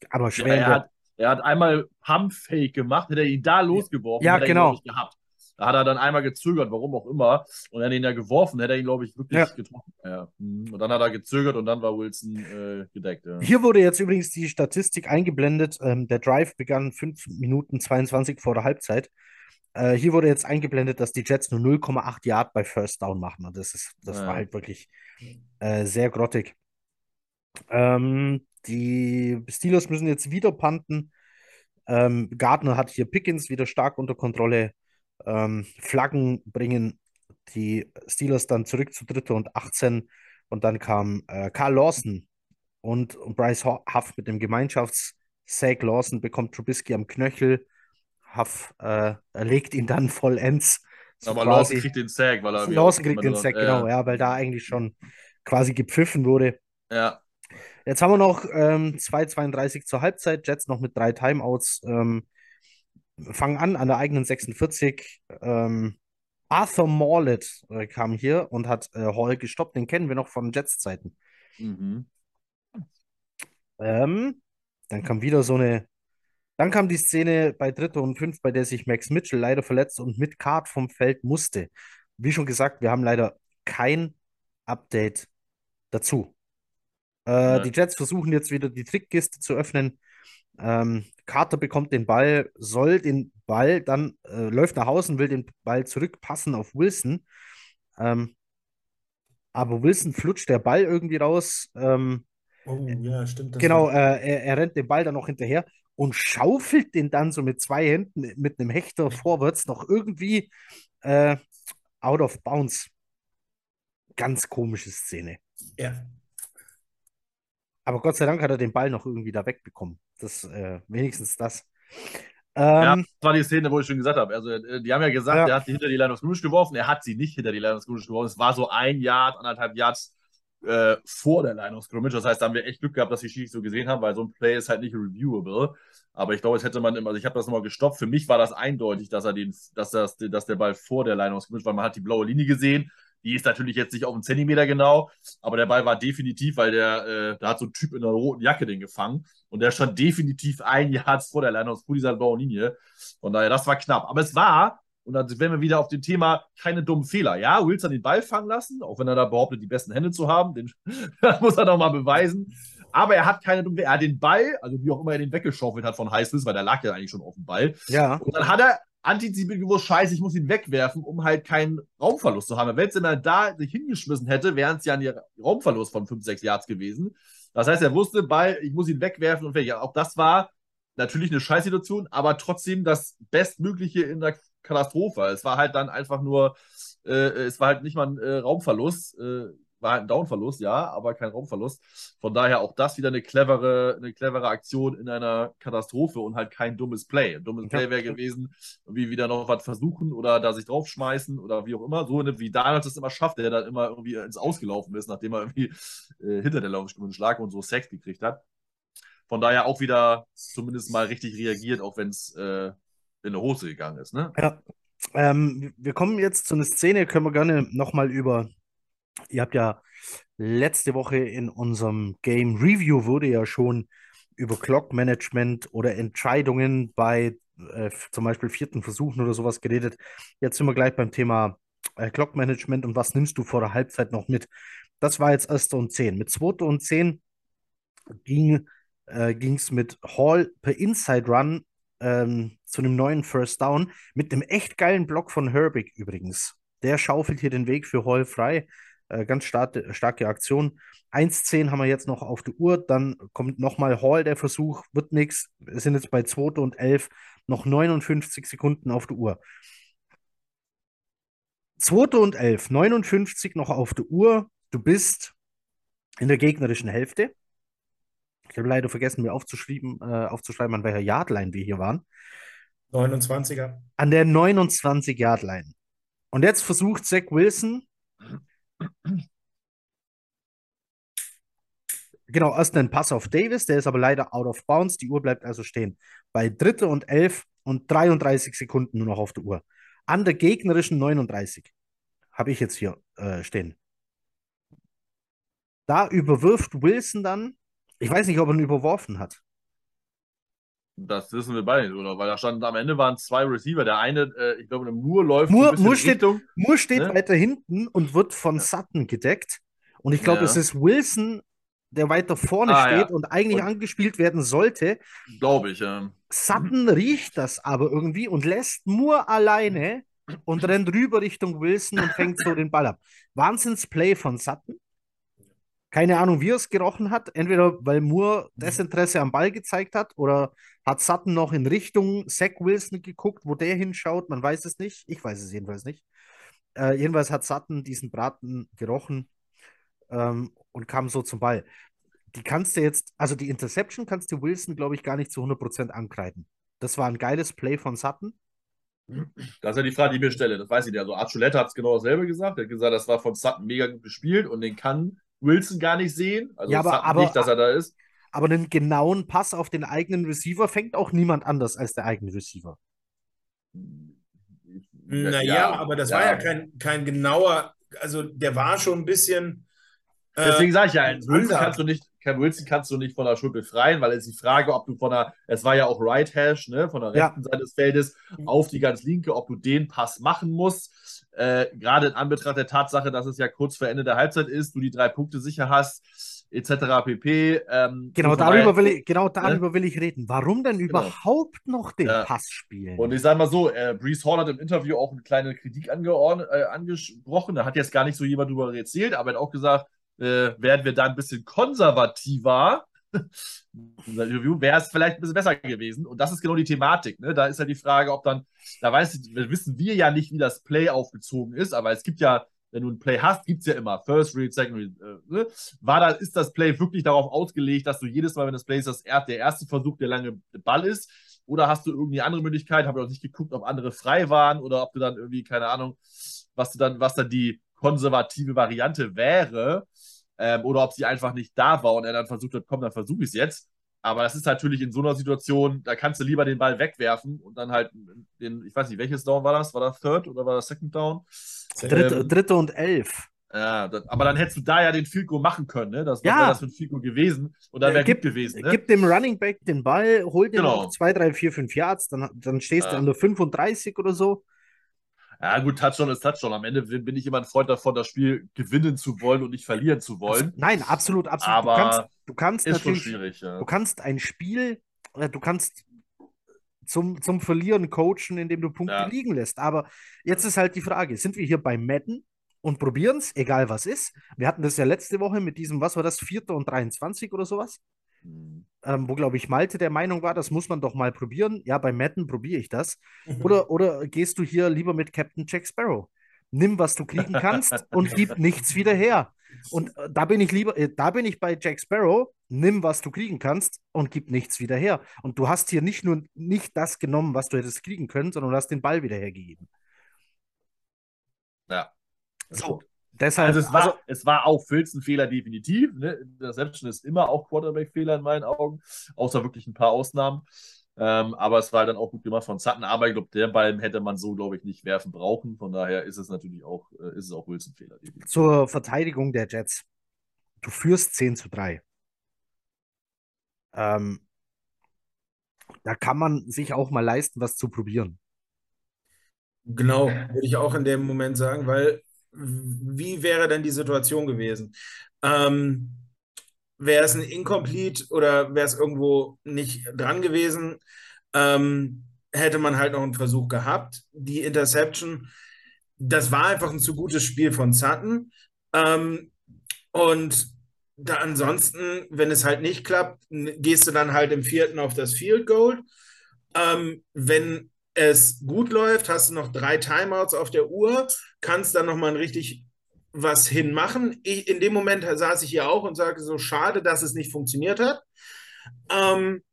Aber schwer. Ja, er, hat, er hat einmal Pump-Fake gemacht, hätte er ihn da losgeworfen. Ja, genau. gehabt. Da hat er dann einmal gezögert, warum auch immer. Und er hat ihn ja geworfen, hätte er ihn, glaube ich, wirklich ja. getroffen. Ja. Mhm. Und dann hat er gezögert und dann war Wilson äh, gedeckt. Ja. Hier wurde jetzt übrigens die Statistik eingeblendet. Ähm, der Drive begann 5 Minuten 22 vor der Halbzeit. Äh, hier wurde jetzt eingeblendet, dass die Jets nur 0,8 Yard bei First Down machen. Und das, ist, das war halt wirklich äh, sehr grottig. Ähm, die Steelers müssen jetzt wieder panten. Ähm, Gardner hat hier Pickens wieder stark unter Kontrolle. Ähm, Flaggen bringen die Steelers dann zurück zu dritte und 18. Und dann kam äh, Carl Lawson und, und Bryce Huff mit dem Gemeinschafts-Sack. Lawson bekommt Trubisky am Knöchel. Huff äh, legt ihn dann vollends. So Aber Lawson kriegt den Sack, weil er. Lawson kriegt den Sack, genau, ja, weil da eigentlich schon quasi gepfiffen wurde. Ja. Jetzt haben wir noch ähm, 2,32 zur Halbzeit. Jets noch mit drei Timeouts. Ähm, fangen an an der eigenen 46. Ähm, Arthur Morlett äh, kam hier und hat äh, Hall gestoppt. Den kennen wir noch von Jets-Zeiten. Mhm. Ähm, dann kam wieder so eine. Dann kam die Szene bei Dritte und Fünf, bei der sich Max Mitchell leider verletzt und mit Card vom Feld musste. Wie schon gesagt, wir haben leider kein Update dazu. Äh, Ja. Die Jets versuchen jetzt wieder die Trickkiste zu öffnen. Ähm, Carter bekommt den Ball, soll den Ball dann, äh, läuft nach Hause und will den Ball zurückpassen auf Wilson. Ähm, aber Wilson flutscht der Ball irgendwie raus. Ähm, Oh, ja, stimmt. Das genau, äh, er, er rennt den Ball dann noch hinterher und schaufelt den dann so mit zwei Händen mit einem Hechter vorwärts noch irgendwie äh, out of bounds. Ganz komische Szene. ja. Aber Gott sei Dank hat er den Ball noch irgendwie da wegbekommen. Das, äh, wenigstens das. Ja, Ähm, das war die Szene, wo ich schon gesagt habe. Also, äh, die haben ja gesagt, Ja. er hat sie hinter die Line of Scrimmage geworfen. Er hat sie nicht hinter die Line of Scrimmage geworfen. Es war so ein Yard, anderthalb Yards äh, vor der Line of Scrimmage. Das heißt, da haben wir echt Glück gehabt, dass die Schiris so gesehen haben, weil so ein Play ist halt nicht reviewable. Aber ich glaube, es hätte man immer, also ich habe das nochmal gestoppt. Für mich war das eindeutig, dass er den, dass, das, dass der Ball vor der Line of Scrimmage, weil man hat die blaue Linie gesehen. Die ist natürlich jetzt nicht auf einen Zentimeter genau, aber der Ball war definitiv, weil der, äh, da hat so ein Typ in einer roten Jacke den gefangen und der stand definitiv ein Jahr vor der Line aus dieser blauen Linie. Von daher, das war knapp. Aber es war, und dann wären wir wieder auf dem Thema, keine dummen Fehler. Ja, Wilson den Ball fangen lassen, auch wenn er da behauptet, die besten Hände zu haben, den muss er nochmal beweisen. Aber er hat keine dummen Fehler. Er hat den Ball, also wie auch immer er den weggeschaufelt hat von Highsmith, weil der lag ja eigentlich schon auf dem Ball. ja, Und dann hat er antizipiert gewusst, scheiße, ich muss ihn wegwerfen, um halt keinen Raumverlust zu haben. Wenn es immer da sich hingeschmissen hätte, wären es ja ein Raumverlust von 5, 6 Yards gewesen. Das heißt, er wusste, Ball, ich muss ihn wegwerfen und fertig. Auch das war natürlich eine Scheißsituation, aber trotzdem das Bestmögliche in der Katastrophe. Es war halt dann einfach nur, äh, es war halt nicht mal ein äh, Raumverlust, äh, war halt ein Downverlust, ja, aber kein Raumverlust. Von daher auch das wieder eine clevere, eine clevere Aktion in einer Katastrophe und halt kein dummes Play. Ein dummes. Play wäre gewesen, irgendwie wieder noch was versuchen oder da sich draufschmeißen oder wie auch immer. So wie Donald es immer schafft, der dann immer irgendwie ins Ausgelaufen ist, nachdem er irgendwie äh, hinter der Laufstunde Schlag und so Sex gekriegt hat. Von daher auch wieder zumindest mal richtig reagiert, auch wenn es äh, in eine Hose gegangen ist. Ne? ja. Ähm, wir kommen jetzt zu einer Szene, können wir gerne nochmal über. Ihr habt ja letzte Woche in unserem Game Review wurde ja schon über Clock Management oder Entscheidungen bei äh, zum Beispiel vierten Versuchen oder sowas geredet. Jetzt sind wir gleich beim Thema äh, Clock Management und was nimmst du vor der Halbzeit noch mit? Das war jetzt erste und zehn. Mit zweite und zehn ging äh, es mit Hall per Inside Run ähm, zu einem neuen First Down mit einem echt geilen Block von Herbig übrigens. Der schaufelt hier den Weg für Hall frei. Äh, ganz starke, starke Aktion. 1-10 haben wir jetzt noch auf der Uhr. Dann kommt nochmal Hall, der Versuch, wird nichts. Wir sind jetzt bei 2. und 11, noch 59 Sekunden auf der Uhr. 2. und 11, 59 noch auf der Uhr. Du bist in der gegnerischen Hälfte. Ich habe leider vergessen, mir aufzuschreiben, äh, aufzuschreiben, an welcher Yardline wir hier waren. 29er. An der 29-Yard-Line. Und jetzt versucht Zach Wilson, genau, erst einen Pass auf Davis, der ist aber leider out of bounds. Die Uhr bleibt also stehen. Bei dritte und 11 und 33 Sekunden nur noch auf der Uhr. An der gegnerischen 39 habe ich jetzt hier äh, stehen. Da überwirft Wilson dann, ich weiß nicht, ob er ihn überworfen hat. Das wissen wir beide nicht, oder? Weil da standen am Ende waren zwei Receiver. Der eine, äh, ich glaube, der Moore läuft Moore- Moore steht- Richtung. Moore steht Ne? weiter hinten und wird von Sutton gedeckt. Und ich glaube, Ja. es ist Wilson, der weiter vorne Ah, steht ja. und eigentlich Und- angespielt werden sollte. Glaube ich. Ähm. Sutton riecht das aber irgendwie und lässt Moore alleine und rennt rüber Richtung Wilson und fängt so den Ball ab. Wahnsinnsplay von Sutton. Keine Ahnung, wie er es gerochen hat. Entweder weil Moore Desinteresse am Ball gezeigt hat oder hat Sutton noch in Richtung Zach Wilson geguckt, wo der hinschaut. Man weiß es nicht. Ich weiß es jedenfalls nicht. Äh, jedenfalls hat Sutton diesen Braten gerochen ähm, und kam so zum Ball. Die kannst du jetzt, also die Interception kannst du Wilson, glaube ich, gar nicht zu 100% ankreiden. Das war ein geiles Play von Sutton. Das ist ja die Frage, die ich mir stelle. Das weiß ich nicht. Also Archuleta hat es genau dasselbe gesagt. Er hat gesagt, das war von Sutton mega gut gespielt und den kann Wilson gar nicht sehen. Also Ja, aber- aber- nicht, dass er da ist. Aber einen genauen Pass auf den eigenen Receiver fängt auch niemand anders als der eigene Receiver. Naja, aber das war ja kein, kein genauer, also der war schon ein bisschen. äh, Deswegen sage ich ja, Wilson kannst du nicht, Cam Wilson kannst du nicht von der Schuld befreien, weil es ist die Frage, ob du von der, es war ja auch Right Hash, ne, von der Ja. rechten Seite des Feldes auf die ganz linke, ob du den Pass machen musst. Äh, gerade in Anbetracht der Tatsache, dass es ja kurz vor Ende der Halbzeit ist, du die drei Punkte sicher hast, etc. pp. Ähm, Genau darüber will ich, genau darüber will ich reden. Warum denn überhaupt noch den Ja. Pass spielen? Und ich sage mal so, äh, Brees Hall hat im Interview auch eine kleine Kritik äh, angesprochen. Da hat jetzt gar nicht so jemand drüber erzählt, aber er hat auch gesagt, äh, wären wir da ein bisschen konservativer, seinem Interview, wäre es vielleicht ein bisschen besser gewesen. Und das ist genau die Thematik. Ne? Da ist ja die Frage, ob dann, da weiß wissen wir ja nicht, wie das Play aufgezogen ist, aber es gibt ja, wenn du ein Play hast, gibt es ja immer First Read, Second Read. Äh, ne? War da, ist das Play wirklich darauf ausgelegt, dass du jedes Mal, wenn das Play ist, das er, der erste Versuch der lange Ball ist? Oder hast du irgendwie andere Möglichkeit? Habe ich auch nicht geguckt, ob andere frei waren oder ob du dann irgendwie, keine Ahnung, was du dann, was dann die konservative Variante wäre. Ähm, oder ob sie einfach nicht da war und er dann versucht hat, komm, dann versuche ich es jetzt. Aber das ist natürlich in so einer Situation, da kannst du lieber den Ball wegwerfen und dann halt den, ich weiß nicht, welches Down war das? War das Third oder war das Second Down? dritte, ähm, dritte und elf. Ja, das, aber dann hättest du da ja den Goal machen können, ne? Das Ja. wäre das für ein Goal gewesen und dann Äh, wäre gut gewesen, ne? Gib dem Running Back den Ball, hol den Genau. noch zwei, drei, vier, fünf Yards, dann, dann stehst du Ja. an der 35 oder so. Ja, gut, Touchdown ist Touchdown. Am Ende bin ich immer ein Freund davon, das Spiel gewinnen zu wollen und nicht verlieren zu wollen. Nein, absolut, absolut. Aber du kannst, du kannst Ist natürlich, schwierig, ja. du kannst ein Spiel, äh, du kannst zum, zum Verlieren coachen, indem du Punkte Ja. liegen lässt. Aber jetzt ist halt die Frage, sind wir hier bei Madden und probieren es, egal was ist? Wir hatten das ja letzte Woche mit diesem, was war das, Vierter und 23 oder sowas? Hm. Ähm, wo, glaube ich, Malte der Meinung war, das muss man doch mal probieren. Ja, bei Madden probiere ich das. Mhm. Oder, oder gehst du hier lieber mit Captain Jack Sparrow? Nimm, was du kriegen kannst und gib nichts wieder her. Und äh, da bin ich lieber, äh, da bin ich bei Jack Sparrow. Nimm, was du kriegen kannst und gib nichts wieder her. Und du hast hier nicht nur nicht das genommen, was du hättest kriegen können, sondern du hast den Ball wieder hergegeben. Ja. So, deshalb, Also es war, es war auch Filz ein Fehler, definitiv. Ne? Interception ist immer auch Quarterback-Fehler in meinen Augen, außer wirklich ein paar Ausnahmen. Ähm, aber es war dann auch gut gemacht von Sutton. Aber ich glaube, der Ball hätte man so, glaube ich, nicht werfen brauchen. Von daher ist es natürlich auch, äh, ist es auch Wilson-Fehler. definitiv. zur Verteidigung der Jets. Du führst 10 zu 3. Ähm, da kann man sich auch mal leisten, was zu probieren. Genau, würde ich auch in dem Moment sagen, weil wie wäre denn die Situation gewesen? Ähm, wäre es ein Incomplete oder wäre es irgendwo nicht dran gewesen, ähm, hätte man halt noch einen Versuch gehabt. Die Interception, das war einfach ein zu gutes Spiel von Sutton. Ähm, und da ansonsten, wenn es halt nicht klappt, gehst du dann halt im vierten auf das Field Goal. Ähm, wenn es gut läuft, hast du noch drei Timeouts auf der Uhr, kannst dann nochmal richtig was hinmachen. Ich, in dem Moment saß ich hier auch und sagte so, schade, dass es nicht funktioniert hat. Ähm,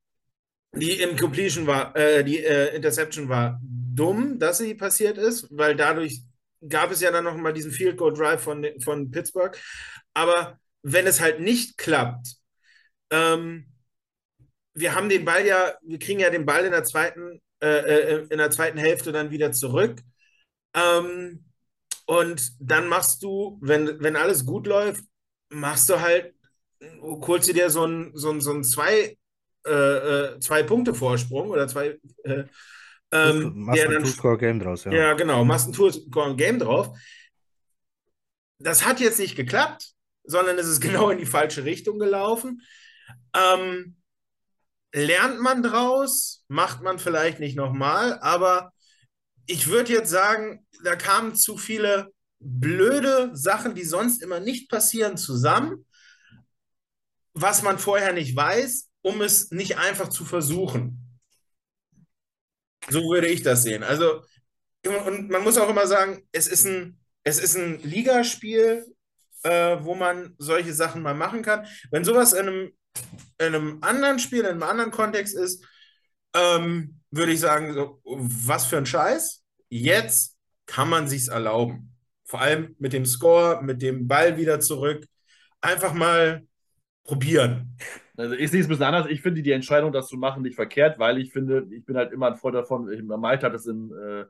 die Incompletion war, äh, die äh, Interception war dumm, dass sie passiert ist, weil dadurch gab es ja dann nochmal diesen Field Goal Drive von, von Pittsburgh. Aber wenn es halt nicht klappt, ähm, wir haben den Ball ja, wir kriegen ja den Ball in der zweiten, äh, äh, in der zweiten Hälfte dann wieder zurück. Ähm, und dann machst du, wenn, wenn alles gut läuft, machst du halt, holst du dir so ein, so ein, so ein zwei, äh, äh, zwei Punkte Vorsprung oder zwei, äh, ähm, Machst ein Two-Score-Game draus, ja. ja, genau. Machst ein Tour-Game drauf. Das hat jetzt nicht geklappt, sondern es ist genau in die falsche Richtung gelaufen. Ähm, lernt man draus, macht man vielleicht nicht nochmal, aber ich würde jetzt sagen, da kamen zu viele blöde Sachen, die sonst immer nicht passieren, zusammen, was man vorher nicht weiß, um es nicht einfach zu versuchen. So würde ich das sehen. Also, und man muss auch immer sagen, es ist ein, es ist ein Ligaspiel, äh, wo man solche Sachen mal machen kann. Wenn sowas in einem, in einem anderen Spiel, in einem anderen Kontext ist, ähm, würde ich sagen, so, was für ein Scheiß. Jetzt kann man sich's erlauben. Vor allem mit dem Score, mit dem Ball wieder zurück. einfach mal probieren. Also ich sehe es ein bisschen anders. Ich finde die Entscheidung, das zu machen, nicht verkehrt, weil ich finde, ich bin halt immer ein Freund davon. Malte hat es im, äh,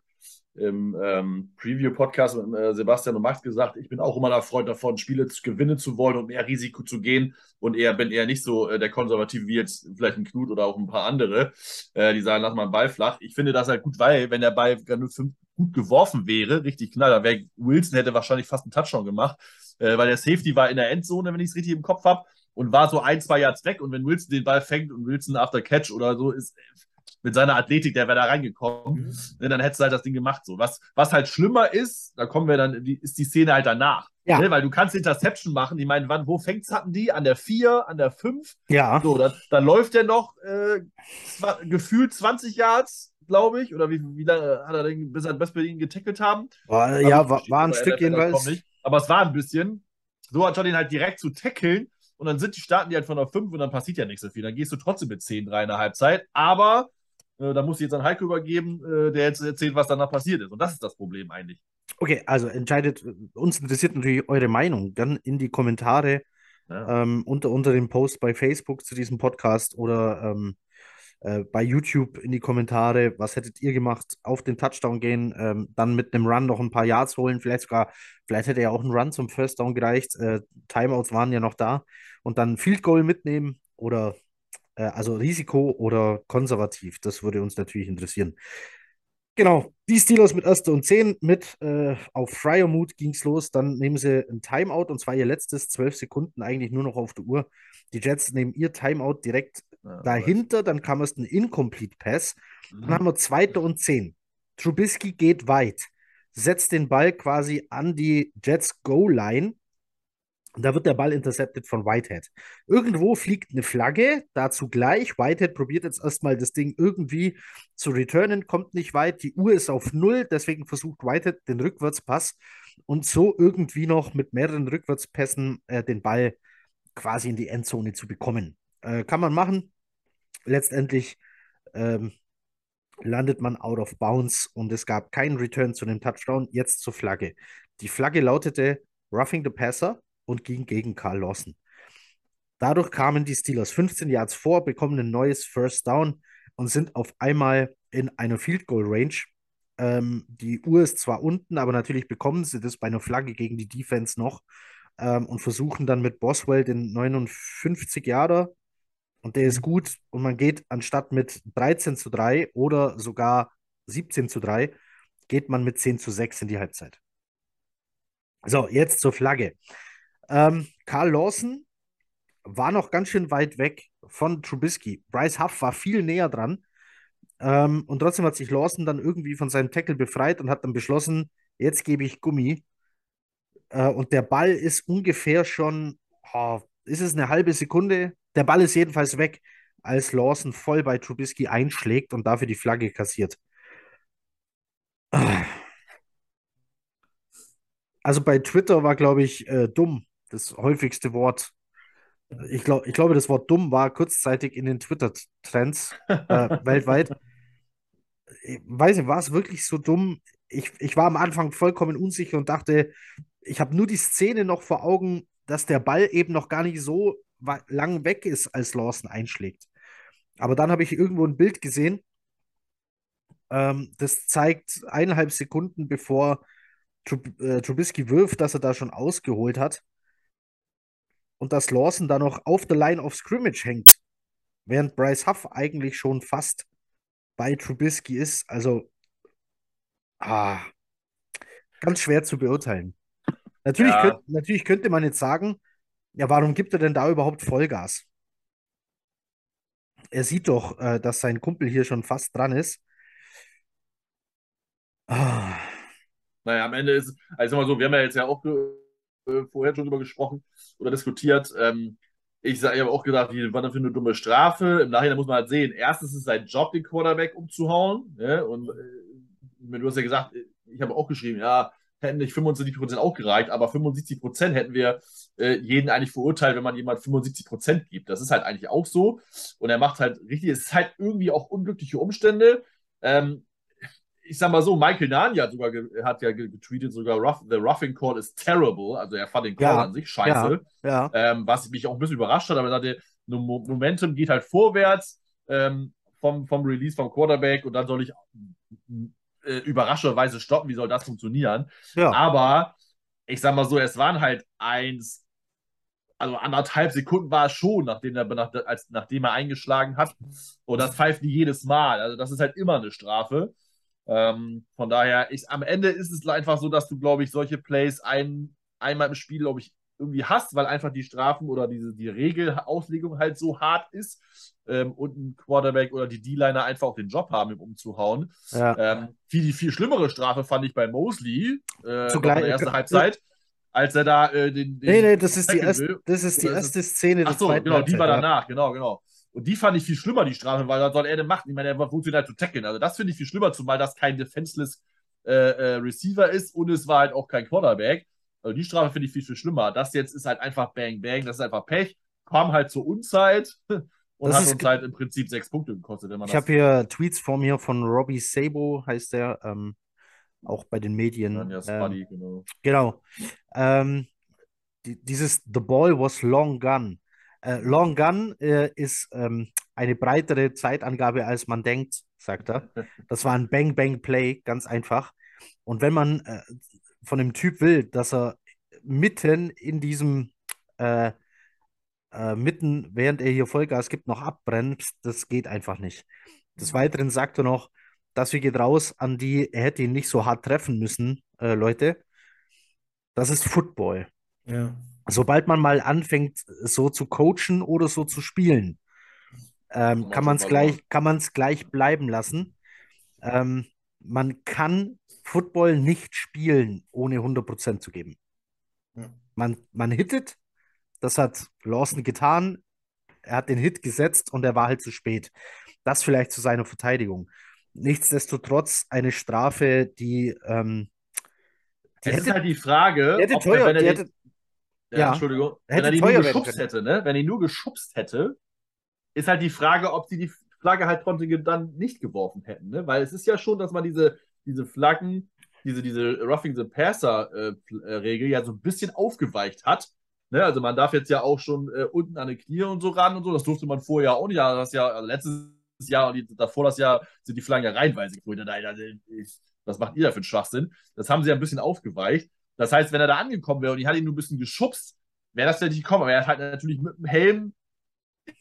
im ähm, Preview-Podcast mit äh, Sebastian und Max gesagt, ich bin auch immer ein Freund davon, Spiele zu gewinnen zu wollen und mehr Risiko zu gehen. Und eher bin eher nicht so äh, der Konservative wie jetzt vielleicht ein Knut oder auch ein paar andere, äh, die sagen, lass mal einen Ball flach. Ich finde das halt gut, weil wenn der Ball gut geworfen wäre, richtig knall, dann wäre Wilson hätte wahrscheinlich fast einen Touchdown gemacht, äh, weil der Safety war in der Endzone, wenn ich es richtig im Kopf habe und war so ein, zwei Yards weg. Und wenn Wilson den Ball fängt und Wilson after Catch oder so ist, mit seiner Athletik, der wäre da reingekommen, mhm. Ne, dann hättest du halt das Ding gemacht. So. Was, was halt schlimmer ist, da kommen wir dann, die, ist die Szene halt danach. Ja. Ne? Weil du kannst Interception machen. Ich meine, wann, wo fängt's hatten die? An der 4, an der 5? Ja. So, dann, dann läuft der noch äh, gefühlt 20 Yards, glaube ich. Oder wie, wie lange hat er denn, bis, bis wir ihn getackelt haben? War, ja, war, war ein Stück jedenfalls. Aber es war ein bisschen. So anstatt ihn halt direkt zu tackeln, und dann sind die, starten die halt von der 5 und dann passiert ja nicht so viel. Dann gehst du trotzdem mit 10, 3 in der Halbzeit. Aber da muss ich jetzt an Heiko übergeben, äh, der jetzt erzählt, was danach passiert ist. Und das ist das Problem eigentlich. Okay, also entscheidet, uns interessiert natürlich eure Meinung. Dann in die Kommentare ja. ähm, unter, unter dem Post bei Facebook zu diesem Podcast oder ähm, äh, bei YouTube in die Kommentare, was hättet ihr gemacht, auf den Touchdown gehen, ähm, dann mit einem Run noch ein paar Yards holen, vielleicht sogar, vielleicht hätte ja auch ein Run zum First Down gereicht, äh, Timeouts waren ja noch da und dann Field Goal mitnehmen oder äh, also Risiko oder konservativ, das würde uns natürlich interessieren. Genau, die Steelers mit 1. und 10 mit äh, auf Fryer Mood ging es los. Dann nehmen sie ein Timeout und zwar ihr letztes, 12 Sekunden eigentlich nur noch auf der Uhr. Die Jets nehmen ihr Timeout direkt ja, dahinter, dann kam es ein Incomplete Pass. Mhm. Dann haben wir 2. und 10. Trubisky geht weit, setzt den Ball quasi an die Jets Goal-Line da wird der Ball intercepted von Whitehead. Irgendwo fliegt eine Flagge, dazu gleich. Whitehead probiert jetzt erstmal das Ding irgendwie zu returnen, kommt nicht weit. Die Uhr ist auf Null, deswegen versucht Whitehead den Rückwärtspass und so irgendwie noch mit mehreren Rückwärtspässen äh, den Ball quasi in die Endzone zu bekommen. Äh, kann man machen. Letztendlich ähm, landet man out of bounds und es gab keinen Return zu dem Touchdown. Jetzt zur Flagge. Die Flagge lautete Roughing the Passer und ging gegen Carl Lawson. Dadurch kamen die Steelers 15 Yards vor, bekommen ein neues First Down und sind auf einmal in einer Field Goal Range. Ähm, die Uhr ist zwar unten, aber natürlich bekommen sie das bei einer Flagge gegen die Defense noch ähm, und versuchen dann mit Boswell den 59 Yarder und der ist mhm. gut und man geht anstatt mit 13 zu 3 oder sogar 17 zu 3, geht man mit 10 zu 6 in die Halbzeit. So, jetzt zur Flagge. Ähm, Carl Lawson war noch ganz schön weit weg von Trubisky. Bryce Huff war viel näher dran. Ähm, und trotzdem hat sich Lawson dann irgendwie von seinem Tackle befreit und hat dann beschlossen, jetzt gebe ich Gummi. Äh, und der Ball ist ungefähr schon, oh, ist es eine halbe Sekunde? Der Ball ist jedenfalls weg, als Lawson voll bei Trubisky einschlägt und dafür die Flagge kassiert. Also bei Twitter war, glaube ich, äh, dumm das häufigste Wort. Ich, glaub, ich glaube, das Wort dumm war kurzzeitig in den Twitter-Trends äh, weltweit. Ich weiß nicht, war es wirklich so dumm? Ich, ich war am Anfang vollkommen unsicher und dachte, ich habe nur die Szene noch vor Augen, dass der Ball eben noch gar nicht so lang weg ist, als Lawson einschlägt. Aber dann habe ich irgendwo ein Bild gesehen, ähm, das zeigt eineinhalb Sekunden bevor Trub äh, Trubisky wirft, dass er da schon ausgeholt hat und dass Lawson da noch auf der Line of Scrimmage hängt, während Bryce Huff eigentlich schon fast bei Trubisky ist. Also, ah, ganz schwer zu beurteilen. Natürlich, ja. könnt, natürlich könnte man jetzt sagen, ja, warum gibt er denn da überhaupt Vollgas? Er sieht doch, äh, dass sein Kumpel hier schon fast dran ist. Ah. Naja, am Ende ist, also mal so, wir haben ja jetzt ja auch äh, vorher schon drüber gesprochen oder diskutiert. Ähm, ich, ich habe auch gedacht, wie war das für eine dumme Strafe? Im Nachhinein muss man halt sehen. Erstens ist es sein Job, den Quarterback umzuhauen. Ne? Und äh, du hast ja gesagt, ich habe auch geschrieben, ja, hätten nicht 75% auch gereicht, aber 75% hätten wir äh, jeden eigentlich verurteilt, wenn man jemand 75% gibt. Das ist halt eigentlich auch so. Und er macht halt richtig, es ist halt irgendwie auch unglückliche Umstände. Ähm, ich sag mal so, Michael Nani hat, sogar hat ja getweetet, sogar rough, the roughing call is terrible. Also er fand den Call ja, an sich scheiße. Ja, ja. Ähm, was mich auch ein bisschen überrascht hat, aber er sagte, Momentum geht halt vorwärts ähm, vom, vom Release vom Quarterback und dann soll ich äh, überraschenderweise stoppen. Wie soll das funktionieren? Aber ich sag mal so, es waren halt eins, also anderthalb Sekunden war es schon, nachdem er, nach, als, nachdem er eingeschlagen hat. Und das pfeift die jedes Mal. Also das ist halt immer eine Strafe. Ähm, von daher, ich, am Ende ist es einfach so, dass du, glaube ich, solche Plays ein, einmal im Spiel, glaube ich, irgendwie hast, weil einfach die Strafen oder diese, die Regelauslegung halt so hart ist ähm, und ein Quarterback oder die D-Liner einfach auch den Job haben, im umzuhauen. Ja. Ähm, viel, die viel schlimmere Strafe fand ich bei Mosley äh, Zugleich, in der ersten Halbzeit als er da äh, den, den. Nee, nee, das ist die, erste, das ist die erste Szene der Ach so, genau, die war danach, genau, genau. Und die fand ich viel schlimmer, die Strafe, weil was soll er denn machen? Ich meine, er funktioniert halt zu tackeln. Also das finde ich viel schlimmer, zumal das kein defenseless äh, äh, Receiver ist und es war halt auch kein Quarterback. Also die Strafe finde ich viel, viel schlimmer. Das jetzt ist halt einfach Bang Bang, das ist einfach Pech. Kam halt zur Unzeit und das hat uns halt im Prinzip sechs Punkte gekostet. ich habe hier Tweets vor mir von Robbie Sabo, heißt der, ähm, auch bei den Medien. Ja, Spuddy, ähm, genau. Genau. Ähm, die, dieses The Ball was long gone. Äh, long Gun äh, ist ähm, eine breitere Zeitangabe, als man denkt, sagt er. Das war ein Bang-Bang-Play, ganz einfach. Und wenn man äh, von dem Typ will, dass er mitten in diesem, äh, äh, mitten, während er hier Vollgas gibt, noch abbremst, das geht einfach nicht. Des Weiteren sagt er noch, das geht raus an die, er hätte ihn nicht so hart treffen müssen, äh, Leute. Das ist Football. Ja sobald man mal anfängt, so zu coachen oder so zu spielen, ähm, kann man es gleich, gleich bleiben lassen. Ähm, man kann Football nicht spielen, ohne 100% zu geben. Ja. Man, man hittet, das hat Lawson getan, er hat den Hit gesetzt und er war halt zu spät. Das vielleicht zu seiner Verteidigung. Nichtsdestotrotz eine Strafe, die. Ähm, die es hätte, ist halt die Frage, hätte teuer, wenn er die hätte, ja, Entschuldigung. Wenn er die nur geschubst hätte, ne? Wenn er nur geschubst hätte, ist halt die Frage, ob sie die Flagge halt Pontige dann nicht geworfen hätten, ne? Weil es ist ja schon, dass man diese, diese Flaggen, diese, diese Roughing the Passer-Regel äh, ja so ein bisschen aufgeweicht hat. Ne? Also man darf jetzt ja auch schon äh, unten an die Knie und so ran und so. Das durfte man vorher auch nicht. Ja, das Jahr, also letztes Jahr und die, davor das Jahr sind die Flaggen ja reihenweise geflogen. Was macht ihr da für einen Schwachsinn? Das haben sie ja ein bisschen aufgeweicht. Das heißt, wenn er da angekommen wäre und ich hatte ihn nur ein bisschen geschubst, wäre das vielleicht nicht gekommen. Aber er hat halt natürlich mit dem Helm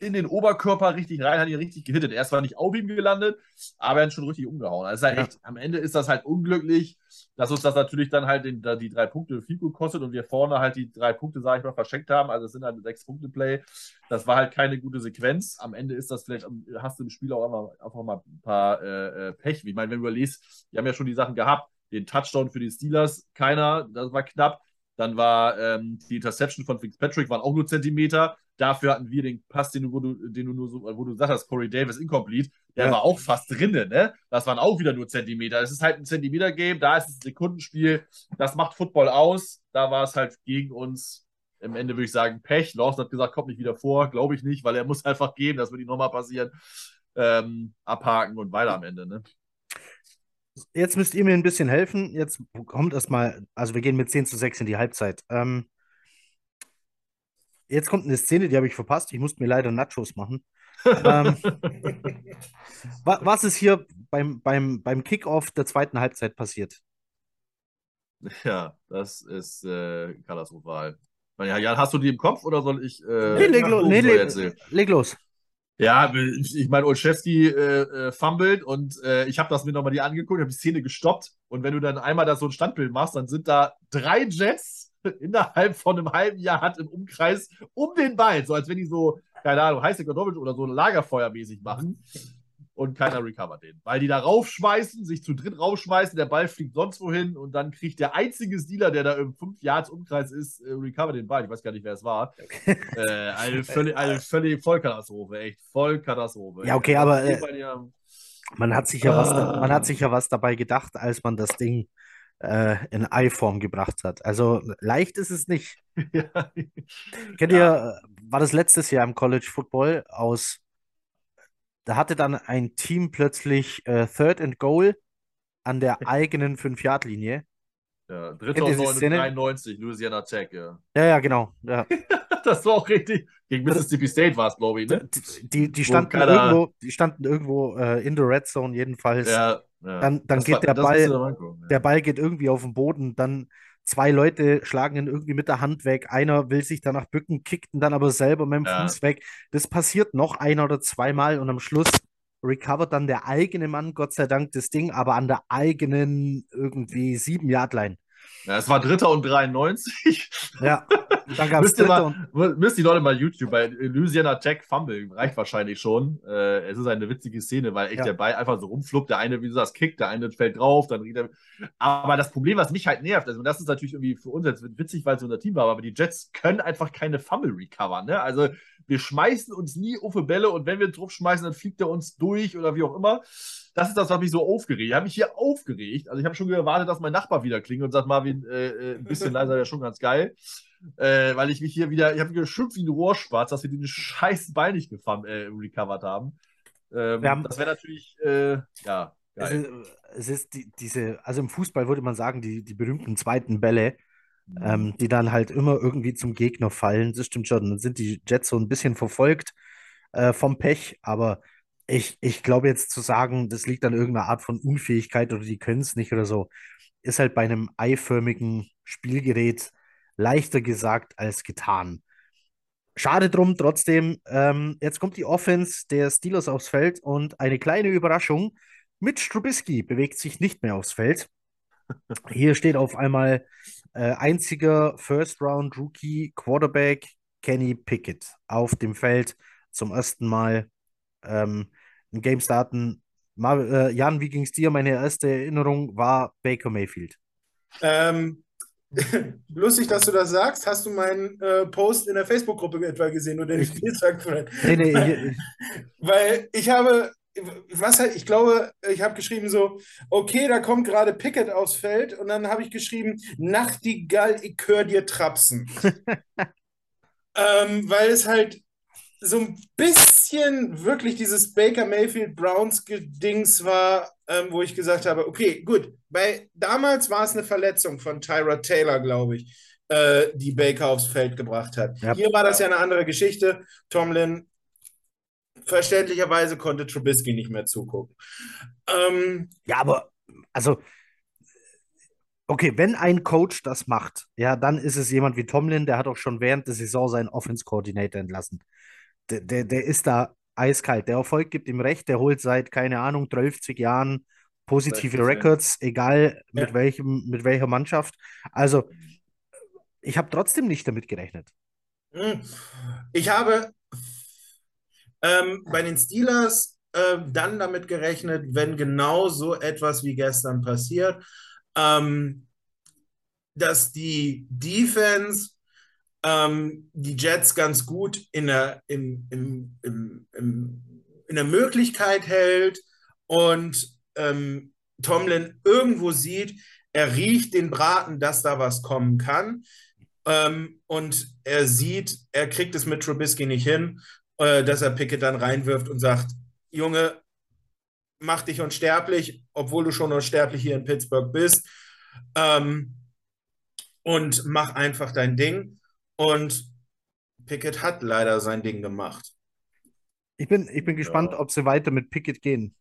in den Oberkörper richtig rein, hat ihn richtig gehittet. Er ist zwar nicht auf ihm gelandet, aber er hat schon richtig umgehauen. Also halt ja. echt, am Ende ist das halt unglücklich, dass uns das natürlich dann halt den, die drei Punkte viel gut kostet und wir vorne halt die drei Punkte, sage ich mal, verschenkt haben. Also es sind halt sechs Punkte Play. Das war halt keine gute Sequenz. Am Ende ist das vielleicht, hast du im Spiel auch einfach, einfach mal ein paar äh, äh Pech. Ich meine, wenn du überlegst, wir haben ja schon die Sachen gehabt, den Touchdown für die Steelers, keiner, das war knapp. Dann war ähm, die Interception von Fitzpatrick, waren auch nur Zentimeter. Dafür hatten wir den Pass, den du, wo du, den du nur so, wo du sagst, Corey Davis incomplete, der ja. war auch fast drinnen, ne? Das waren auch wieder nur Zentimeter. Es ist halt ein Zentimeter-Game, da ist es ein Sekundenspiel, das macht Football aus. Da war es halt gegen uns im Ende würde ich sagen, Pech. Lawson hat gesagt, kommt nicht wieder vor. Glaube ich nicht, weil er muss einfach gehen, das wird ihm nochmal passieren. Ähm, abhaken und weiter am Ende. Ne? Jetzt müsst ihr mir ein bisschen helfen. Jetzt kommt erstmal, also wir gehen mit 10 zu 6 in die Halbzeit. Ähm, jetzt kommt eine Szene, die habe ich verpasst. Ich musste mir leider Nachos machen. ähm, was ist hier beim, beim, beim Kickoff der zweiten Halbzeit passiert? Ja, das ist äh, katastrophal. Ja, hast du die im Kopf oder soll ich. Äh, nee, leg, lo nee, leg, leg los. Ja, ich meine, Olszewski äh, äh, fummelt und äh, ich habe das mir nochmal die angeguckt, habe die Szene gestoppt. Und wenn du dann einmal da so ein Standbild machst, dann sind da drei Jets innerhalb von einem halben Jahr hat im Umkreis um den Ball, so als wenn die so, keine Ahnung, Kartoffeln oder so Lagerfeuermäßig machen und keiner recovert den. Weil die da raufschmeißen, sich zu dritt raufschmeißen, der Ball fliegt sonst wohin und dann kriegt der einzige Dealer, der da im 5 Yards Umkreis ist, äh, recover den Ball. Ich weiß gar nicht, wer es war. Okay. Äh, eine, völlig, eine völlig Vollkatastrophe, echt Vollkatastrophe. Ja, okay, aber äh, man, hat sich ja ah. was da, man hat sich ja was dabei gedacht, als man das Ding äh, in Ei-Form gebracht hat. Also leicht ist es nicht. ja. Kennt ihr, war das letztes Jahr im College Football aus da hatte dann ein Team plötzlich äh, Third and Goal an der eigenen 5-Yard-Linie. Ja, dritter und die Szene? 93, Louisiana Tech, ja. Ja, ja, genau. Ja. Das war auch richtig. Gegen Mississippi State war es, glaube ich, ne? Die, die, die standen keiner- irgendwo, die standen irgendwo äh, in der Red Zone jedenfalls. Ja, ja. Dann- dann Das geht war- der Ball-. Der Ball geht irgendwie auf den Boden, dann zwei Leute schlagen ihn irgendwie mit der Hand weg. Einer will sich danach bücken, kickt ihn dann aber selber mit dem Ja. Fuß weg. Das passiert noch ein oder zweimal und am Schluss recovert dann der eigene Mann, Gott sei Dank, das Ding, aber an der eigenen irgendwie sieben Yard line Ja, es war Dritter und 93. Ja, dann gab es Müsst die Leute mal YouTube bei Louisiana Tech Fumble, reicht wahrscheinlich schon. Äh, es ist eine witzige Szene, weil echt Ja. der Ball einfach so rumfluppt. Der eine, wie du sagst, kickt, der eine fällt drauf, dann riecht er. Aber das Problem, was mich halt nervt, also das ist natürlich irgendwie für uns jetzt witzig, weil es unser Team war, aber die Jets können einfach keine Fumble recovern. Ne? Also wir schmeißen uns nie auf Bälle und wenn wir drauf schmeißen, dann fliegt er uns durch oder wie auch immer. Das ist das, was mich so aufgeregt. Ich habe mich hier aufgeregt. Also ich habe schon gewartet, dass mein Nachbar wieder klingelt und sagt, Marvin, äh, äh, ein bisschen leiser wäre schon ganz geil. Äh, weil ich mich hier wieder, ich habe geschimpft wie ein Rohrspatz, dass wir den scheiß Ball nicht gefahren, äh, recovert haben. Ähm, Wir haben- das wäre natürlich, äh, ja, es geil. ist, es ist die, diese, also im Fußball würde man sagen, die, die berühmten zweiten Bälle, Mhm. ähm, die dann halt immer irgendwie zum Gegner fallen. Das stimmt schon. Dann sind die Jets so ein bisschen verfolgt äh, vom Pech, aber ich, ich glaube jetzt zu sagen, das liegt an irgendeiner Art von Unfähigkeit oder die können es nicht oder so, ist halt bei einem eiförmigen Spielgerät leichter gesagt als getan. Schade drum, trotzdem. Ähm, jetzt kommt die Offense der Steelers aufs Feld und eine kleine Überraschung. Mitch Trubisky bewegt sich nicht mehr aufs Feld. Hier steht auf einmal äh, einziger First-Round-Rookie Quarterback Kenny Pickett auf dem Feld zum ersten Mal ähm, ein Game starten. Mar äh, Jan, wie ging es dir? Meine erste Erinnerung war Baker Mayfield. Ähm, lustig, dass du das sagst. Hast du meinen äh, Post in der Facebook-Gruppe etwa gesehen oder den Spieltag? Nee, nee, Weil ich habe, was halt, ich glaube, ich habe geschrieben so, okay, da kommt gerade Pickett aufs Feld und dann habe ich geschrieben, Nachtigall, ich hör dir trapsen. ähm, weil es halt so ein bisschen wirklich dieses Baker Mayfield Browns Dings war, ähm, wo ich gesagt habe, okay, gut, bei damals war es eine Verletzung von Tyra Taylor, glaube ich, äh, die Baker aufs Feld gebracht hat. Ja. Hier war das ja eine andere Geschichte. Tomlin verständlicherweise konnte Trubisky nicht mehr zugucken. Ähm, Ja, aber also, okay, wenn ein Coach das macht, ja, dann ist es jemand wie Tomlin, der hat auch schon während der Saison seinen Offense-Coordinator entlassen. Der, der, der ist da eiskalt. Der Erfolg gibt ihm recht, der holt seit, keine Ahnung, 12 Jahren positive 12%. Records, egal mit Ja. welchem, mit welcher Mannschaft. Also, ich habe trotzdem nicht damit gerechnet. Hm. Ich habe ähm, bei den Steelers äh, dann damit gerechnet, wenn genau so etwas wie gestern passiert, ähm, dass die Defense ähm, die Jets ganz gut in der, im, im, im, in der Möglichkeit hält und ähm, Tomlin irgendwo sieht, er riecht den Braten, dass da was kommen kann. Ähm, und er sieht, er kriegt es mit Trubisky nicht hin, äh, dass er Pickett dann reinwirft und sagt, Junge, mach dich unsterblich, obwohl du schon unsterblich hier in Pittsburgh bist. Ähm, und mach einfach dein Ding. Und Pickett hat leider sein Ding gemacht. Ich bin, ich bin gespannt, Ja. ob sie weiter mit Pickett gehen.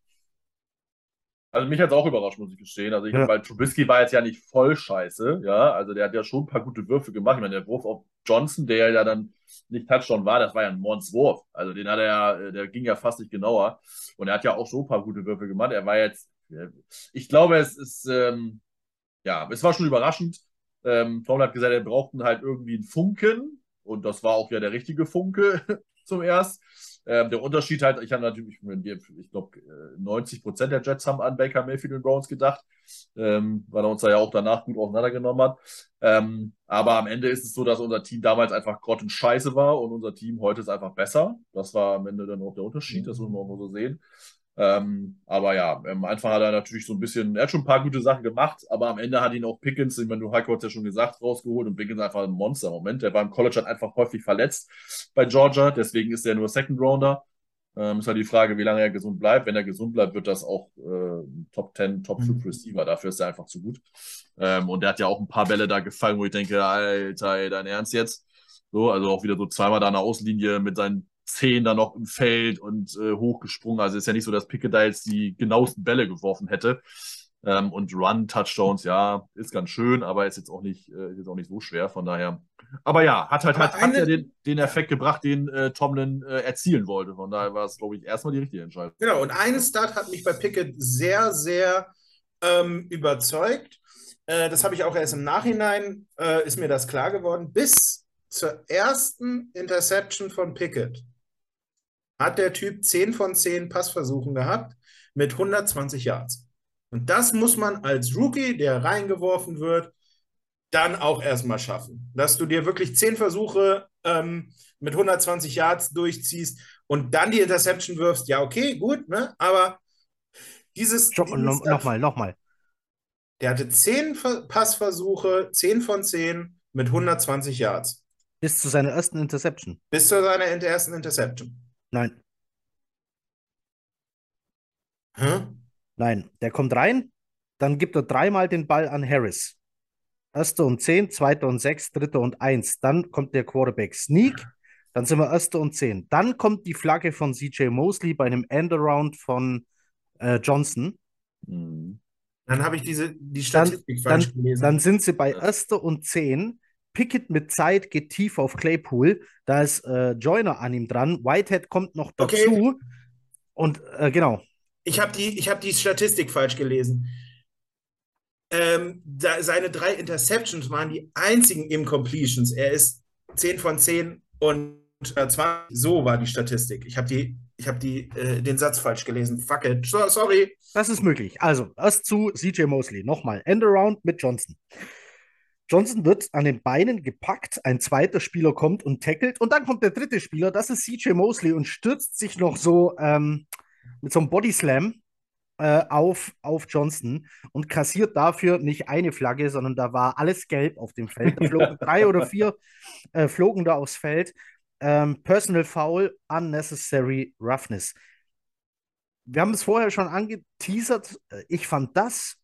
Also mich hat es auch überrascht, muss ich gestehen. Also ich, Ja. weil Trubisky war jetzt ja nicht voll scheiße, ja. Also der hat ja schon ein paar gute Würfe gemacht. Ich meine, der Wurf auf Johnson, der ja dann nicht Touchdown war, das war ja ein Mordswurf. Also den hat er ja, äh, der ging ja fast nicht genauer. Und er hat ja auch so ein paar gute Würfe gemacht. Er war jetzt, äh, ich glaube, es ist, ähm, ja, es war schon überraschend. Ähm, Tom hat gesagt, er brauchten halt irgendwie einen Funken. Und das war auch ja der richtige Funke zum Erst. Ähm, der Unterschied halt, ich habe natürlich, ich glaube, 90 Prozent der Jets haben an Baker Mayfield und Browns gedacht, ähm, weil er uns da ja auch danach gut auseinandergenommen hat. Ähm, aber am Ende ist es so, dass unser Team damals einfach grottenscheiße war und unser Team heute ist einfach besser. Das war am Ende dann auch der Unterschied, das muss man auch nur so sehen. Ähm, aber ja, am Anfang hat er natürlich so ein bisschen, er hat schon ein paar gute Sachen gemacht, aber am Ende hat ihn auch Pickens, ich meine, du Heiko hat ja schon gesagt, rausgeholt und Pickens einfach ein Monster. Moment, der war im College halt einfach häufig verletzt bei Georgia, deswegen ist er nur Second Rounder. Ähm, ist halt die Frage, wie lange er gesund bleibt. Wenn er gesund bleibt, wird das auch äh, Top 10, Top 5 Mhm. Receiver. Dafür ist er einfach zu gut. Ähm, und der hat ja auch ein paar Bälle da gefallen, wo ich denke, Alter, ey, dein Ernst jetzt? So, also auch wieder so zweimal da an der Außenlinie mit seinen Zehen da noch im Feld und äh, hochgesprungen. Also ist ja nicht so, dass Pickett da jetzt die genauesten Bälle geworfen hätte. Ähm, und Run-Touchdowns, ja, ist ganz schön, aber ist jetzt auch nicht, äh, ist jetzt auch nicht so schwer. Von daher. Aber ja, hat halt, Aber hat, hat eine- ja den, den Effekt gebracht, den äh, Tomlin äh, erzielen wollte. Von daher war es, glaube ich, erstmal die richtige Entscheidung. Genau, und eine Stat hat mich bei Pickett sehr, sehr ähm, überzeugt. Äh, das habe ich auch erst im Nachhinein, äh, ist mir das klar geworden. Bis zur ersten Interception von Pickett hat der Typ 10 von 10 Passversuchen gehabt mit 120 Yards. Und das muss man als Rookie, der reingeworfen wird, dann auch erstmal schaffen. Dass du dir wirklich 10 Versuche ähm, mit 120 Yards durchziehst und dann die Interception wirfst, ja, okay, gut, ne? Aber dieses, Stopp, dieses no, nochmal, nochmal. der hatte 10 Ver- Passversuche, 10 von 10 mit 120 Yards. Bis zu seiner ersten Interception. Bis zu seiner ersten Interception. Nein, Hä? nein. Der kommt rein, dann gibt er dreimal den Ball an Harris. Erster und zehn, zweiter und sechs, dritter und eins. Dann kommt der Quarterback Sneak. Dann sind wir erster und zehn. Dann kommt die Flagge von CJ Mosley bei einem Endaround von äh, Johnson. Mhm. Dann habe ich diese, die Statistik Dann, falsch gelesen. dann sind sie bei erster und zehn. Pickett mit Zeit geht tief auf Claypool. Da ist äh, Joyner an ihm dran. Whitehead kommt noch dazu. Okay. Und äh, genau. Ich habe die, ich hab die Statistik falsch gelesen. Ähm, da, seine drei Interceptions waren die einzigen Incompletions. Er ist 10 von 10 und äh, 20. So war die Statistik. Ich habe die, ich hab die, äh, den Satz falsch gelesen. Fuck it. So, sorry. Das ist möglich. Also, erst zu CJ Mosley. Nochmal. Endaround mit Johnson. Johnson wird an den Beinen gepackt, ein zweiter Spieler kommt und tackelt und dann kommt der dritte Spieler, das ist CJ Mosley und stürzt sich noch so ähm, mit so einem Bodyslam äh, auf, auf Johnson und kassiert dafür nicht eine Flagge, sondern da war alles gelb auf dem Feld. Da flogen drei oder vier äh, flogen da aufs Feld. Ähm, Personal Foul, Unnecessary Roughness. Wir haben es vorher schon angeteasert. Ich fand das,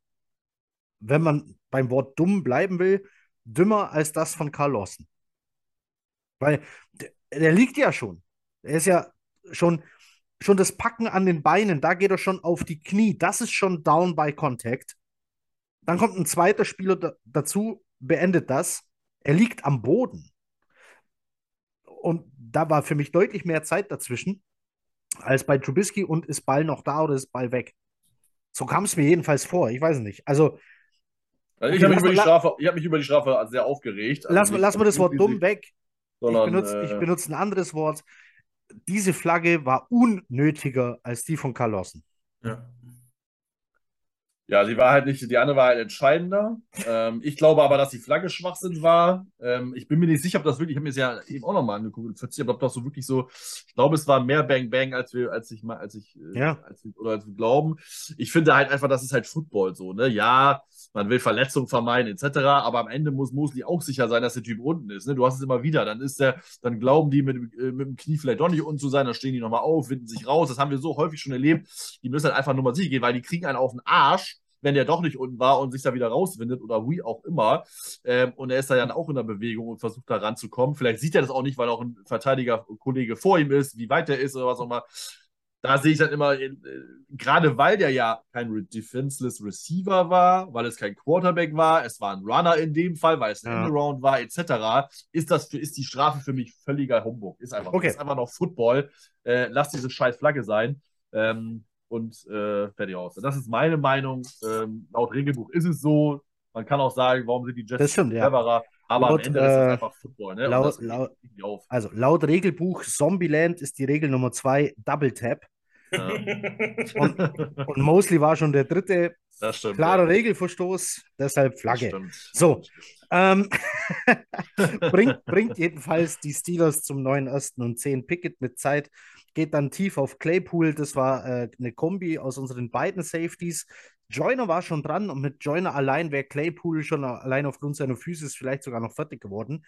wenn man beim Wort dumm bleiben will, dümmer als das von Carl Lawson. Weil der, der liegt ja schon. Er ist ja schon, schon das Packen an den Beinen, da geht er schon auf die Knie. Das ist schon down by contact. Dann kommt ein zweiter Spieler da, dazu, beendet das. Er liegt am Boden. Und da war für mich deutlich mehr Zeit dazwischen als bei Trubisky und ist Ball noch da oder ist Ball weg. So kam es mir jedenfalls vor. Ich weiß nicht. Also, Also ich habe mich, über die Strafe- ich hab mich über die Strafe sehr aufgeregt. Also lass, nicht lass mal das Wort riesig, dumm weg. Ich sondern, benutze, ich äh, benutze ein anderes Wort. Diese Flagge war unnötiger als die von Carl Lawson. Ja. Ja, sie war halt nicht, die andere war halt entscheidender. Ähm, ich glaube aber, dass die Flagge Schwachsinn war. Ähm, ich bin mir nicht sicher, ob das wirklich, ich habe mir das ja eben auch nochmal angeguckt ob das so wirklich so, ich glaube, es war mehr Bang Bang, als wir, als ich mal, als ich, äh, Ja. als oder als wir glauben. Ich finde halt einfach, das ist halt Football so, ne? Ja, man will Verletzungen vermeiden, etc., aber am Ende muss Mosley auch sicher sein, dass der Typ unten ist, ne? Du hast es immer wieder, dann ist der, dann glauben die mit, äh, mit dem Knie vielleicht doch nicht unten zu sein, dann stehen die nochmal auf, winden sich raus. Das haben wir so häufig schon erlebt. Die müssen halt einfach nur mal sicher gehen, weil die kriegen einen auf den Arsch wenn der doch nicht unten war und sich da wieder rauswindet oder wie auch immer. Ähm, und er ist da dann auch in der Bewegung und versucht da ranzukommen. Vielleicht sieht er das auch nicht, weil auch ein Verteidiger-Kollege vor ihm ist, wie weit der ist oder was auch immer. Da sehe ich dann immer, äh, gerade weil der ja kein Defenseless Receiver war, weil es kein Quarterback war, es war ein Runner in dem Fall, weil es ein Ja. Endaround war, etc., ist, das für, ist die Strafe für mich völliger Humbug. Ist einfach, Okay. ist einfach noch Football. Äh, lass diese scheiß Flagge sein. Ähm, und äh, fertig aus. Das ist meine Meinung. Ähm, laut Regelbuch ist es so. Man kann auch sagen, warum sind die Jets ja. cleverer? Aber Laut, am Ende ist es äh, einfach Football. Ne? Laut- laut-. Also laut Regelbuch Zombieland ist die Regel Nummer zwei Double Tap. Ja. Und, und Mosley war schon der dritte. das stimmt. Klarer ja. Regelverstoß, deshalb Flagge. So. Ähm, bringt, bringt jedenfalls die Steelers zum neuen ersten und 10 Pickett mit Zeit. Geht dann tief auf Claypool. Das war äh, eine Kombi aus unseren beiden Safeties. Joyner war schon dran und mit Joyner allein wäre Claypool schon allein aufgrund seiner Physis vielleicht sogar noch fertig geworden.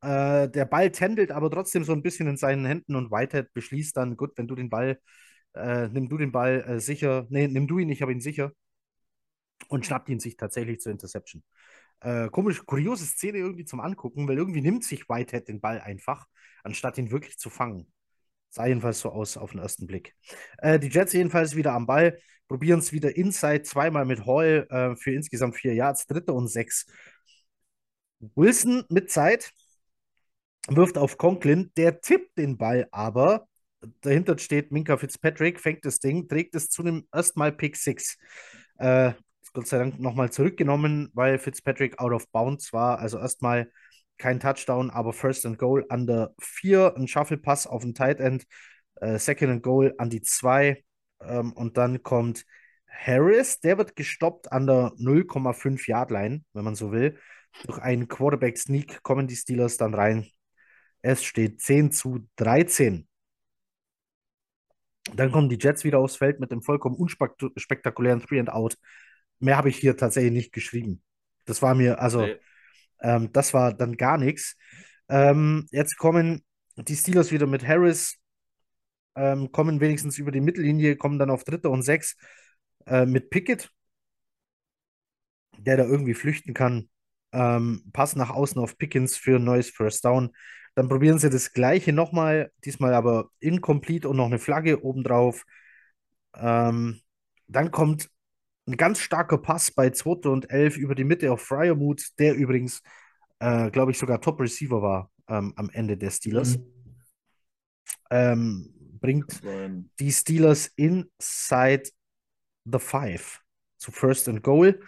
Äh, der Ball tändelt aber trotzdem so ein bisschen in seinen Händen und Whitehead beschließt dann, gut, wenn du den Ball, äh, nimm du den Ball äh, sicher, nee, nimm du ihn, ich habe ihn sicher und schnappt ihn sich tatsächlich zur Interception. Äh, komisch, kuriose Szene irgendwie zum Angucken, weil irgendwie nimmt sich Whitehead den Ball einfach, anstatt ihn wirklich zu fangen. Sah jedenfalls so aus auf den ersten Blick. Äh, die Jets jedenfalls wieder am Ball, probieren es wieder inside, zweimal mit Hall äh, für insgesamt vier Yards, dritte und sechs. Wilson mit Zeit, wirft auf Conklin, der tippt den Ball aber. Dahinter steht Minka Fitzpatrick, fängt das Ding, trägt es zu dem erstmal Pick 6. Äh, Gott sei Dank nochmal zurückgenommen, weil Fitzpatrick out of bounds war. Also erstmal kein Touchdown, aber First and Goal an der 4, ein Shuffle-Pass auf den Tight End, äh, Second and Goal an die 2 ähm, und dann kommt Harris, der wird gestoppt an der 0,5 Yard Line, wenn man so will. Durch einen Quarterback Sneak kommen die Steelers dann rein. Es steht 10 zu 13. Dann kommen die Jets wieder aufs Feld mit dem vollkommen unspektakulären Three and Out. Mehr habe ich hier tatsächlich nicht geschrieben. Das war mir, also, nee. ähm, das war dann gar nichts. Ähm, jetzt kommen die Steelers wieder mit Harris, ähm, kommen wenigstens über die Mittellinie, kommen dann auf Dritter und Sechs äh, mit Pickett, der da irgendwie flüchten kann. Ähm, Pass nach außen auf Pickens für ein neues First Down. Dann probieren sie das gleiche nochmal, diesmal aber incomplete und noch eine Flagge obendrauf. Ähm, dann kommt ein ganz starker Pass bei 2. und 11 über die Mitte auf Fryermuth, der übrigens, äh, glaube ich, sogar Top Receiver war ähm, am Ende der Steelers. Mhm. Ähm, bringt die Steelers inside the five zu First and Goal.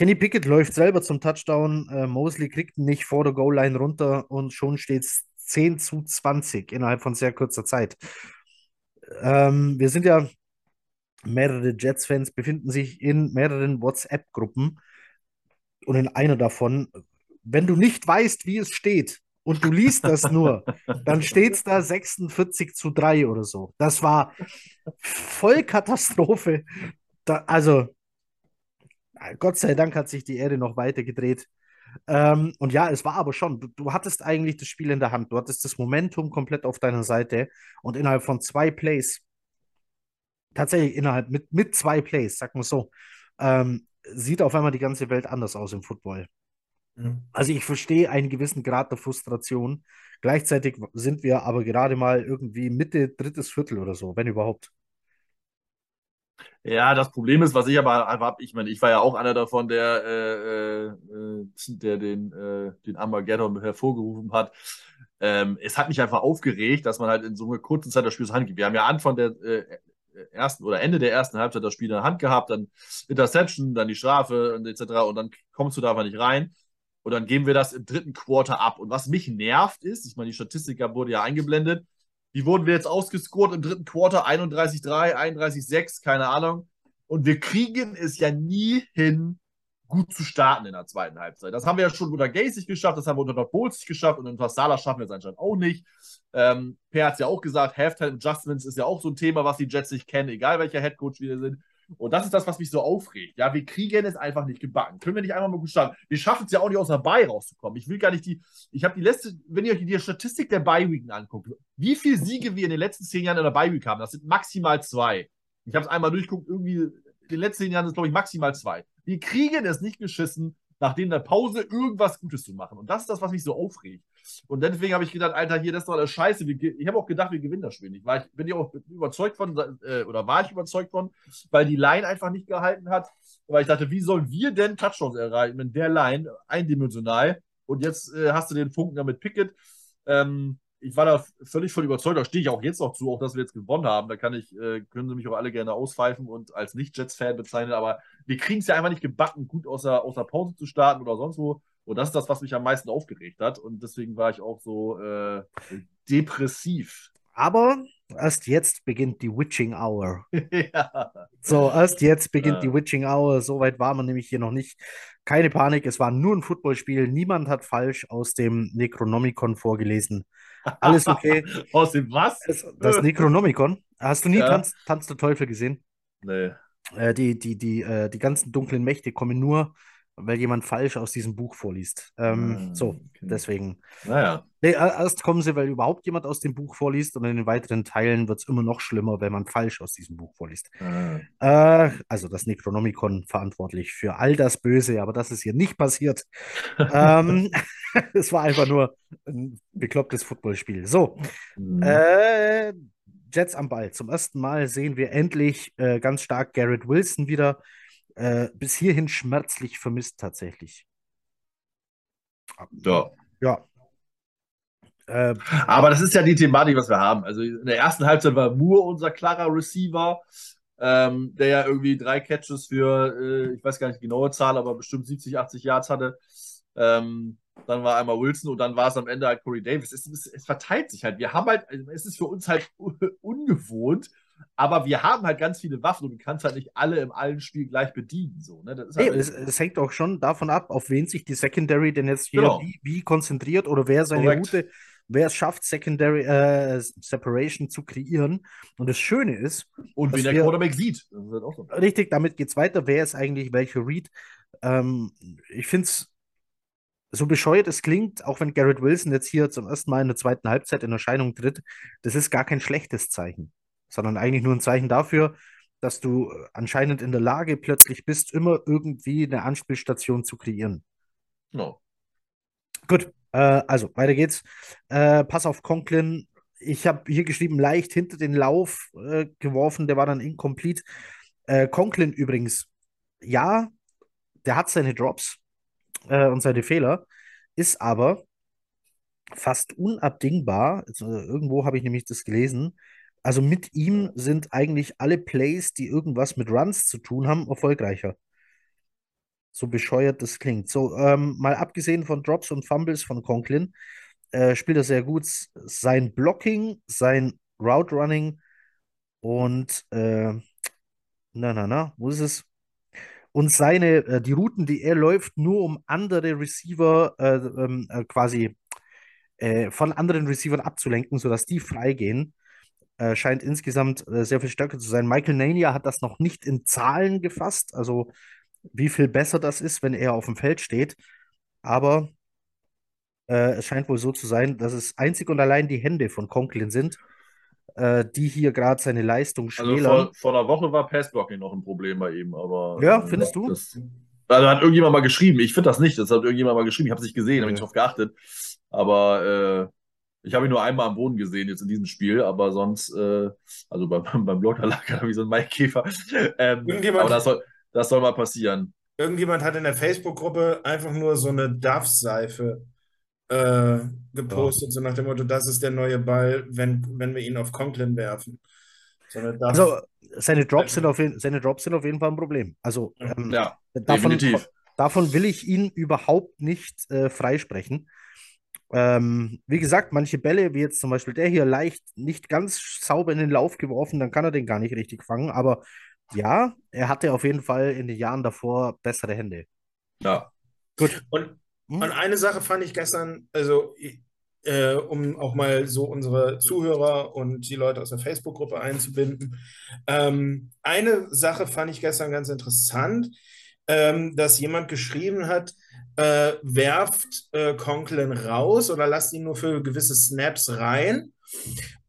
Kenny Pickett läuft selber zum Touchdown. Äh, Mosley kriegt ihn nicht vor der Goal-Line runter und schon steht es 10 zu 20 innerhalb von sehr kurzer Zeit. Ähm, wir sind ja, mehrere Jets-Fans befinden sich in mehreren WhatsApp-Gruppen und in einer davon, wenn du nicht weißt, wie es steht und du liest das nur, dann steht es da 46 zu 3 oder so. Das war voll Katastrophe. Da, also, Gott sei Dank hat sich die Erde noch weiter gedreht. Ähm, und ja, es war aber schon, du, du, hattest eigentlich das Spiel in der Hand, du hattest das Momentum komplett auf deiner Seite und innerhalb von zwei Plays, tatsächlich innerhalb mit, mit zwei Plays, sag mal so, ähm, sieht auf einmal die ganze Welt anders aus im Football. Mhm. Also ich verstehe einen gewissen Grad der Frustration. Gleichzeitig sind wir aber gerade mal irgendwie Mitte, drittes Viertel oder so, wenn überhaupt. Ja, das Problem ist, was ich aber habe, ich meine, ich war ja auch einer davon, der, äh, äh, der den, äh, den Armageddon hervorgerufen hat. Ähm, es hat mich einfach aufgeregt, dass man halt in so einer kurzen Zeit das Spiel zur Hand gibt. Wir haben ja Anfang der äh, ersten oder Ende der ersten Halbzeit das Spiel in der Hand gehabt, dann Interception, dann die Strafe und etc. Und dann kommst du da einfach nicht rein. Und dann geben wir das im dritten Quarter ab. Und was mich nervt ist, ich meine, die Statistiker wurde ja eingeblendet, wie wurden wir jetzt ausgescored im dritten Quarter? 31-3, 31-6, keine Ahnung. Und wir kriegen es ja nie hin, gut zu starten in der zweiten Halbzeit. Das haben wir ja schon unter Gacy geschafft, das haben wir unter Todd Bowles geschafft und unter Salah schaffen wir es anscheinend auch nicht. Ähm, per hat es ja auch gesagt, Halftime Adjustments ist ja auch so ein Thema, was die Jets nicht kennen, egal welcher Headcoach wir sind. Und das ist das, was mich so aufregt. Ja, wir kriegen es einfach nicht gebacken. Können wir nicht einfach mal gut starten? Wir schaffen es ja auch nicht aus der Bay rauszukommen. Ich will gar nicht die. Ich habe die letzte, wenn ihr euch die Statistik der Bye-Weeken anguckt, wie viele Siege wir in den letzten zehn Jahren in der Bye-Week haben, das sind maximal zwei. Ich habe es einmal durchguckt, irgendwie in den letzten zehn Jahren sind es, glaube ich, maximal zwei. Wir kriegen es nicht geschissen, nachdem der Pause irgendwas Gutes zu machen. Und das ist das, was mich so aufregt. Und deswegen habe ich gedacht, Alter, hier, das ist doch alles scheiße. Ich habe auch gedacht, wir gewinnen das Spiel nicht. War ich, bin ich auch überzeugt von, äh, oder war ich überzeugt von, weil die Line einfach nicht gehalten hat. Weil ich dachte, wie sollen wir denn Touchdowns erreichen, wenn der Line eindimensional und jetzt äh, hast du den Funken da mit Pickett. Ähm, ich war da völlig von überzeugt, da stehe ich auch jetzt noch zu, auch dass wir jetzt gewonnen haben. Da kann ich, äh, können sie mich auch alle gerne auspfeifen und als Nicht-Jets-Fan bezeichnen, aber wir kriegen es ja einfach nicht gebacken, gut aus der, aus der Pause zu starten oder sonst wo. Und das ist das, was mich am meisten aufgeregt hat. Und deswegen war ich auch so äh, depressiv. Aber erst jetzt beginnt die Witching Hour. ja. So, erst jetzt beginnt ja. die Witching Hour. So weit war man nämlich hier noch nicht. Keine Panik, es war nur ein Footballspiel. Niemand hat falsch aus dem Necronomicon vorgelesen. Alles okay. Aus dem was? Das, Necronomicon. Hast du nie ja. Tanz, Tanz der Teufel gesehen? Nee. Äh, die, die, die, äh, die ganzen dunklen Mächte kommen nur weil jemand falsch aus diesem Buch vorliest. Ähm, Ah, so, okay. deswegen. Naja. Nee, er- erst kommen sie, weil überhaupt jemand aus dem Buch vorliest und in den weiteren Teilen wird es immer noch schlimmer, wenn man falsch aus diesem Buch vorliest. Ah. Äh, also das Necronomicon verantwortlich für all das Böse, aber das ist hier nicht passiert. ähm, es war einfach nur ein beklopptes Footballspiel. So, Hm. äh, Jets am Ball. Zum ersten Mal sehen wir endlich äh, ganz stark Garrett Wilson wieder. Äh, bis hierhin schmerzlich vermisst tatsächlich. Ja. Ja. Äh, Aber das ist ja die Thematik, was wir haben. Also in der ersten Halbzeit war Moore unser klarer Receiver, ähm, der ja irgendwie drei Catches für, äh, ich weiß gar nicht die genaue Zahl, aber bestimmt 70, 80 Yards hatte. Ähm, dann war einmal Wilson und dann war es am Ende halt Corey Davis. Es, es, es verteilt sich halt. Wir haben halt, also es ist für uns halt ungewohnt, aber wir haben halt ganz viele Waffen und du kannst halt nicht alle im allen Spiel gleich bedienen. So, ne? das ist nee, halt, es, es hängt auch schon davon ab, auf wen sich die Secondary denn jetzt hier Genau. wie, wie konzentriert oder wer seine Korrekt. Route, wer es schafft, Secondary äh, Separation zu kreieren. Und das Schöne ist, und dass wen der wir- Quarterback sieht. Halt auch so. Richtig, damit geht's weiter. Wer ist eigentlich welcher Read? Ähm, ich finde es so bescheuert es klingt, auch wenn Garrett Wilson jetzt hier zum ersten Mal in der zweiten Halbzeit in Erscheinung tritt, das ist gar kein schlechtes Zeichen, sondern eigentlich nur ein Zeichen dafür, dass du äh, anscheinend in der Lage plötzlich bist, immer irgendwie eine Anspielstation zu kreieren. Genau. Gut, äh, also weiter geht's. Äh, Pass auf Conklin. Ich habe hier geschrieben, leicht hinter den Lauf äh, geworfen, der war dann incomplete. Äh, Conklin übrigens, ja, der hat seine Drops äh, und seine Fehler, ist aber fast unabdingbar. Also, irgendwo habe ich nämlich das gelesen. Also mit ihm sind eigentlich alle Plays, die irgendwas mit Runs zu tun haben, erfolgreicher. So bescheuert das klingt. So, ähm, mal abgesehen von Drops und Fumbles von Conklin, äh, spielt er sehr gut. Sein Blocking, sein Route Running und äh, na, na, na, wo ist es? Und seine, äh, die Routen, die er läuft, nur um andere Receiver äh, ähm, äh, quasi äh, von anderen Receivern abzulenken, sodass die freigehen, äh, scheint insgesamt äh, sehr viel stärker zu sein. Michael Nania hat das noch nicht in Zahlen gefasst, also wie viel besser das ist, wenn er auf dem Feld steht. Aber äh, es scheint wohl so zu sein, dass es einzig und allein die Hände von Conklin sind, äh, die hier gerade seine Leistung Also schmälern. vor, vor einer Woche war Passblocking noch ein Problem bei ihm, aber. Ja, äh, findest du? Das, also hat irgendjemand mal geschrieben. Ich finde das nicht. Das hat irgendjemand mal geschrieben. Ich habe es nicht gesehen, habe Ja. nicht drauf geachtet. Aber äh, ich habe ihn nur einmal am Boden gesehen jetzt in diesem Spiel, aber sonst, äh, also beim, beim Blog, da lag er wie so ein Maikäfer. Ähm, aber das soll, das soll mal passieren. Irgendjemand hat in der Facebook-Gruppe einfach nur so eine Duff-Seife äh, gepostet, so nach dem Motto, das ist der neue Ball, wenn, wenn wir ihn auf Conklin werfen. So eine Duff. Also seine Drops sind auf jeden, seine Drops sind auf jeden Fall ein Problem. Also ähm, Ja, davon, definitiv. davon will ich ihn überhaupt nicht äh, freisprechen. Ähm, wie gesagt, manche Bälle, wie jetzt zum Beispiel der hier, leicht nicht ganz sauber in den Lauf geworfen, dann kann er den gar nicht richtig fangen. Aber ja, er hatte auf jeden Fall in den Jahren davor bessere Hände. Ja. Gut. Und, Hm? und eine Sache fand ich gestern, also äh, um auch mal so unsere Zuhörer und die Leute aus der Facebook-Gruppe einzubinden. Ähm, eine Sache fand ich gestern ganz interessant, ähm, dass jemand geschrieben hat, äh, werft äh, Conklin raus oder lasst ihn nur für gewisse Snaps rein.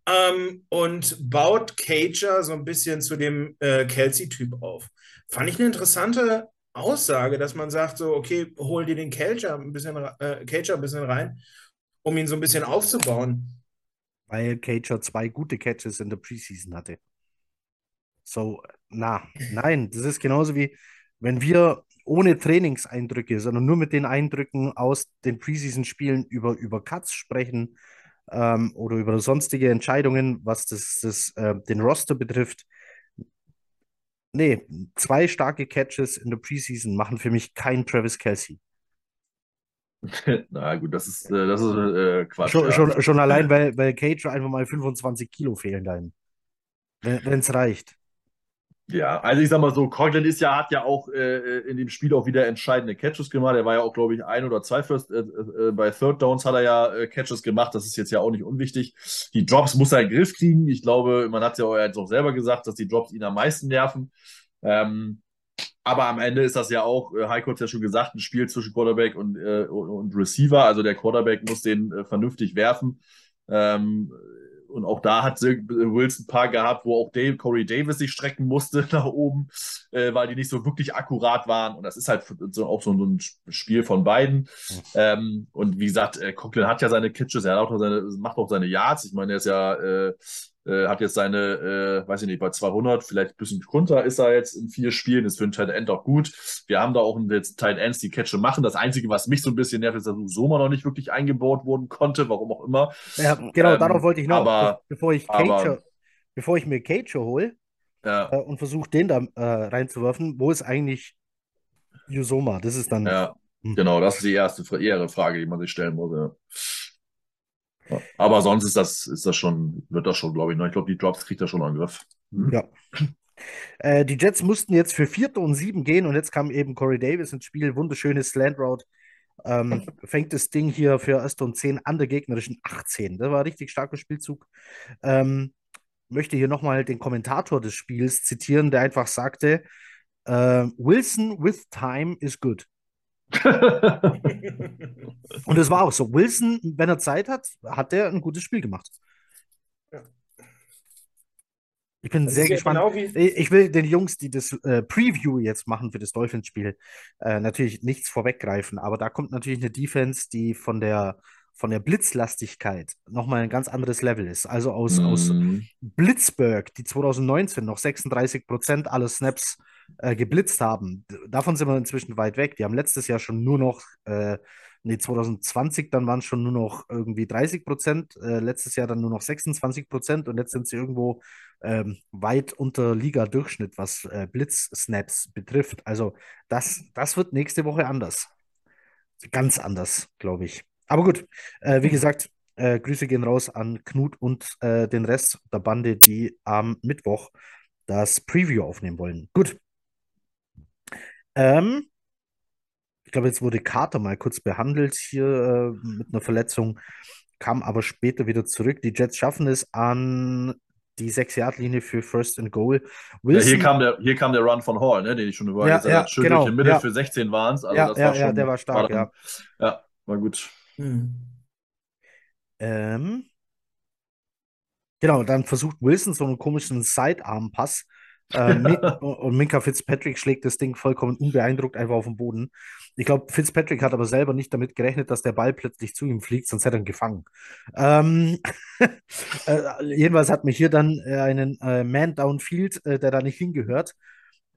Ähm, und baut Cager so ein bisschen zu dem äh, Kelsey-Typ auf. Fand ich eine interessante Aussage, dass man sagt, so, okay, hol dir den Cager ein bisschen, äh, Cager ein bisschen rein, um ihn so ein bisschen aufzubauen. Weil Cager zwei gute Catches in der Preseason hatte. So, na, nein, das ist genauso wie, wenn wir ohne Trainingseindrücke, sondern nur mit den Eindrücken aus den Preseason-Spielen über, über Cuts sprechen ähm, oder über sonstige Entscheidungen, was das, das, äh, den Roster betrifft. Nee, zwei starke Catches in der Preseason machen für mich kein Travis Kelsey. Na gut, das ist, äh, das ist äh, Quatsch. Schon, ja. schon, schon allein, weil, weil Cager einfach mal 25 Kilo fehlen dahin. Wenn es reicht. Ja, also ich sag mal so, Conklin ist ja, hat ja auch äh, in dem Spiel auch wieder entscheidende Catches gemacht. Er war ja auch, glaube ich, ein oder zwei First, äh, äh, bei Third Downs hat er ja äh, Catches gemacht. Das ist jetzt ja auch nicht unwichtig. Die Drops muss er in den Griff kriegen. Ich glaube, man hat ja auch jetzt auch selber gesagt, dass die Drops ihn am meisten nerven. Ähm, aber am Ende ist das ja auch, äh, Heiko hat es ja schon gesagt, ein Spiel zwischen Quarterback und, äh, und Receiver. Also der Quarterback muss den äh, vernünftig werfen. Ähm, und auch da hat Wilson ein paar gehabt, wo auch Dave, Corey Davis sich strecken musste nach oben, äh, weil die nicht so wirklich akkurat waren. Und das ist halt so, auch so ein Spiel von beiden. Ähm, und wie gesagt, äh, Conklin hat ja seine Catches, er auch seine, macht auch seine Yards. Ich meine, er ist ja äh, äh, hat jetzt seine, äh, weiß ich nicht, bei 200, vielleicht ein bisschen runter ist er jetzt in vier Spielen. ist für einen Tight End auch gut. Wir haben da auch jetzt Tight Ends, die Catche machen. Das Einzige, was mich so ein bisschen nervt, ist, dass Soma noch nicht wirklich eingebaut worden konnte, warum auch immer. Ja, genau, ähm, darauf wollte ich noch. Aber, bevor ich, Cage, bevor ich mir Cage hole ja. äh, und versuche, den da äh, reinzuwerfen, wo ist eigentlich Yusoma? Das ist dann. Ja, hm. genau, das ist die erste eher Frage, die man sich stellen muss. Ja. Aber sonst ist das, ist das schon, wird das schon, glaube ich, noch. Ich glaube, die Drops kriegt er schon einen Griff. Mhm. Ja. Äh, die Jets mussten jetzt für vierte und sieben gehen und jetzt kam eben Corey Davis ins Spiel. Wunderschönes Slant Route. Ähm, fängt das Ding hier für erste und zehn an der gegnerischen 18. Das war ein richtig starker Spielzug. Ähm, möchte hier nochmal den Kommentator des Spiels zitieren, der einfach sagte: äh, Wilson with time is good. und es war auch so. Wilson, wenn er Zeit hat, hat er ein gutes Spiel gemacht. Ja. Ich bin das sehr gespannt. Genau ich will den Jungs, die das äh, Preview jetzt machen für das Dolphins-Spiel, äh, natürlich nichts vorweggreifen, aber da kommt natürlich eine Defense, die von der von der Blitzlastigkeit nochmal ein ganz anderes Level ist. Also aus, mm. aus Blitzburg, die 2019 noch 36 Prozent aller Snaps äh, geblitzt haben. Davon sind wir inzwischen weit weg. Die haben letztes Jahr schon nur noch, äh, nee, 2020, dann waren es schon nur noch irgendwie 30 Prozent, äh, letztes Jahr dann nur noch 26 Prozent und jetzt sind sie irgendwo ähm, weit unter Liga-Durchschnitt, was äh, Blitz-Snaps betrifft. Also das, das wird nächste Woche anders. Ganz anders, glaube ich. Aber gut, äh, wie gesagt, äh, Grüße gehen raus an Knut und äh, den Rest der Bande, die am Mittwoch das Preview aufnehmen wollen. Gut. Ähm, ich glaube, jetzt wurde Carter mal kurz behandelt hier äh, mit einer Verletzung, kam aber später wieder zurück. Die Jets schaffen es an die 6-Yard-Linie für First and Goal. Wilson, ja, hier, kam der, hier kam der Run von Hall, ne, den ich schon über ja, ja, schön genau, durch die Mitte ja. für 16 waren es. Also ja, ja, ja, der war stark, war dann, ja. Ja, war gut. Hm. Ähm, genau, dann versucht Wilson so einen komischen Sidearm-Pass. Äh, und Minka Fitzpatrick schlägt das Ding vollkommen unbeeindruckt einfach auf den Boden. Ich glaube, Fitzpatrick hat aber selber nicht damit gerechnet, dass der Ball plötzlich zu ihm fliegt, sonst hätte er ihn gefangen. Ähm, äh, jedenfalls hat mich hier dann äh, einen äh, Man Downfield, äh, der da nicht hingehört.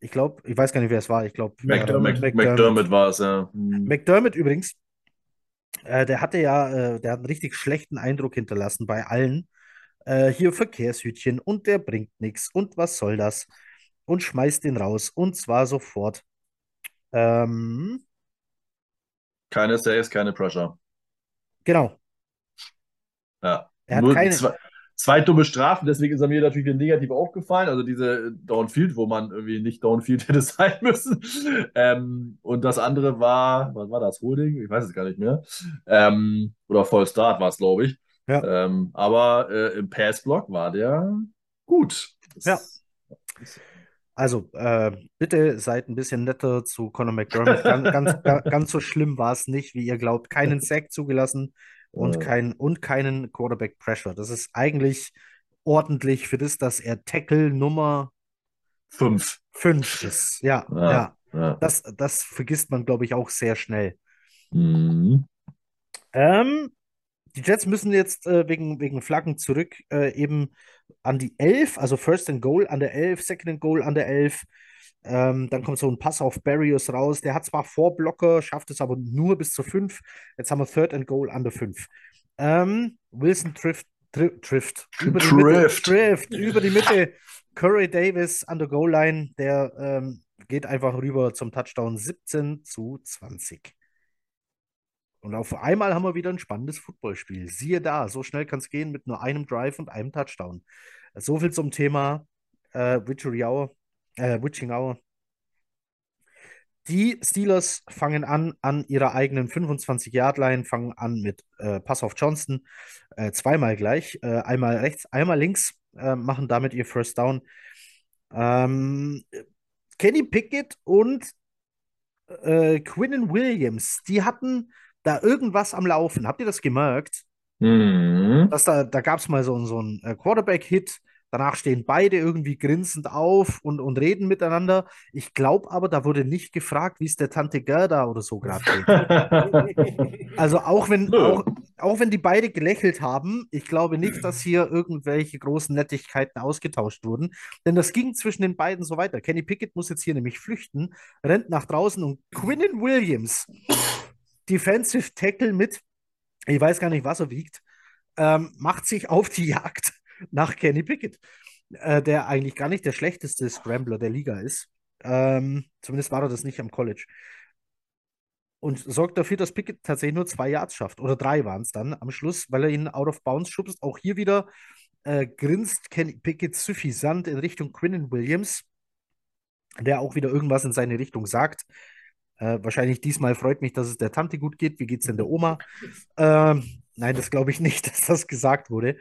Ich glaube, ich weiß gar nicht, wer es war. Ich glaube, McDermott, McDermott, McDermott war es, ja. Hm. McDermott übrigens, äh, der hatte ja, äh, der hat einen richtig schlechten Eindruck hinterlassen bei allen. Äh, hier Verkehrshütchen und der bringt nichts und was soll das? Und schmeißt den raus und zwar sofort. Ähm, keine Saves, keine Pressure. Genau. Ja. Er hat keine, zwei, zwei dumme Strafen, deswegen ist er mir natürlich negativ aufgefallen. Also diese Downfield, wo man irgendwie nicht Downfield hätte sein müssen. Ähm, und das andere war, was war das? Holding? Ich weiß es gar nicht mehr. Ähm, oder Voll Start war es, glaube ich. Ja. Ähm, aber äh, im Passblock war der gut. Das, ja. Also, äh, bitte seid ein bisschen netter zu Conor McDermott. ganz, ganz, ganz so schlimm war es nicht, wie ihr glaubt. Keinen Sack zugelassen und, kein, und keinen Quarterback Pressure. Das ist eigentlich ordentlich für das, dass er Tackle Nummer 5 ist. Ja, ja. ja. ja. Das, das vergisst man, glaube ich, auch sehr schnell. Mhm. Ähm, die Jets müssen jetzt äh, wegen, wegen Flaggen zurück äh, eben an die 11, also First and Goal an der 11, Second and Goal an der 11. Ähm, dann kommt so ein Pass auf Barrios raus. Der hat zwar Vorblocker, schafft es aber nur bis zur 5. Jetzt haben wir Third and Goal an der 5. Ähm, Wilson trifft, tri trifft, über die Mitte, trifft über die Mitte. Curry Davis an der Goal Line, der ähm, geht einfach rüber zum Touchdown 17 zu 20. Und auf einmal haben wir wieder ein spannendes Footballspiel. Siehe da, so schnell kann es gehen mit nur einem Drive und einem Touchdown. So viel zum Thema äh, Hour. Äh, Witching Hour. Die Steelers fangen an an ihrer eigenen 25-Yard-Line, fangen an mit äh, Pass auf Johnston, äh, zweimal gleich, äh, einmal rechts, einmal links, äh, machen damit ihr First Down. Ähm, Kenny Pickett und äh, Quinnen Williams, die hatten da irgendwas am Laufen. Habt ihr das gemerkt? Mhm. Dass da, da gab es mal so, so einen äh, Quarterback-Hit. Danach stehen beide irgendwie grinsend auf und, und reden miteinander. Ich glaube aber, da wurde nicht gefragt, wie es der Tante Gerda oder so gerade geht. Also auch wenn, auch, auch wenn die beide gelächelt haben, ich glaube nicht, dass hier irgendwelche großen Nettigkeiten ausgetauscht wurden. Denn das ging zwischen den beiden so weiter. Kenny Pickett muss jetzt hier nämlich flüchten, rennt nach draußen und Quinnen Williams, Defensive Tackle mit, ich weiß gar nicht, was er wiegt, ähm, macht sich auf die Jagd nach Kenny Pickett, äh, der eigentlich gar nicht der schlechteste Scrambler der Liga ist. Ähm, zumindest war er das nicht am College. Und sorgt dafür, dass Pickett tatsächlich nur zwei Yards schafft. Oder drei waren es dann am Schluss, weil er ihn out of bounds schubst. Auch hier wieder äh, grinst Kenny Pickett suffisant in Richtung Quinnen Williams, der auch wieder irgendwas in seine Richtung sagt. Äh, wahrscheinlich diesmal freut mich, dass es der Tante gut geht. Wie geht's denn der Oma? Ähm, nein, das glaube ich nicht, dass das gesagt wurde.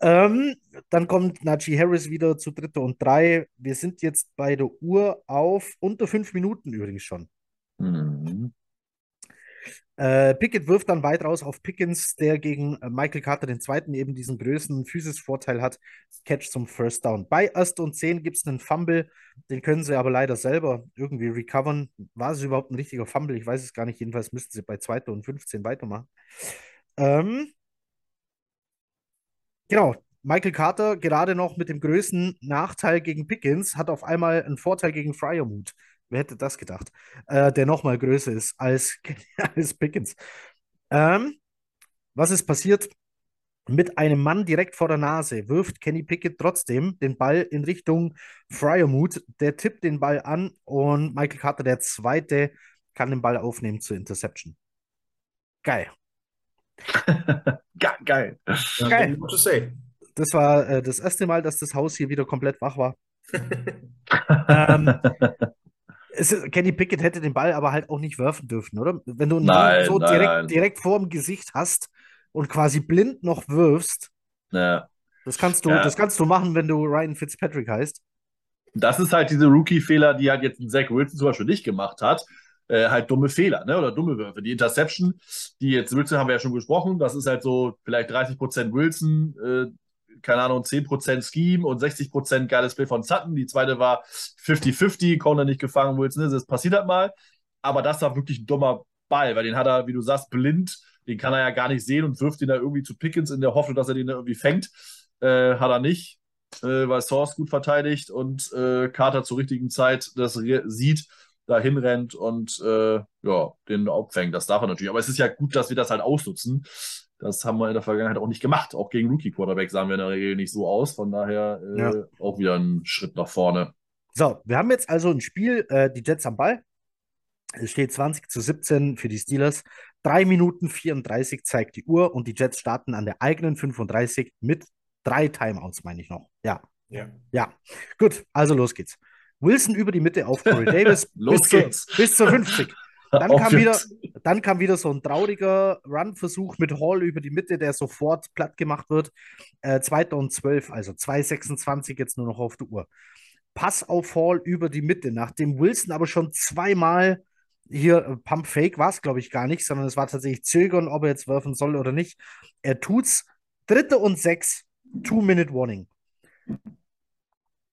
Ähm, dann kommt Najee Harris wieder zu dritte und drei. Wir sind jetzt bei der Uhr auf unter fünf Minuten übrigens schon. Mhm. Äh, Pickett wirft dann weit raus auf Pickens, der gegen äh, Michael Carter den zweiten eben diesen größten Physis-Vorteil hat. Catch zum First Down. Bei erst und zehn gibt es einen Fumble, den können sie aber leider selber irgendwie recovern. War es überhaupt ein richtiger Fumble? Ich weiß es gar nicht. Jedenfalls müssten sie bei zweiter und 15 weitermachen. Ähm, genau. Michael Carter, gerade noch mit dem größten Nachteil gegen Pickens, hat auf einmal einen Vorteil gegen Fryermuth. Wer hätte das gedacht? Äh, der noch mal größer ist als, als Pickens. Ähm, was ist passiert? Mit einem Mann direkt vor der Nase wirft Kenny Pickett trotzdem den Ball in Richtung Fryermuth. Der tippt den Ball an und Michael Carter, der Zweite, kann den Ball aufnehmen zur Interception. Geil. Ge geil. Ja, Geil. say. Das war äh, das erste Mal, dass das Haus hier wieder komplett wach war. ähm, ist, Kenny Pickett hätte den Ball aber halt auch nicht werfen dürfen, oder? Wenn du einen Nein, so nein, direkt, nein. direkt vor dem Gesicht hast und quasi blind noch wirfst, Ja. das kannst du, Ja. das kannst du machen, wenn du Ryan Fitzpatrick heißt. Das ist halt diese Rookie-Fehler, die halt jetzt ein Zach Wilson zum Beispiel nicht gemacht hat. Äh, halt dumme Fehler, ne? Oder dumme Würfe. Die Interception, die jetzt Wilson haben wir ja schon gesprochen, das ist halt so vielleicht 30% Wilson, äh, keine Ahnung, 10% Scheme und 60% geiles Play von Sutton. Die zweite war 50-50, Corner nicht gefangen, Wilson, das passiert halt mal. Aber das war wirklich ein dummer Ball, weil den hat er, wie du sagst, blind, den kann er ja gar nicht sehen und wirft ihn da irgendwie zu Pickens in der Hoffnung, dass er den da irgendwie fängt. Äh, hat er nicht äh, weil Source gut verteidigt und äh, Carter zur richtigen Zeit das sieht, da hinrennt und äh, ja, den abfängt. Das darf er natürlich. Aber es ist ja gut, dass wir das halt ausnutzen. Das haben wir in der Vergangenheit auch nicht gemacht. Auch gegen Rookie-Quarterback sahen wir in der Regel nicht so aus. Von daher äh, Ja. auch wieder ein Schritt nach vorne. So, wir haben jetzt also ein Spiel, äh, die Jets am Ball. Es steht 20 zu 17 für die Steelers. 3 Minuten 34 zeigt die Uhr und die Jets starten an der eigenen 35 mit drei Timeouts, meine ich noch. Ja, Ja. ja. Gut, also los geht's. Wilson über die Mitte auf Corey Davis Los bis, zur, geht's. bis zur 50. Dann kam, wieder, dann kam wieder so ein trauriger Run-Versuch mit Hall über die Mitte, der sofort platt gemacht wird. Äh, zweiter und 12, also 2,26 jetzt nur noch auf der Uhr. Pass auf Hall über die Mitte, nachdem Wilson aber schon zweimal hier äh, Pump Fake war es, glaube ich, gar nicht, sondern es war tatsächlich Zögern, ob er jetzt werfen soll oder nicht. Er tut's. Dritte und sechs, Two-Minute-Warning.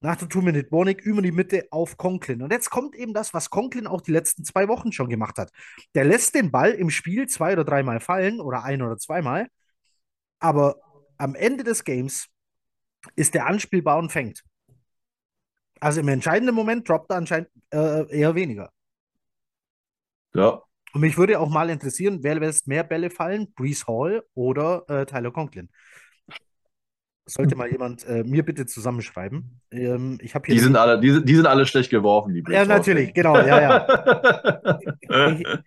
Nach der Two-Minute-Warning über die Mitte auf Conklin. Und jetzt kommt eben das, was Conklin auch die letzten zwei Wochen schon gemacht hat. Der lässt den Ball im Spiel zwei oder dreimal fallen oder ein oder zweimal, aber am Ende des Games ist der anspielbar und fängt. Also im entscheidenden Moment droppt er anscheinend äh, eher weniger. Ja. Und mich würde auch mal interessieren, wer lässt mehr Bälle fallen, Brees Hall oder äh, Tyler Conklin? Sollte mal jemand äh, mir bitte zusammenschreiben. Ähm, ich hier Die sind, alle, die, die sind alle schlecht geworfen, die Ja, natürlich, genau, ja, ja.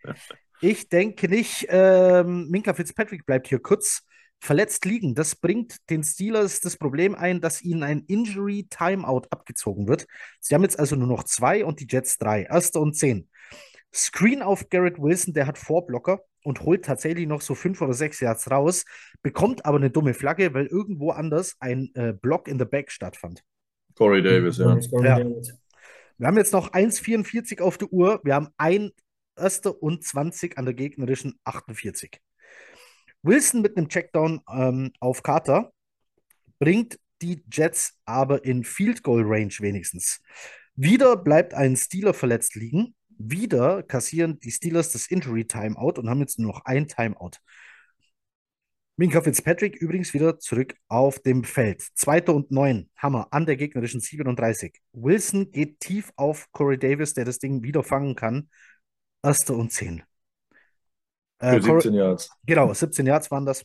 Ich, ich denke nicht, ähm, Minka Fitzpatrick bleibt hier kurz verletzt liegen. Das bringt den Steelers das Problem ein, dass ihnen ein Injury Timeout abgezogen wird. Sie haben jetzt also nur noch zwei und die Jets drei. Erster und zehn. Screen auf Garrett Wilson, der hat Vorblocker und holt tatsächlich noch so fünf oder sechs Yards raus, bekommt aber eine dumme Flagge, weil irgendwo anders ein äh, Block in the Back stattfand. Corey Davis, ja. Corey Ja. Davis. Wir haben jetzt noch 1,44 auf der Uhr. Wir haben ein erster und 20 an der gegnerischen 48. Wilson mit einem Checkdown ähm, auf Carter bringt die Jets aber in Field Goal Range wenigstens. Wieder bleibt ein Steeler verletzt liegen. Wieder kassieren die Steelers das Injury Timeout und haben jetzt nur noch ein Timeout. Minka Fitzpatrick übrigens wieder zurück auf dem Feld. Zweiter und neun, Hammer an der gegnerischen 37. Wilson geht tief auf Corey Davis, der das Ding wieder fangen kann. Erster und zehn. Äh, für 17 Yards. Genau, 17 Yards waren das.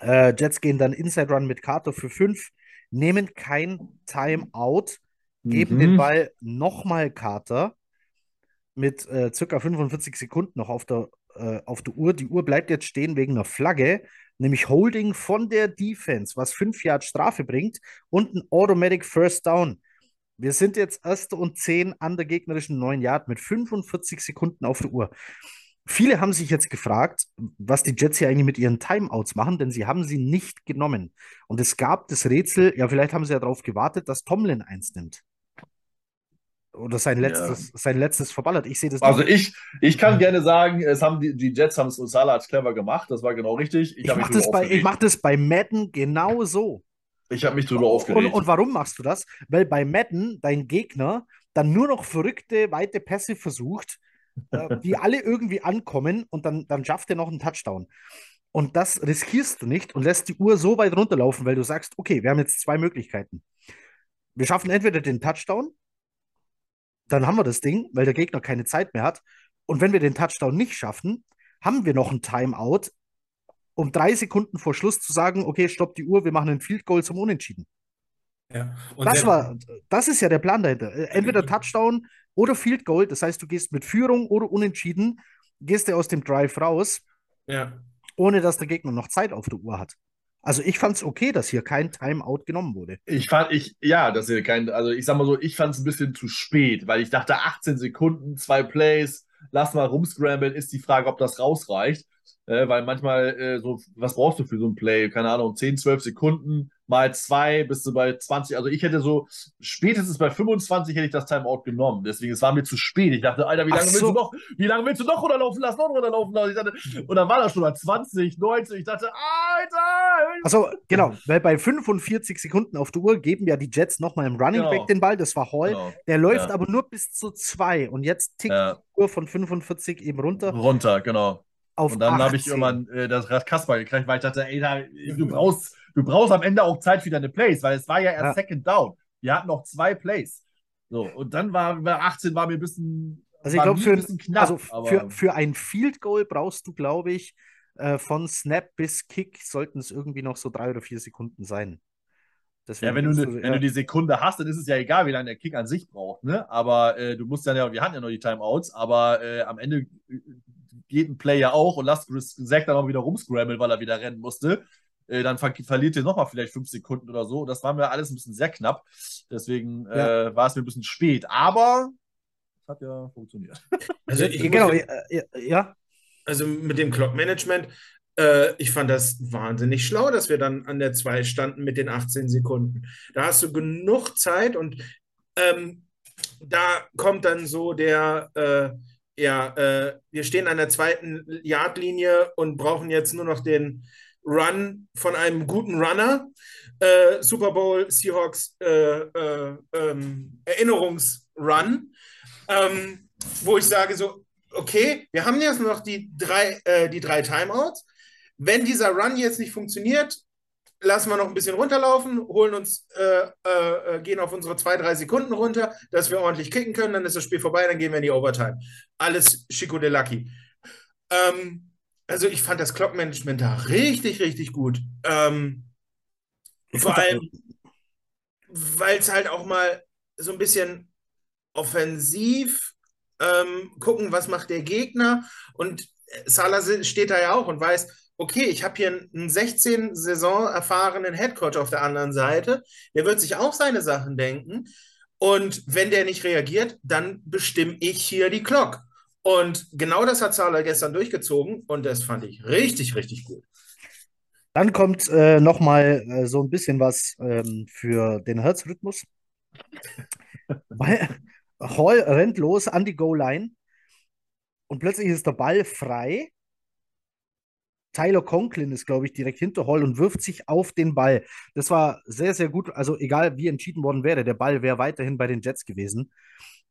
Äh, Jets gehen dann Inside Run mit Carter für fünf, nehmen kein Timeout, geben Mhm. den Ball nochmal Carter mit äh, circa 45 Sekunden noch auf der, äh, auf der Uhr. Die Uhr bleibt jetzt stehen wegen einer Flagge, nämlich Holding von der Defense, was 5 Yard Strafe bringt und ein Automatic First Down. Wir sind jetzt erste und 10 an der gegnerischen 9 Yard mit 45 Sekunden auf der Uhr. Viele haben sich jetzt gefragt, was die Jets hier eigentlich mit ihren Timeouts machen, denn sie haben sie nicht genommen. Und es gab das Rätsel, ja, vielleicht haben sie ja darauf gewartet, dass Tomlin eins nimmt. Oder sein Ja. letztes, sein letztes verballert. Ich sehe das Also nicht. ich, ich kann gerne sagen, es haben die, die Jets haben es Usala hat's clever gemacht, das war genau richtig. Ich mich mache das, bei, ich mach das bei Madden genau so. Ich habe mich drüber Und, aufgeregt. und warum machst du das? Weil bei Madden dein Gegner dann nur noch verrückte, weite Pässe versucht, äh, die alle irgendwie ankommen und dann, dann schafft er noch einen Touchdown. Und das riskierst du nicht und lässt die Uhr so weit runterlaufen, weil du sagst, okay, wir haben jetzt zwei Möglichkeiten. Wir schaffen entweder den Touchdown, dann haben wir das Ding, weil der Gegner keine Zeit mehr hat. Und wenn wir den Touchdown nicht schaffen, haben wir noch ein Timeout, um drei Sekunden vor Schluss zu sagen, okay, stopp die Uhr, wir machen ein Field Goal zum Unentschieden. Ja. Das war, das ist ja der Plan dahinter. Äh, Entweder Touchdown oder Field Goal. Das heißt, du gehst mit Führung oder Unentschieden, gehst du aus dem Drive raus, Ja. ohne dass der Gegner noch Zeit auf der Uhr hat. Also ich fand es okay, dass hier kein Timeout genommen wurde. Ich fand, ich, ja, das ist ja kein, also ich sag mal so, ich fand es ein bisschen zu spät, weil ich dachte, 18 Sekunden, zwei Plays, lass mal rumscramblen, ist die Frage, ob das rausreicht. Äh, weil manchmal, äh, so, was brauchst du für so ein Play? Keine Ahnung, 10, 12 Sekunden mal zwei, bist du bei 20. Also ich hätte so, spätestens bei 25 hätte ich das Timeout genommen. Deswegen, es war mir zu spät. Ich dachte, Alter, wie lange willst so. du noch, wie lange willst du noch runterlaufen lassen, noch runterlaufen lassen? Ich dachte, und dann war das schon bei 20, 19. Ich dachte, Alter! Also genau, weil bei 45 Sekunden auf der Uhr geben ja die Jets nochmal im Running Genau. Back den Ball. Das war Hall. Genau. Der läuft Ja. aber nur bis zu zwei. Und jetzt tickt Ja. die Uhr von 45 eben runter Runter, genau. Auf Und dann habe ich 18. irgendwann äh, das Rad Kasper gekriegt, weil ich dachte, ey, da, du brauchst, du brauchst am Ende auch Zeit für deine Plays, weil es war ja erst Ja. Second Down. Wir hatten noch zwei Plays. So, und dann war bei 18 war mir ein bisschen, Also ich glaube, für, ein bisschen knapp. also für, für ein Field Goal brauchst du, glaube ich, äh, von Snap bis Kick sollten es irgendwie noch so drei oder vier Sekunden sein. Deswegen ja, wenn du, ne, wenn ja, du die Sekunde hast, dann ist es ja egal, wie lange der Kick an sich braucht, ne? Aber äh, du musst dann ja, wir hatten ja noch die Timeouts, aber äh, am Ende äh, geht ein Play ja auch und lasst Chris Zack dann auch wieder rumscrammeln, weil er wieder rennen musste. Äh, dann ver verliert ihr nochmal vielleicht fünf Sekunden oder so. Das war mir alles ein bisschen sehr knapp. Deswegen Ja. äh, war es mir ein bisschen spät. Aber es hat ja funktioniert. Also ich genau, ja, Also mit dem Clock-Management, äh, ich fand das wahnsinnig schlau, dass wir dann an der 2 standen mit den 18 Sekunden. Da hast du genug Zeit und ähm, da kommt dann so der, äh, ja, äh, wir stehen an der zweiten Yardlinie und brauchen jetzt nur noch den Run von einem guten Runner. Äh, Super Bowl Seahawks äh, äh, ähm, Erinnerungsrun, ähm, wo ich sage so, okay, wir haben jetzt noch die drei, äh, die drei Timeouts. Wenn dieser Run jetzt nicht funktioniert, lassen wir noch ein bisschen runterlaufen, holen uns, äh, äh, äh, gehen auf unsere zwei, drei Sekunden runter, dass wir ordentlich kicken können, dann ist das Spiel vorbei, dann gehen wir in die Overtime. Alles Chico de Lucky. Ähm, also ich fand das Clock-Management da richtig, richtig gut. Ähm, vor allem, weil es halt auch mal so ein bisschen offensiv ähm, gucken, was macht der Gegner. Und Salah steht da ja auch und weiß, okay, ich habe hier einen 16 Saison erfahrenen Headcoach auf der anderen Seite. Der wird sich auch seine Sachen denken. Und wenn der nicht reagiert, dann bestimme ich hier die Clock. Und genau das hat Salah gestern durchgezogen und das fand ich richtig, richtig gut. Dann kommt äh, nochmal äh, so ein bisschen was ähm, für den Herzrhythmus. Hall rennt los an die Goal-Line und plötzlich ist der Ball frei. Tyler Conklin ist, glaube ich, direkt hinter Hall und wirft sich auf den Ball. Das war sehr, sehr gut. Also egal, wie entschieden worden wäre, der Ball wäre weiterhin bei den Jets gewesen.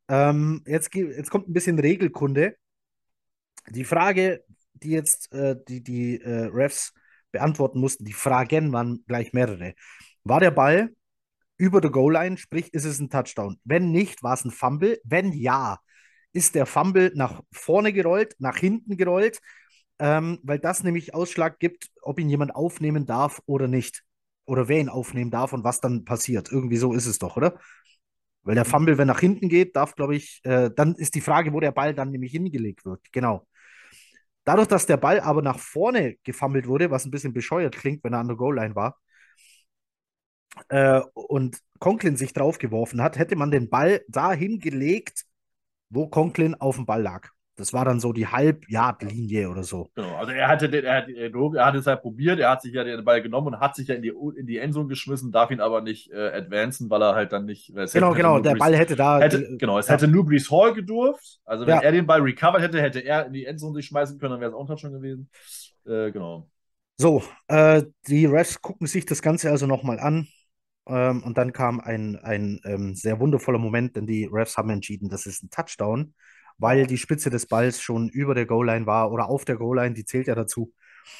Ähm, jetzt, jetzt kommt ein bisschen Regelkunde. Die Frage, die jetzt äh, die, die äh, Refs beantworten mussten, die Fragen waren gleich mehrere. War der Ball über der Goal-Line, sprich, ist es ein Touchdown? Wenn nicht, war es ein Fumble. Wenn ja, ist der Fumble nach vorne gerollt, nach hinten gerollt, ähm, weil das nämlich Ausschlag gibt, ob ihn jemand aufnehmen darf oder nicht. Oder wer ihn aufnehmen darf und was dann passiert. Irgendwie so ist es doch, oder? Weil der Fumble, wenn nach hinten geht, darf, glaube ich, äh, dann ist die Frage, wo der Ball dann nämlich hingelegt wird. Genau. Dadurch, dass der Ball aber nach vorne gefummelt wurde, was ein bisschen bescheuert klingt, wenn er an der Goal-Line war, äh, und Conklin sich draufgeworfen hat, hätte man den Ball dahin gelegt, wo Conklin auf dem Ball lag. Das war dann so die Halb-Yard-Linie oder so. Genau, also er hatte den, er, hat, er hat es halt probiert, er hat sich ja den Ball genommen und hat sich ja in die, in die Endzone geschmissen, darf ihn aber nicht äh, advancen, weil er halt dann nicht. Genau, genau, der Ball hätte da. Hätte, genau, es ja. hätte nur Brees Hall gedurft. Also wenn ja. er den Ball recovered hätte, hätte er in die Endzone sich schmeißen können, dann wäre es auch schon gewesen. Äh, genau. So, äh, die Refs gucken sich das Ganze also nochmal an. Ähm, und dann kam ein, ein ähm, sehr wundervoller Moment, denn die Refs haben entschieden, das ist ein Touchdown weil die Spitze des Balls schon über der Goal-Line war oder auf der Goal-Line, die zählt ja dazu.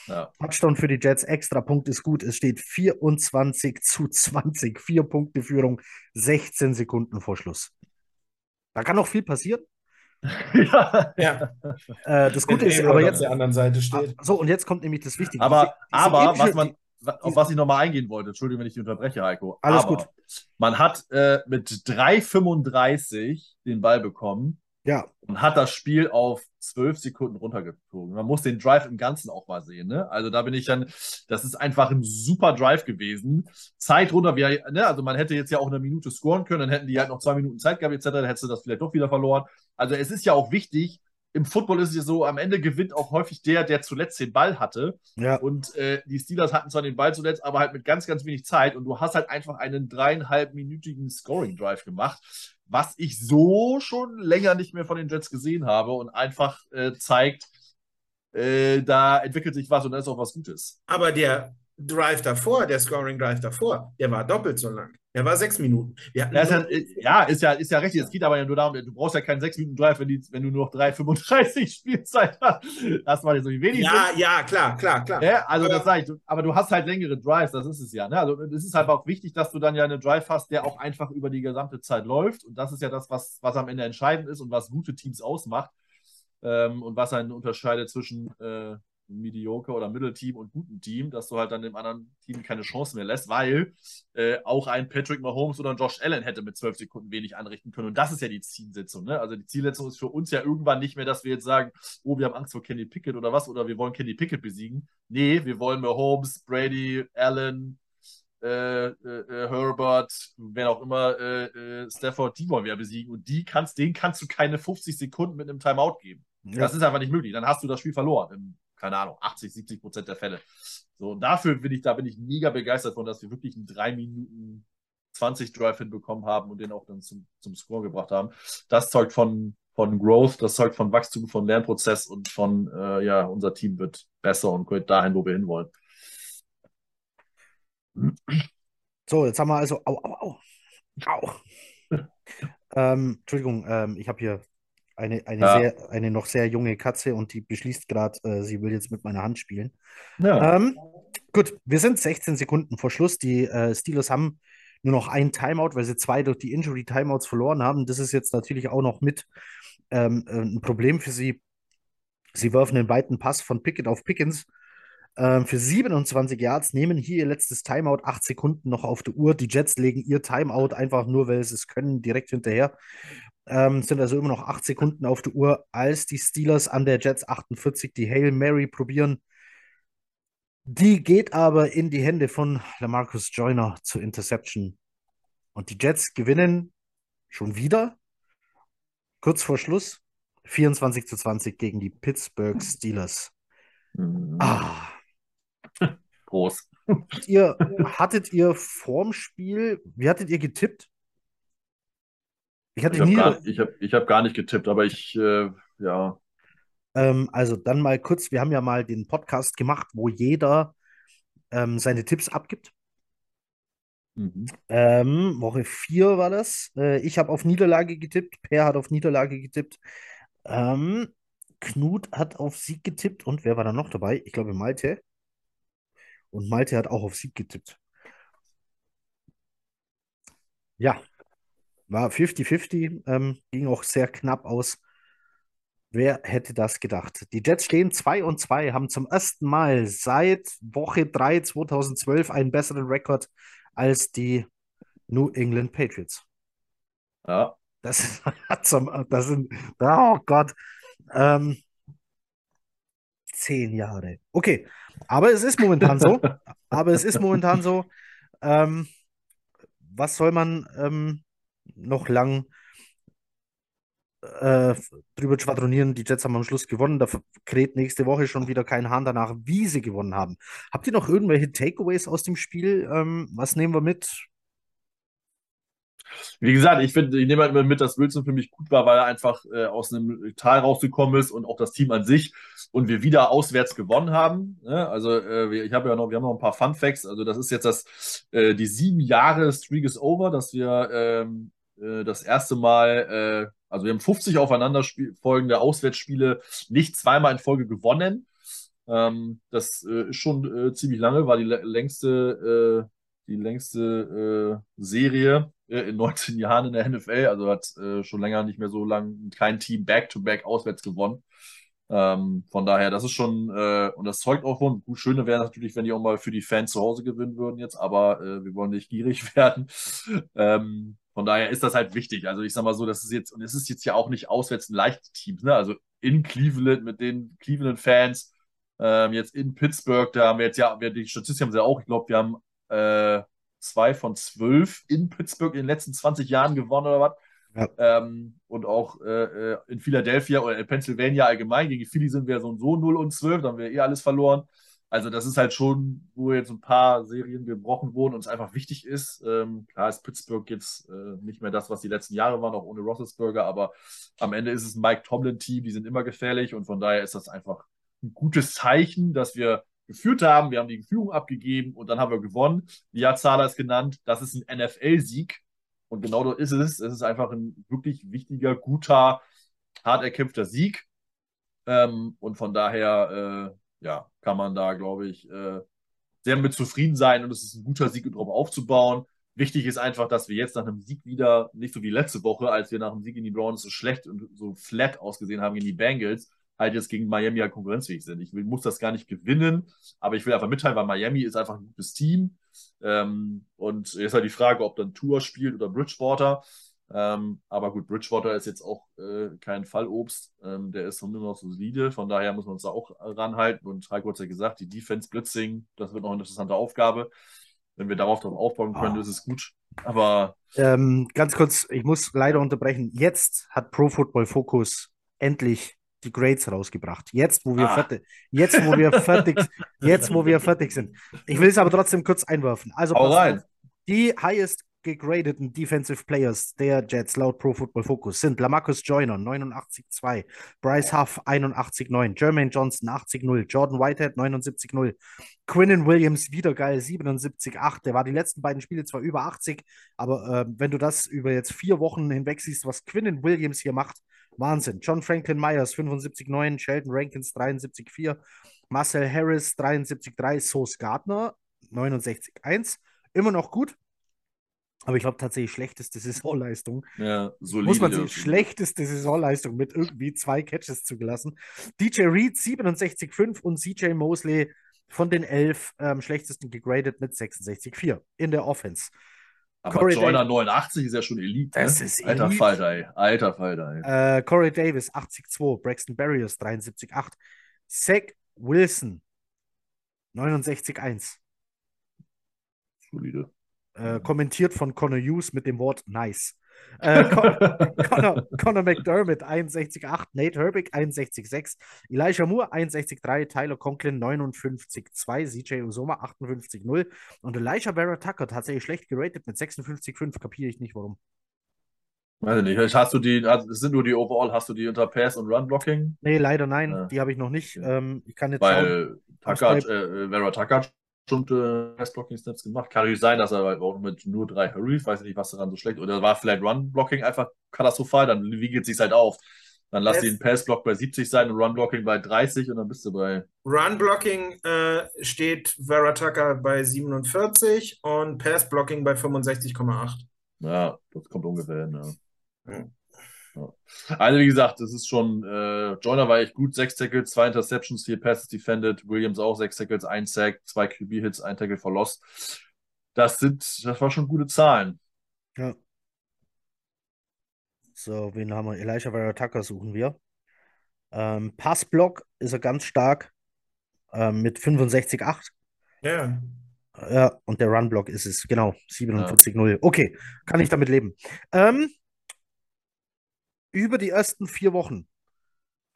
Ja. Touchdown für die Jets, extra Punkt ist gut. Es steht 24 zu 20, vier Punkte Führung, 16 Sekunden vor Schluss. Da kann noch viel passieren. ja. ja. Äh, das Gute ist, aber jetzt. Auf der anderen Seite steht. So, und jetzt kommt nämlich das Wichtige. Aber, diese, diese aber was man, auf was ich nochmal eingehen wollte, Entschuldigung, wenn ich dich unterbreche, Heiko. Alles aber gut. Man hat äh, mit 3,35 den Ball bekommen ja. Und hat das Spiel auf zwölf Sekunden runtergezogen. Man muss den Drive im Ganzen auch mal sehen. Ne? Also da bin ich dann, das ist einfach ein super Drive gewesen. Zeit runter, wie, ne? also man hätte jetzt ja auch eine Minute scoren können, dann hätten die halt noch zwei Minuten Zeit gehabt, etc., dann hättest du das vielleicht doch wieder verloren. Also es ist ja auch wichtig, im Football ist es ja so, am Ende gewinnt auch häufig der, der zuletzt den Ball hatte. Ja. Und äh, die Steelers hatten zwar den Ball zuletzt, aber halt mit ganz, ganz wenig Zeit. Und du hast halt einfach einen dreieinhalbminütigen Scoring-Drive gemacht was ich so schon länger nicht mehr von den Jets gesehen habe und einfach äh, zeigt, äh, da entwickelt sich was und da ist auch was Gutes. Aber der Drive davor, der Scoring Drive davor, der war doppelt so lang. Der war sechs Minuten. Ja, ist ja, ja, ist ja, ist ja richtig. Es geht aber ja nur darum, du brauchst ja keinen sechs Minuten Drive, wenn, die, wenn du nur noch 3,35 Spielzeit hast. Das war ja so wenig. Ja, ja, klar, klar, klar. Ja, also aber, das sage ich. Aber du hast halt längere Drives, das ist es ja. Ne? Also es ist halt auch wichtig, dass du dann ja einen Drive hast, der auch einfach über die gesamte Zeit läuft. Und das ist ja das, was, was am Ende entscheidend ist und was gute Teams ausmacht. Ähm, und was einen unterscheidet zwischen äh, Mediocre oder Mittelteam und guten Team, dass du halt dann dem anderen Team keine Chance mehr lässt, weil äh, auch ein Patrick Mahomes oder ein Josh Allen hätte mit zwölf Sekunden wenig anrichten können. Und das ist ja die Zielsetzung. Ne? Also die Zielsetzung ist für uns ja irgendwann nicht mehr, dass wir jetzt sagen, oh, wir haben Angst vor Kenny Pickett oder was, oder wir wollen Kenny Pickett besiegen. Nee, wir wollen Mahomes, Brady, Allen, äh, äh, Herbert, wer auch immer, äh, äh, Stafford, die wollen wir besiegen. Und die kannst, denen kannst du keine 50 Sekunden mit einem Timeout geben. Ja. Das ist einfach nicht möglich. Dann hast du das Spiel verloren im keine Ahnung, 80, 70 Prozent der Fälle. So, und dafür bin ich, da bin ich mega begeistert von, dass wir wirklich einen 3 Minuten 20 Drive hinbekommen haben und den auch dann zum, zum Score gebracht haben. Das zeugt von, von Growth, das zeugt von Wachstum, von Lernprozess und von, äh, ja, unser Team wird besser und geht dahin, wo wir hinwollen. So, jetzt haben wir also, au, au, au, au. ähm, Entschuldigung, ähm, ich habe hier eine, eine, ja. sehr, eine noch sehr junge Katze und die beschließt gerade, äh, sie will jetzt mit meiner Hand spielen. Ja. Ähm, gut, wir sind 16 Sekunden vor Schluss. Die äh, Steelers haben nur noch ein Timeout, weil sie zwei durch die Injury-Timeouts verloren haben. Das ist jetzt natürlich auch noch mit ähm, äh, ein Problem für sie. Sie werfen den weiten Pass von Pickett auf Pickens ähm, für 27 Yards, nehmen hier ihr letztes Timeout, acht Sekunden noch auf der Uhr. Die Jets legen ihr Timeout einfach nur, weil sie es können, direkt hinterher. Ähm, sind also immer noch acht Sekunden auf der Uhr, als die Steelers an der Jets 48 die Hail Mary probieren. Die geht aber in die Hände von Lamarcus Joyner zur Interception. Und die Jets gewinnen schon wieder, kurz vor Schluss, 24 zu 20 gegen die Pittsburgh Steelers. Mhm. Ah. Groß. Ihr, hattet ihr vorm Spiel, wie hattet ihr getippt? Ich habe nie. hab, ich hab gar nicht getippt, aber ich, äh, ja. Ähm, also dann mal kurz, wir haben ja mal den Podcast gemacht, wo jeder ähm, seine Tipps abgibt. Mhm. Ähm, Woche 4 war das. Äh, ich habe auf Niederlage getippt, Per hat auf Niederlage getippt. Ähm, Knut hat auf Sieg getippt und wer war da noch dabei? Ich glaube Malte. Und Malte hat auch auf Sieg getippt. Ja, war 50-50, ähm, ging auch sehr knapp aus. Wer hätte das gedacht? Die Jets stehen 2 und 2, haben zum ersten Mal seit Woche 3 2012 einen besseren Rekord als die New England Patriots. Ja. Das, ist, zum, das sind, oh Gott, ähm, zehn Jahre. Okay, aber es ist momentan so. aber es ist momentan so. Ähm, was soll man ähm, noch lang äh, drüber schwadronieren? Die Jets haben am Schluss gewonnen. Da kräht nächste Woche schon wieder kein Hahn danach, wie sie gewonnen haben. Habt ihr noch irgendwelche Takeaways aus dem Spiel? Ähm, was nehmen wir mit? Wie gesagt, ich finde, ich nehme halt immer mit, dass Wilson für mich gut war, weil er einfach äh, aus einem Tal rausgekommen ist und auch das Team an sich und wir wieder auswärts gewonnen haben. Ne? Also äh, ich habe ja noch, wir haben noch ein paar Fun Facts. Also das ist jetzt das, äh, die sieben Jahre Streak is over, dass wir ähm, äh, das erste Mal, äh, also wir haben 50 aufeinanderfolgende Auswärtsspiele nicht zweimal in Folge gewonnen. Ähm, das äh, ist schon ziemlich lange, war die lä- längste, die längste äh, Serie in 19 Jahren in der NFL. Also hat äh, schon länger nicht mehr so lang kein Team back-to-back auswärts gewonnen. Ähm, von daher, das ist schon, äh, und das zeugt auch von, gut, schöne wäre natürlich, wenn die auch mal für die Fans zu Hause gewinnen würden jetzt, aber äh, wir wollen nicht gierig werden. Ähm, von daher ist das halt wichtig. Also ich sag mal so, das ist jetzt, und es ist jetzt ja auch nicht auswärts ein leichtes Team, ne? Also in Cleveland mit den Cleveland-Fans, ähm, jetzt in Pittsburgh, da haben wir jetzt ja, wir, die Statistiken haben sie ja auch, ich glaube, wir haben äh, zwei von zwölf in Pittsburgh in den letzten 20 Jahren gewonnen oder was. Ja. Ähm, und auch äh, äh, in Philadelphia oder in Pennsylvania allgemein. Gegen die Philly sind wir so und so 0 und 12, da haben wir eh alles verloren. Also, das ist halt schon, wo jetzt ein paar Serien gebrochen wurden und es einfach wichtig ist. Ähm, klar ist Pittsburgh jetzt äh, nicht mehr das, was die letzten Jahre waren, auch ohne Roethlisberger, aber am Ende ist es ein Mike Tomlin-Team, die sind immer gefährlich und von daher ist das einfach ein gutes Zeichen, dass wir geführt haben. Wir haben die Führung abgegeben und dann haben wir gewonnen. Wie Zahler es genannt, das ist ein NFL-Sieg. Und genau so ist es. Es ist einfach ein wirklich wichtiger, guter, hart erkämpfter Sieg. Ähm, und von daher, äh, ja, kann man da, glaube ich, äh, sehr mit zufrieden sein. Und es ist ein guter Sieg, um darauf aufzubauen. Wichtig ist einfach, dass wir jetzt nach einem Sieg wieder, nicht so wie letzte Woche, als wir nach dem Sieg in die Browns so schlecht und so flat ausgesehen haben gegen die Bengals, halt jetzt gegen Miami halt konkurrenzfähig sind. Ich will, muss das gar nicht gewinnen, aber ich will einfach mitteilen, weil Miami ist einfach ein gutes Team. Ähm, und jetzt halt die Frage, ob dann Tour spielt oder Bridgewater. Ähm, aber gut, Bridgewater ist jetzt auch äh, kein Fallobst. Ähm, der ist nur noch solide. Von daher muss man uns da auch ranhalten. Und Heiko hat ja gesagt, die Defense Blitzing, das wird noch eine interessante Aufgabe. Wenn wir darauf drauf aufbauen können, Ah. ist es gut. Aber Ähm, ganz kurz, ich muss leider unterbrechen. Jetzt hat Pro Football Focus endlich die Grades rausgebracht. Jetzt, wo wir Ah. fertig, jetzt, wo wir fertig, jetzt, wo wir fertig sind. Ich will es aber trotzdem kurz einwerfen. Also auf. die highest gegradeten Defensive Players der Jets laut Pro Football Focus sind Lamarcus Joyner 89,2, Bryce Huff 81,9, Jermaine Johnson 80,0, Jordan Whitehead 79,0, Quinnen Williams wieder geil 77,8. Der war die letzten beiden Spiele zwar über 80, aber äh, wenn du das über jetzt vier Wochen hinweg siehst, was Quinnen Williams hier macht, Wahnsinn. John Franklin Myers 75,9, Sheldon Rankins 73,4, Marcel Harris 73,3, Sauce Gardner 69,1. Immer noch gut, aber ich glaube tatsächlich schlechteste Saisonleistung. ja, solide. Muss man sehen, schlechteste Saisonleistung mit irgendwie zwei Catches zugelassen. DJ Reed 67,5 und CJ Mosley von den elf ähm, schlechtesten gegradet mit 66,4 in der Offense. Aber Corey Joyner Davis. 89 ist ja schon Elite. Das ne? ist Alter Elite. Falter, ey. Alter Falter, ey. Äh, Corey Davis 80,2, Braxton Berrios 73,8, Zach Wilson 69,1. Solide. Äh, kommentiert von Connor Hughes mit dem Wort nice. Äh, Con Connor, Connor McDermott 61,8, Nate Herbig 61,6, Elijah Moore 61,3, Tyler Conklin 59,2, CJ Usoma 58,0 und Elijah Vera Tucker tatsächlich schlecht geratet mit 56,5. Kapiere ich nicht warum. Weiß ich nicht. Hast du die, also es sind nur die Overall, hast du die unter Pass und Run Blocking? Nee, leider nein, Ja. die habe ich noch nicht. Ähm, ich kann jetzt. Weil Tucker, äh, Vera Tucker bestimmte Pass Blocking Snaps gemacht. Kann natürlich sein, dass er halt auch mit nur drei Hurries, weiß ich nicht, was daran so schlecht oder war vielleicht Run Blocking einfach katastrophal, dann wiegelt sich halt auf. Dann lass den Pass Block bei 70 sein und Run Blocking bei 30 und dann bist du bei Run Blocking äh, steht Vera Tucker bei 47 und Pass Blocking bei 65,8. Ja, das kommt ungefähr hin, ja. Ja. Ja. Also, wie gesagt, das ist schon, äh, Joyner war echt gut, sechs Tackles, zwei Interceptions, vier Passes defended, Williams auch sechs Tackles, ein Sack, zwei QB-Hits, ein Tackle for Loss. Das sind, das war schon gute Zahlen. Ja. So, wen haben wir? Elijah Vera Tucker suchen wir. Ähm, Passblock ist er ganz stark ähm, mit 65,8. Ja. Ja, und der Runblock ist es, genau, 47,0. Okay, kann ich damit leben. Ähm, über die ersten vier Wochen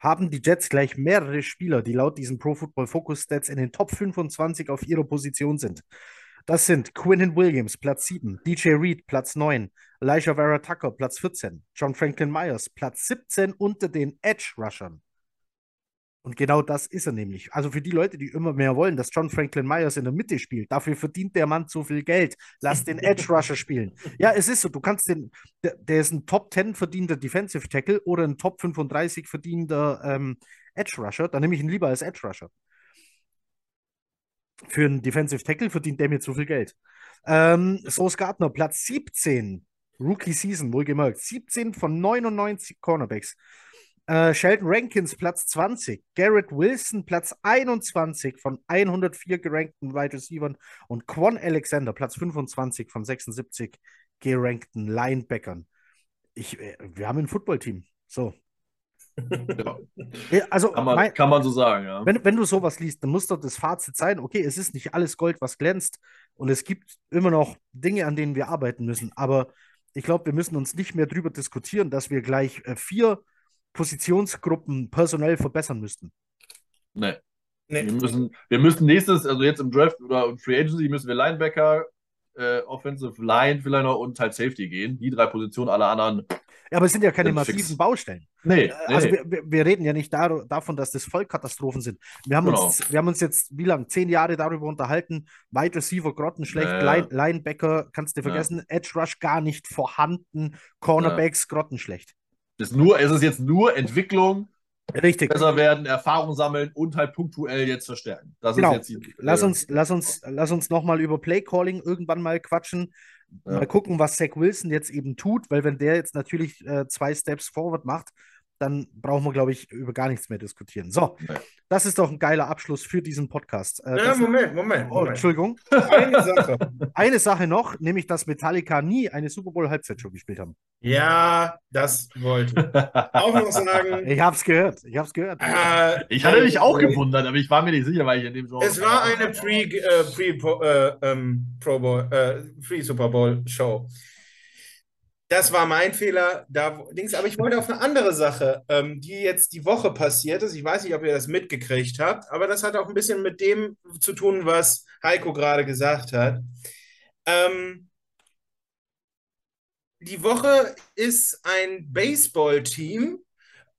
haben die Jets gleich mehrere Spieler, die laut diesen Pro Football Focus Stats in den Top 25 auf ihrer Position sind. Das sind Quinton Williams, Platz 7, DJ Reed, Platz 9, Elijah Vera Tucker, Platz 14, John Franklin Myers, Platz 17 unter den Edge Rushern. Und genau das ist er nämlich. Also für die Leute, die immer mehr wollen, dass John Franklin Myers in der Mitte spielt, dafür verdient der Mann zu viel Geld. Lass den Edge Rusher spielen. Ja, es ist so, du kannst den, der, der ist ein Top 10 verdienter Defensive Tackle oder ein Top 35 verdienter ähm, Edge Rusher, dann nehme ich ihn lieber als Edge Rusher. Für einen Defensive Tackle verdient der mir zu viel Geld. Ähm, Sauce Gardner, Platz 17, Rookie Season, wohlgemerkt. 17 von 99 Cornerbacks. Äh, Sheldon Rankins, Platz 20. Garrett Wilson, Platz 21 von 104 gerankten Wide Receivers. Und Quan Alexander, Platz 25 von 76 gerankten Linebackern. Ich, äh, wir haben ein Footballteam. So. Ja. Also, Kann man, mein, kann man so sagen, ja. wenn, wenn du sowas liest, dann muss doch das Fazit sein, okay, es ist nicht alles Gold, was glänzt und es gibt immer noch Dinge, an denen wir arbeiten müssen. Aber ich glaube, wir müssen uns nicht mehr darüber diskutieren, dass wir gleich äh, vier Positionsgruppen personell verbessern müssten. Nee. Nee. Wir müssen, wir müssen nächstes, also jetzt im Draft oder im Free Agency müssen wir Linebacker, äh, Offensive Line vielleicht noch und halt Safety gehen. Die drei Positionen, alle anderen. Ja, aber es sind ja keine massiven fix. Baustellen. Nee, Äh, nee, Also nee. wir, wir, reden ja nicht dar davon, dass das Vollkatastrophen sind. Wir haben, Genau. uns, wir haben uns jetzt, wie lange, zehn Jahre darüber unterhalten, Wide Receiver grottenschlecht, Ja, ja. Line, Linebacker, kannst du Ja. vergessen, Edge Rush gar nicht vorhanden, Cornerbacks grottenschlecht. Es ist, nur, es ist jetzt nur Entwicklung, Richtig. besser werden, Erfahrung sammeln und halt punktuell jetzt verstärken. Das Genau. ist jetzt die, Lass äh, uns, lass uns, lass uns nochmal über Playcalling irgendwann mal quatschen. Ja. Mal gucken, was Zach Wilson jetzt eben tut, weil wenn der jetzt natürlich äh, zwei Steps forward macht, dann brauchen wir, glaube ich, über gar nichts mehr diskutieren. So, Nee. das ist doch ein geiler Abschluss für diesen Podcast. Äh, Ja, Moment, Moment, oh, Moment. Entschuldigung. Eine Sache. Eine Sache noch, nämlich, dass Metallica nie eine Super Bowl Halbzeitshow gespielt haben. Ja, das wollte ich auch noch sagen. Ich hab's gehört. Ich hab's gehört. Äh, ich hatte mich auch äh, gewundert, aber ich war mir nicht sicher, weil ich in dem Genre. Es war eine Pre, äh, Pre äh, ähm, Pro Bowl, äh, Pre Super Bowl Show. Das war mein Fehler. Da, Dings, aber ich wollte auf eine andere Sache, ähm, die jetzt die Woche passiert ist. Ich weiß nicht, ob ihr das mitgekriegt habt, aber das hat auch ein bisschen mit dem zu tun, was Heiko gerade gesagt hat. Ähm, die Woche ist ein Baseball-Team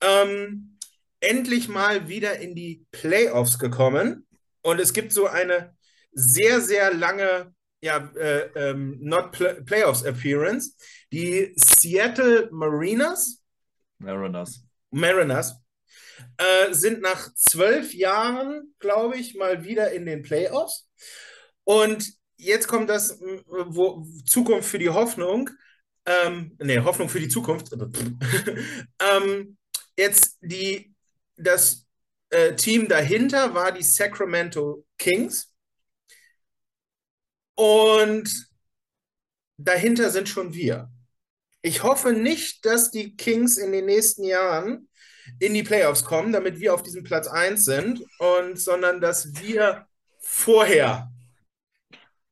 ähm, endlich mal wieder in die Playoffs gekommen. Und es gibt so eine sehr, sehr lange ja, äh, ähm, Not Play Playoffs Appearance. Die Seattle Mariners, Mariners. Mariners äh, sind nach zwölf Jahren, glaube ich, mal wieder in den Playoffs. Und jetzt kommt das m, wo, Zukunft für die Hoffnung. Ähm, nee, Hoffnung für die Zukunft. ähm, jetzt die, das äh, Team dahinter war die Sacramento Kings. Und dahinter sind schon wir. Ich hoffe nicht, dass die Kings in den nächsten Jahren in die Playoffs kommen, damit wir auf diesem Platz 1 sind, und, sondern dass wir vorher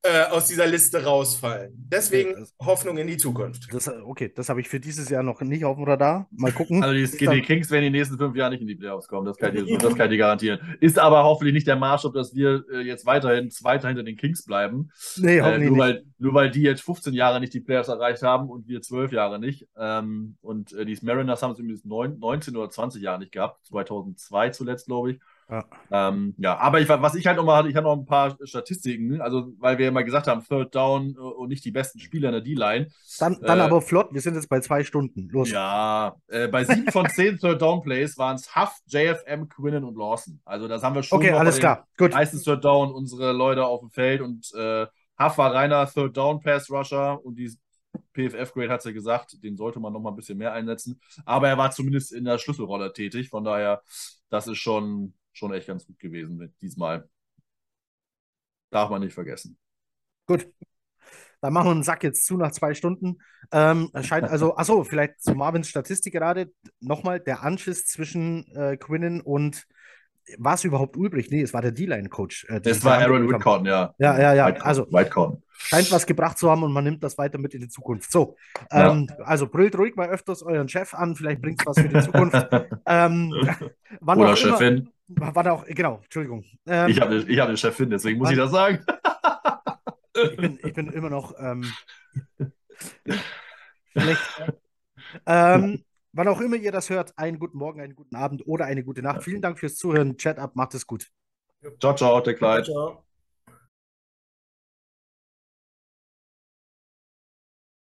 äh, aus dieser Liste rausfallen. Deswegen Okay, Hoffnung in die Zukunft. Das, okay, das habe ich für dieses Jahr noch nicht auf dem Radar. Mal gucken. Also die, die Kings werden die nächsten fünf Jahre nicht in die Playoffs kommen, das kann ich dir, das kann ich garantieren. Ist aber hoffentlich nicht der Maßstab, dass wir äh, jetzt weiterhin Zweiter hinter den Kings bleiben. nee, Äh, hoffentlich nur, nicht. weil, nur weil die jetzt 15 Jahre nicht die Playoffs erreicht haben und wir 12 Jahre nicht. Ähm, und äh, die Mariners haben es übrigens neun- 19 oder 20 Jahre nicht gehabt. 2002 zuletzt, glaube ich. Ja. Ähm, ja, aber ich, was ich halt nochmal hatte, ich hatte noch ein paar Statistiken, also weil wir ja mal gesagt haben, Third Down äh, und nicht die besten Spieler in der D-Line. Dann, dann äh, aber flott, wir sind jetzt bei zwei Stunden. Los. Ja, äh, bei sieben von zehn Third Down Plays waren es Huff, JFM, Quinnen und Lawson. Also das haben wir schon okay, alles klar. Gut. meisten Third Down unsere Leute auf dem Feld und äh, Huff war reiner Third Down Pass Rusher und die PFF Grade hat ja gesagt, den sollte man noch mal ein bisschen mehr einsetzen. Aber er war zumindest in der Schlüsselrolle tätig. Von daher, das ist schon, schon echt ganz gut gewesen mit diesmal. Darf man nicht vergessen. Gut. Dann machen wir einen Sack jetzt zu nach zwei Stunden. Ähm, scheint also, achso, vielleicht zu Marvins Statistik gerade. Nochmal, der Anschiss zwischen äh, Quinnen und war es überhaupt Ulbrich? Nee, es war der D-Line-Coach. Äh, Das war Aaron Whitcotton, ja. Ja, ja, ja. Also Whitecotton. scheint was gebracht zu haben und man nimmt das weiter mit in die Zukunft. So, Ja. ähm, also brüllt ruhig mal öfters euren Chef an, vielleicht bringt es was für die Zukunft. ähm, wann Oder auch immer, Chefin. wann auch, genau, Entschuldigung. Ähm, Ich habe ich hab eine Chefin, deswegen muss ich das sagen. ich, bin, ich bin immer noch ähm, schlecht. Ähm, wann auch immer ihr das hört, einen guten Morgen, einen guten Abend oder eine gute Nacht. Vielen Dank fürs Zuhören. Chat ab, macht es gut. Ciao, ciao, der Kleid. Ciao.